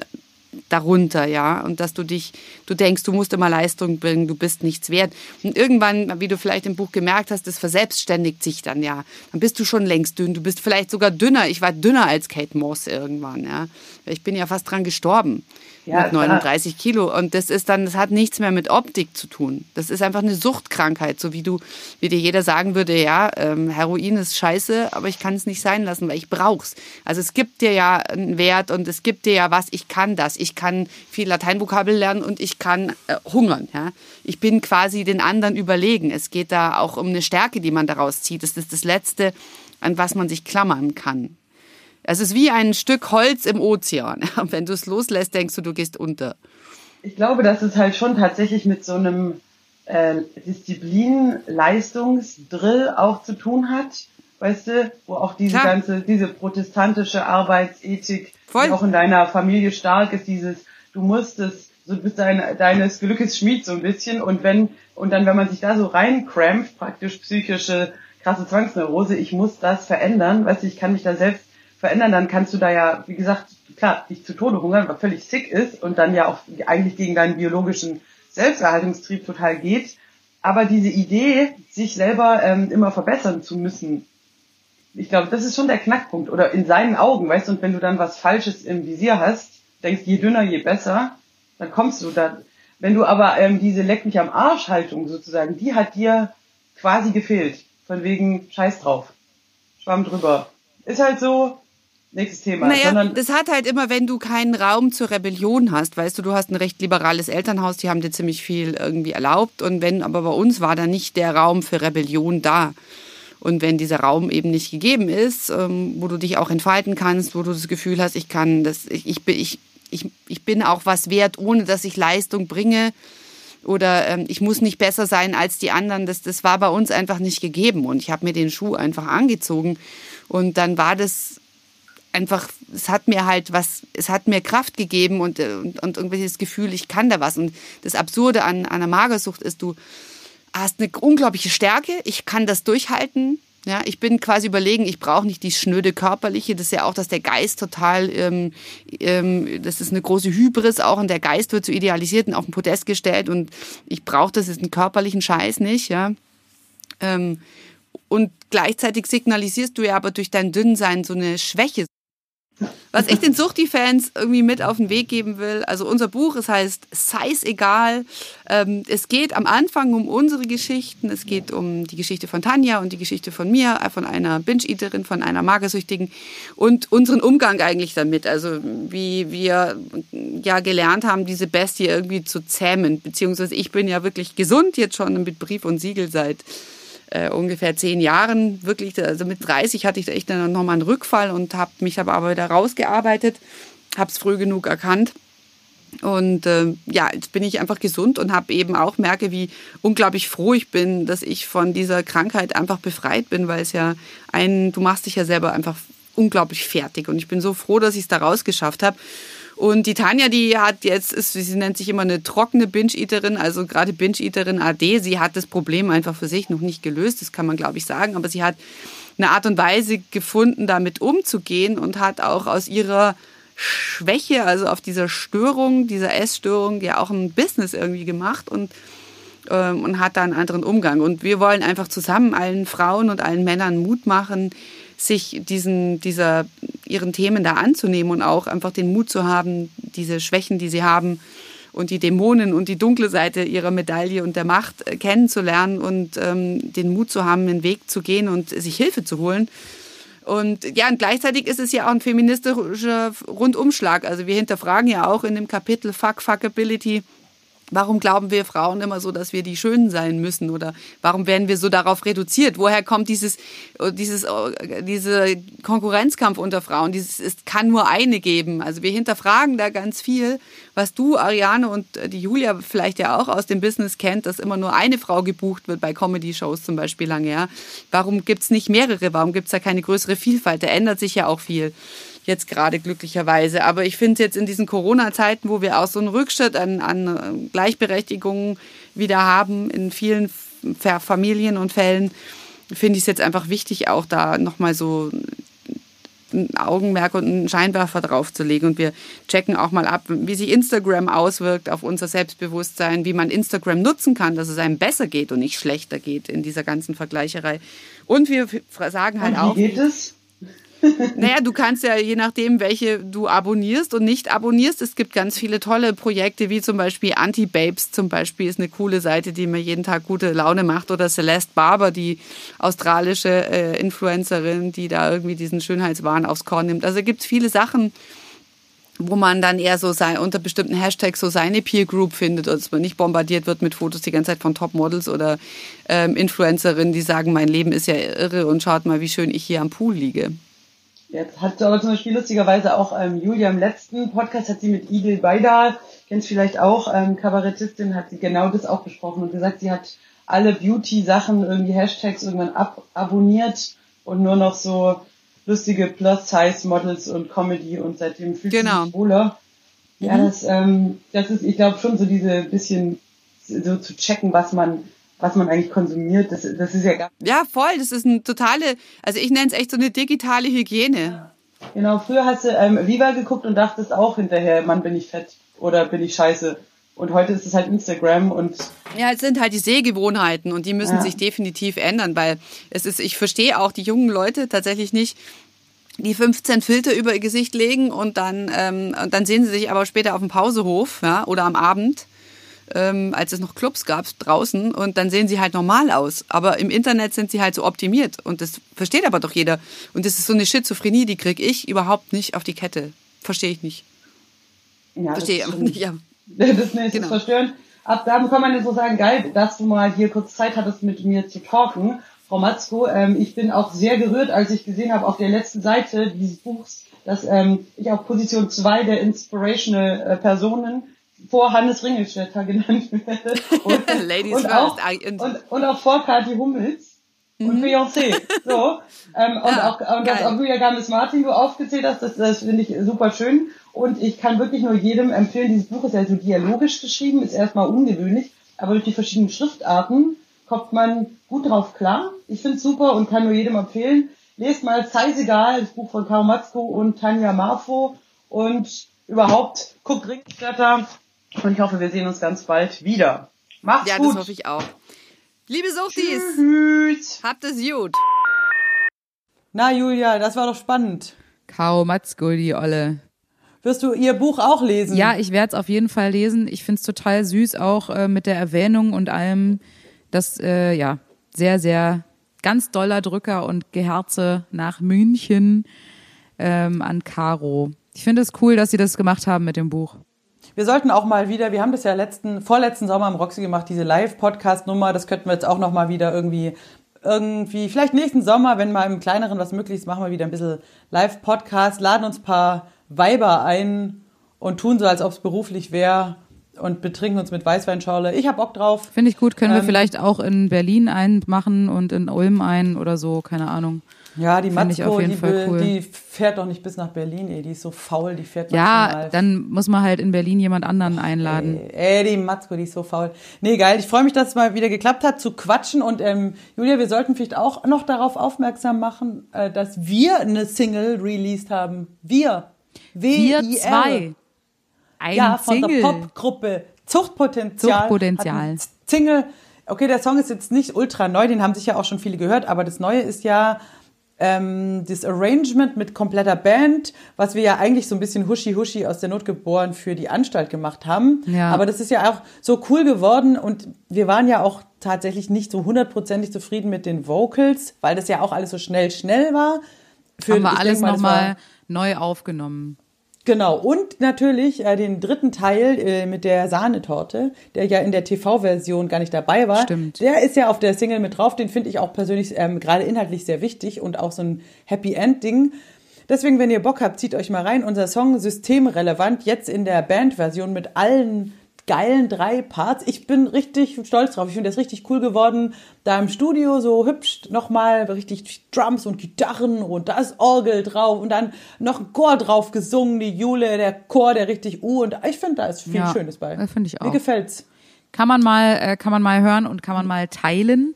[SPEAKER 2] darunter, ja. Und dass du dich, du denkst, du musst immer Leistung bringen, du bist nichts wert. Und irgendwann, wie du vielleicht im Buch gemerkt hast, das verselbstständigt sich dann ja. Dann bist du schon längst dünn. Du bist vielleicht sogar dünner. Ich war dünner als Kate Moss irgendwann, ja. Ich bin ja fast dran gestorben.
[SPEAKER 3] Ja,
[SPEAKER 2] mit
[SPEAKER 3] klar.
[SPEAKER 2] 39 Kilo. Und das ist dann, das hat nichts mehr mit Optik zu tun. Das ist einfach eine Suchtkrankheit, so wie du, wie dir jeder sagen würde, ja, ähm, Heroin ist scheiße, aber ich kann es nicht sein lassen, weil ich brauch's. Also es gibt dir ja einen Wert und es gibt dir ja was, ich kann das. Ich kann viel Lateinvokabel lernen und ich kann äh, hungern. Ja? Ich bin quasi den anderen überlegen. Es geht da auch um eine Stärke, die man daraus zieht. Das ist das Letzte, an was man sich klammern kann. Es ist wie ein Stück Holz im Ozean. Wenn du es loslässt, denkst du, du gehst unter.
[SPEAKER 3] Ich glaube, dass es halt schon tatsächlich mit so einem äh, Disziplin-Leistungsdrill auch zu tun hat, weißt du, wo auch diese
[SPEAKER 2] Klar.
[SPEAKER 3] ganze, diese protestantische Arbeitsethik,
[SPEAKER 2] Voll.
[SPEAKER 3] die auch in deiner Familie stark ist, dieses, du musst es, so du bist dein, deines Glückes Schmied so ein bisschen und wenn, und dann, wenn man sich da so reinkrämpft, praktisch psychische, krasse Zwangsneurose, ich muss das verändern, weißt du, ich kann mich da selbst verändern, dann kannst du da ja, wie gesagt, klar, dich zu Tode hungern, was völlig sick ist und dann ja auch eigentlich gegen deinen biologischen Selbsterhaltungstrieb total geht. Aber diese Idee, sich selber ähm, immer verbessern zu müssen, ich glaube, das ist schon der Knackpunkt. Oder in seinen Augen, weißt du, und wenn du dann was Falsches im Visier hast, denkst, je dünner, je besser, dann kommst du da. Wenn du aber ähm, diese Leck mich am Arsch Haltung sozusagen, die hat dir quasi gefehlt. Von wegen Scheiß drauf. Schwamm drüber. Ist halt so, nächstes Thema.
[SPEAKER 2] Naja,
[SPEAKER 3] Sondern,
[SPEAKER 2] das hat halt immer, wenn du keinen Raum zur Rebellion hast, weißt du, du hast ein recht liberales Elternhaus, die haben dir ziemlich viel irgendwie erlaubt und wenn, aber bei uns war da nicht der Raum für Rebellion da. Und wenn dieser Raum eben nicht gegeben ist, ähm, wo du dich auch entfalten kannst, wo du das Gefühl hast, ich kann das, ich, ich, bin- ich, ich, ich bin auch was wert, ohne dass ich Leistung bringe, oder ähm, ich muss nicht besser sein als die anderen. Das, das war bei uns einfach nicht gegeben. Und ich habe mir den Schuh einfach angezogen. Und dann war das einfach, es hat mir halt was, es hat mir Kraft gegeben und, äh, und, und irgendwie das Gefühl, ich kann da was. Und das Absurde an, an der Magersucht ist, du hast eine unglaubliche Stärke, ich kann das durchhalten. Ja, ich bin quasi überlegen, ich brauche nicht die schnöde körperliche. Das ist ja auch, dass der Geist total, ähm, ähm, das ist eine große Hybris auch und der Geist wird so idealisiert und auf den Podest gestellt und ich brauche das ist einen körperlichen Scheiß nicht, ja. Ähm, und gleichzeitig signalisierst du ja aber durch dein Dünnsein so eine Schwäche. Was ich den Suchti-Fans irgendwie mit auf den Weg geben will, also unser Buch, es heißt Size egal. Ähm, es geht am Anfang um unsere Geschichten. Es geht um die Geschichte von Tanja und die Geschichte von mir, äh, von einer Binge-Eaterin, von einer Magersüchtigen und unseren Umgang eigentlich damit. Also wie wir ja gelernt haben, diese Bestie irgendwie zu zähmen. Beziehungsweise ich bin ja wirklich gesund, jetzt schon mit Brief und Siegel seit äh, ungefähr zehn Jahren wirklich, also mit 30 hatte ich da echt nochmal einen Rückfall und habe mich aber, aber wieder rausgearbeitet, habe es früh genug erkannt. Und äh, ja, jetzt bin ich einfach gesund und habe eben auch merke, wie unglaublich froh ich bin, dass ich von dieser Krankheit einfach befreit bin, weil es ja ein, du machst dich ja selber einfach unglaublich fertig. Und ich bin so froh, dass ich es da rausgeschafft habe. Und die Tanja, die hat jetzt, ist, sie nennt sich immer eine trockene Binge-Eaterin, also gerade Binge-Eaterin AD. Sie hat das Problem einfach für sich noch nicht gelöst, das kann man glaube ich sagen. Aber sie hat eine Art und Weise gefunden, damit umzugehen und hat auch aus ihrer Schwäche, also auf dieser Störung, dieser Essstörung, ja auch ein Business irgendwie gemacht und, ähm, und hat da einen anderen Umgang. Und wir wollen einfach zusammen allen Frauen und allen Männern Mut machen, sich diesen, dieser, ihren Themen da anzunehmen und auch einfach den Mut zu haben, diese Schwächen, die sie haben, und die Dämonen und die dunkle Seite ihrer Medaille und der Macht äh, kennenzulernen und ähm, den Mut zu haben, einen Weg zu gehen und sich Hilfe zu holen. Und ja, und gleichzeitig ist es ja auch ein feministischer Rundumschlag. Also wir hinterfragen ja auch in dem Kapitel Fuck Fuckability, Warum glauben wir Frauen immer so, dass wir die Schönen sein müssen? Oder warum werden wir so darauf reduziert? Woher kommt dieses, dieses, diese Konkurrenzkampf unter Frauen? Dieses, es kann nur eine geben. Also wir hinterfragen da ganz viel, was du, Ariane und die Julia vielleicht ja auch aus dem Business kennt, dass immer nur eine Frau gebucht wird bei Comedy-Shows zum Beispiel lange, ja. Warum gibt's nicht mehrere? Warum gibt's da keine größere Vielfalt? Da ändert sich ja auch viel jetzt gerade glücklicherweise. Aber ich finde jetzt in diesen Corona-Zeiten, wo wir auch so einen Rückschritt an, an Gleichberechtigung wieder haben in vielen Familien und Fällen, finde ich es jetzt einfach wichtig, auch da nochmal so ein Augenmerk und einen Scheinwerfer drauf zu legen. Und wir checken auch mal ab, wie sich Instagram auswirkt auf unser Selbstbewusstsein, wie man Instagram nutzen kann, dass es einem besser geht und nicht schlechter geht in dieser ganzen Vergleicherei. Und wir sagen halt
[SPEAKER 3] Und
[SPEAKER 2] auch.
[SPEAKER 3] wie geht es?
[SPEAKER 2] Naja, du kannst ja je nachdem, welche du abonnierst und nicht abonnierst. Es gibt ganz viele tolle Projekte, wie zum Beispiel Anti-Babes zum Beispiel ist eine coole Seite, die mir jeden Tag gute Laune macht. Oder Celeste Barber, die australische äh, Influencerin, die da irgendwie diesen Schönheitswahn aufs Korn nimmt. Also gibt es viele Sachen, wo man dann eher so sei, unter bestimmten Hashtags so seine Peer Group findet, dass man nicht bombardiert wird mit Fotos die ganze Zeit von Topmodels oder ähm, Influencerinnen, die sagen, mein Leben ist ja irre und schaut mal, wie schön ich hier am Pool liege.
[SPEAKER 3] Jetzt hat aber zum Beispiel lustigerweise auch ähm, Julia im letzten Podcast hat sie mit Idil Beidal, kennst vielleicht auch, ähm, Kabarettistin, hat sie genau das auch besprochen und gesagt, sie hat alle Beauty-Sachen, irgendwie Hashtags irgendwann ab abonniert und nur noch so lustige Plus-Size-Models und Comedy und seitdem fühlt
[SPEAKER 2] Genau.
[SPEAKER 3] sie sich wohler. Ja, das, ähm, das ist, ich glaube schon so diese bisschen so zu checken, was man, was man eigentlich konsumiert. Das, das ist ja gar
[SPEAKER 2] Ja, voll. Das ist eine totale, also ich nenne es echt so eine digitale Hygiene.
[SPEAKER 3] Genau, früher hast du ähm, Viva geguckt und dachtest auch hinterher, Mann, bin ich fett oder bin ich scheiße. Und heute ist es halt Instagram und
[SPEAKER 2] Ja, es sind halt die Sehgewohnheiten und die müssen
[SPEAKER 3] Ja.
[SPEAKER 2] sich definitiv ändern, weil es ist, ich verstehe auch die jungen Leute tatsächlich nicht, die 15 Filter über ihr Gesicht legen und dann, ähm, und dann sehen sie sich aber später auf dem Pausehof ja, oder am Abend, ähm, als es noch Clubs gab draußen und dann sehen sie halt normal aus. Aber im Internet sind sie halt so optimiert und das versteht aber doch jeder. Und das ist so eine Schizophrenie, die kriege ich überhaupt nicht auf die Kette. Verstehe ich nicht.
[SPEAKER 3] ja,
[SPEAKER 2] Verstehe ich einfach nicht. Ja.
[SPEAKER 3] Das ist nicht
[SPEAKER 2] Genau.
[SPEAKER 3] verstörend. Ab da kann man so sagen, geil, dass du mal hier kurz Zeit hattest, mit mir zu talken. Frau Matzko, ähm, ich bin auch sehr gerührt, als ich gesehen habe auf der letzten Seite dieses Buchs, dass ähm, ich auf Position zwei der Inspirational äh, Personen vor Hannes Ringelstetter genannt werde. Und,
[SPEAKER 2] Ladies
[SPEAKER 3] und. Auch,
[SPEAKER 2] und-
[SPEAKER 3] und, auch vor Kathi Hummels. Und Beyoncé. So. Ähm, und
[SPEAKER 2] Mhm. Ja,
[SPEAKER 3] auch, und dass auch Julia Games Martin du aufgezählt hast, das, das finde ich super schön. Und ich kann wirklich nur jedem empfehlen, dieses Buch ist ja so dialogisch geschrieben, ist erstmal ungewöhnlich, aber durch die verschiedenen Schriftarten kommt man gut drauf klar. Ich finde es super und kann nur jedem empfehlen. Lest mal Zeisegal, das Buch von Caro Matzko und Tanja Marfo und überhaupt guckt Ringstatter und ich hoffe, wir sehen uns ganz bald wieder. Macht's
[SPEAKER 2] ja,
[SPEAKER 3] gut.
[SPEAKER 2] das hoffe ich auch. Liebe Suchtis,
[SPEAKER 3] Tschüss.
[SPEAKER 2] habt es gut.
[SPEAKER 6] Na, Julia, das war doch spannend.
[SPEAKER 7] Kau Matzko, die Olle.
[SPEAKER 6] Wirst du ihr Buch auch lesen?
[SPEAKER 7] Ja, ich werde es auf jeden Fall lesen. Ich find's total süß, auch äh, mit der Erwähnung und allem. Das, äh, ja, sehr, sehr ganz doller Drücker und Geherze nach München ähm, an Caro. Ich finde es cool, dass sie das gemacht haben mit dem Buch.
[SPEAKER 6] Wir sollten auch mal wieder, wir haben das ja letzten, vorletzten Sommer im Roxy gemacht, diese Live-Podcast-Nummer, das könnten wir jetzt auch noch mal wieder irgendwie, irgendwie, vielleicht nächsten Sommer, wenn mal im Kleineren was möglich ist, machen wir wieder ein bisschen Live-Podcast, laden uns ein paar Weiber ein und tun so, als ob es beruflich wäre und betrinken uns mit Weißweinschorle. Ich hab Bock drauf.
[SPEAKER 7] Finde ich gut. Können wir
[SPEAKER 6] Ähm,
[SPEAKER 7] vielleicht auch in Berlin einen machen und in Ulm einen oder so, keine Ahnung.
[SPEAKER 6] Ja, die
[SPEAKER 7] ich
[SPEAKER 6] Matzko, die, will-
[SPEAKER 7] cool.
[SPEAKER 6] die fährt doch nicht bis nach Berlin, ey, die ist so faul, die fährt
[SPEAKER 7] Ja,
[SPEAKER 6] maximal
[SPEAKER 7] dann muss man halt in Berlin jemand anderen einladen.
[SPEAKER 6] Ey, die Matzko, die ist so faul. Nee, geil. Ich freue mich, dass es mal wieder geklappt hat, zu quatschen. Und ähm, Julia, wir sollten vielleicht auch noch darauf aufmerksam machen, äh, dass wir eine Single released haben. Wir.
[SPEAKER 7] Wir
[SPEAKER 6] W-I-R.
[SPEAKER 7] zwei. Ein
[SPEAKER 6] Ja, von
[SPEAKER 7] Single.
[SPEAKER 6] der Popgruppe Zuchtpotenzial.
[SPEAKER 7] Zuchtpotenzial.
[SPEAKER 6] Single. Okay, der Song ist jetzt nicht ultra neu, den haben sich ja auch schon viele gehört, aber das Neue ist ja
[SPEAKER 3] ähm, das Arrangement mit kompletter Band, was wir ja eigentlich so ein bisschen huschi-huschi aus der Not geboren für die Anstalt gemacht haben.
[SPEAKER 2] Ja.
[SPEAKER 3] Aber das ist ja auch so cool geworden und wir waren ja auch tatsächlich nicht so hundertprozentig zufrieden mit den Vocals, weil das ja auch alles so schnell, schnell war. Für,
[SPEAKER 2] Haben wir alles nochmal neu aufgenommen.
[SPEAKER 3] Genau, und natürlich äh, den dritten Teil äh, mit der Sahnetorte, der ja in der TV-Version gar nicht dabei war.
[SPEAKER 2] Stimmt.
[SPEAKER 3] Der ist ja auf der Single mit drauf, den finde ich auch persönlich ähm, gerade inhaltlich sehr wichtig und auch so ein Happy End-Ding. Deswegen, wenn ihr Bock habt, zieht euch mal rein. Unser Song systemrelevant, jetzt in der Band-Version mit allen geilen drei Parts. Ich bin richtig stolz drauf. Ich finde das richtig cool geworden. Da im Studio so hübsch nochmal richtig Drums und Gitarren und da ist Orgel drauf und dann noch ein Chor drauf gesungen, die Jule, der Chor, der richtig U und ich finde, da ist viel
[SPEAKER 2] Ja,
[SPEAKER 3] Schönes bei.
[SPEAKER 2] äh, finde ich
[SPEAKER 3] Mir
[SPEAKER 2] auch.
[SPEAKER 3] gefällt's.
[SPEAKER 2] Kann man mal, äh, kann man mal hören und kann man mal teilen.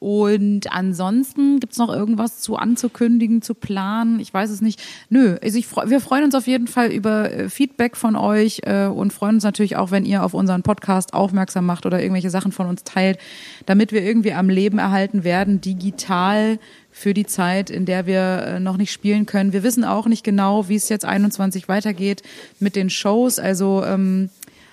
[SPEAKER 2] Und ansonsten gibt's noch irgendwas zu anzukündigen, zu planen? Ich weiß es nicht. Nö, also ich wir freuen uns auf jeden Fall über äh, Feedback von euch äh, und freuen uns natürlich auch, wenn ihr auf unseren Podcast aufmerksam macht oder irgendwelche Sachen von uns teilt, damit wir irgendwie am Leben erhalten werden, digital für die Zeit, in der wir äh, noch nicht spielen können. Wir wissen auch nicht genau, wie es jetzt 21 weitergeht mit den Shows. Also ähm,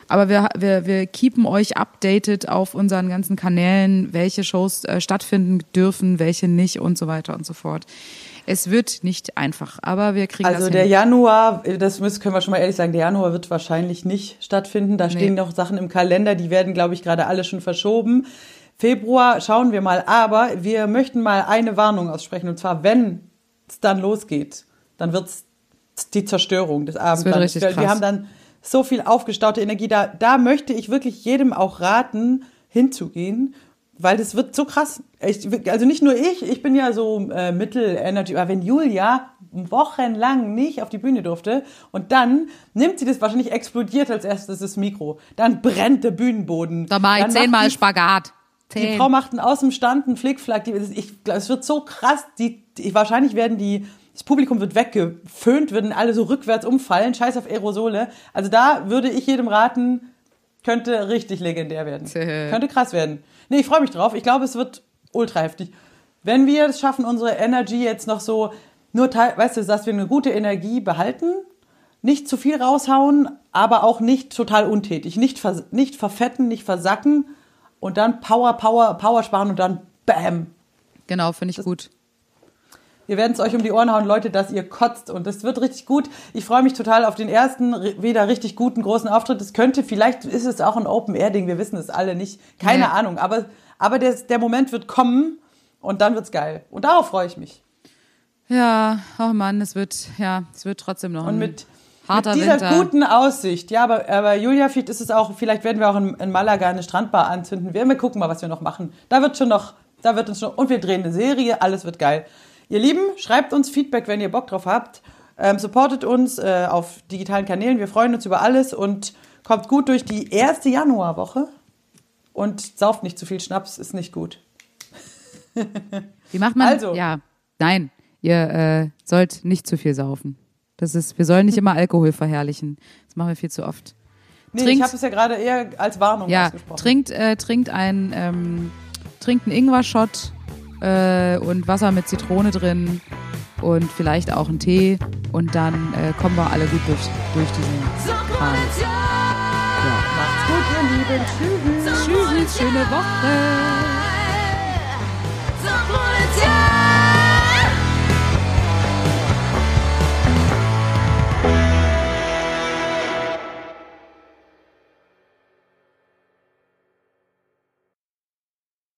[SPEAKER 2] aber wir, wir, wir keepen euch updated auf unseren ganzen Kanälen, welche Shows äh, stattfinden dürfen, welche nicht und so weiter und so fort. Es wird nicht einfach, aber wir kriegen
[SPEAKER 3] Also
[SPEAKER 2] das
[SPEAKER 3] der
[SPEAKER 2] hin.
[SPEAKER 3] Januar, das müssen, können wir schon mal ehrlich sagen, der Januar wird wahrscheinlich nicht stattfinden. Da stehen noch Sachen im Kalender, die werden, glaube ich, gerade alle schon verschoben. Februar schauen wir mal, aber wir möchten mal eine Warnung aussprechen. Und zwar, wenn es dann losgeht, dann wird's die Zerstörung des Abends.
[SPEAKER 2] wird
[SPEAKER 3] Dann-
[SPEAKER 2] richtig krass.
[SPEAKER 3] wir haben dann so viel aufgestaute Energie. Da, da möchte ich wirklich jedem auch raten, hinzugehen. Weil das wird so krass. Ich, also nicht nur ich, ich bin ja so äh, Mittel-Energy, aber wenn Julia wochenlang nicht auf die Bühne durfte und dann nimmt sie das wahrscheinlich explodiert als erstes das Mikro. Dann brennt der Bühnenboden.
[SPEAKER 2] Da mach ich zehnmal
[SPEAKER 3] die-
[SPEAKER 2] Spagat.
[SPEAKER 3] die
[SPEAKER 2] Zehn.
[SPEAKER 3] Frau macht einen aus dem Stand, einen Flickflack. Die, ich, es wird so krass. Die, die, wahrscheinlich werden die, das Publikum wird weggeföhnt, würden alle so rückwärts umfallen. Scheiß auf Aerosole. Also da würde ich jedem raten, könnte richtig legendär werden. Könnte krass werden. Nee, ich freue mich drauf. Ich glaube, es wird ultra heftig. Wenn wir es schaffen, unsere Energy jetzt noch so, nur, teil- weißt du, dass wir eine gute Energie behalten, nicht zu viel raushauen, aber auch nicht total untätig. Nicht, vers nicht verfetten, nicht versacken und dann Power, Power, Power sparen und dann Bam.
[SPEAKER 2] Genau, finde ich gut.
[SPEAKER 3] Wir werden es euch um die Ohren hauen, Leute, dass ihr kotzt. Und das wird richtig gut. Ich freue mich total auf den ersten, wieder richtig guten, großen Auftritt. Es könnte, vielleicht ist es auch ein Open-Air-Ding. Wir wissen es alle nicht. Keine
[SPEAKER 2] Nee.
[SPEAKER 3] Ahnung. Aber, aber der, der Moment wird kommen und dann wird's geil. Und darauf freue ich mich.
[SPEAKER 2] Ja, oh Mann, es wird, ja, es wird trotzdem noch
[SPEAKER 3] Und mit,
[SPEAKER 2] harter
[SPEAKER 3] mit dieser
[SPEAKER 2] Winter.
[SPEAKER 3] guten Aussicht. Ja, aber, aber Julia, vielleicht ist es auch, vielleicht werden wir auch in, in Malaga eine Strandbar anzünden. Wir, wir gucken mal, was wir noch machen. Da wird schon noch, da wird uns schon, und wir drehen eine Serie. Alles wird geil. Ihr Lieben, schreibt uns Feedback, wenn ihr Bock drauf habt. Ähm, supportet uns äh, auf digitalen Kanälen. Wir freuen uns über alles und kommt gut durch die erste Januarwoche. Und sauft nicht zu viel Schnaps, ist nicht gut.
[SPEAKER 2] Wie macht man?
[SPEAKER 3] Also.
[SPEAKER 2] Ja, nein, ihr äh, sollt nicht zu viel saufen. Das ist, wir sollen nicht immer Alkohol verherrlichen. Das machen wir viel zu oft.
[SPEAKER 3] Nee,
[SPEAKER 2] Trinkt-
[SPEAKER 3] ich habe es ja gerade eher als Warnung
[SPEAKER 2] Ja,
[SPEAKER 3] ausgesprochen.
[SPEAKER 2] trinkt, äh, trinkt ein, ähm, trinkt einen Ingwer-Shot äh, und Wasser mit Zitrone drin und vielleicht auch einen Tee und dann äh, kommen wir alle gut durch, durch diesen Kram.
[SPEAKER 3] Macht's gut, ihr Lieben. Tschüss.
[SPEAKER 2] Tschüss, schöne Woche.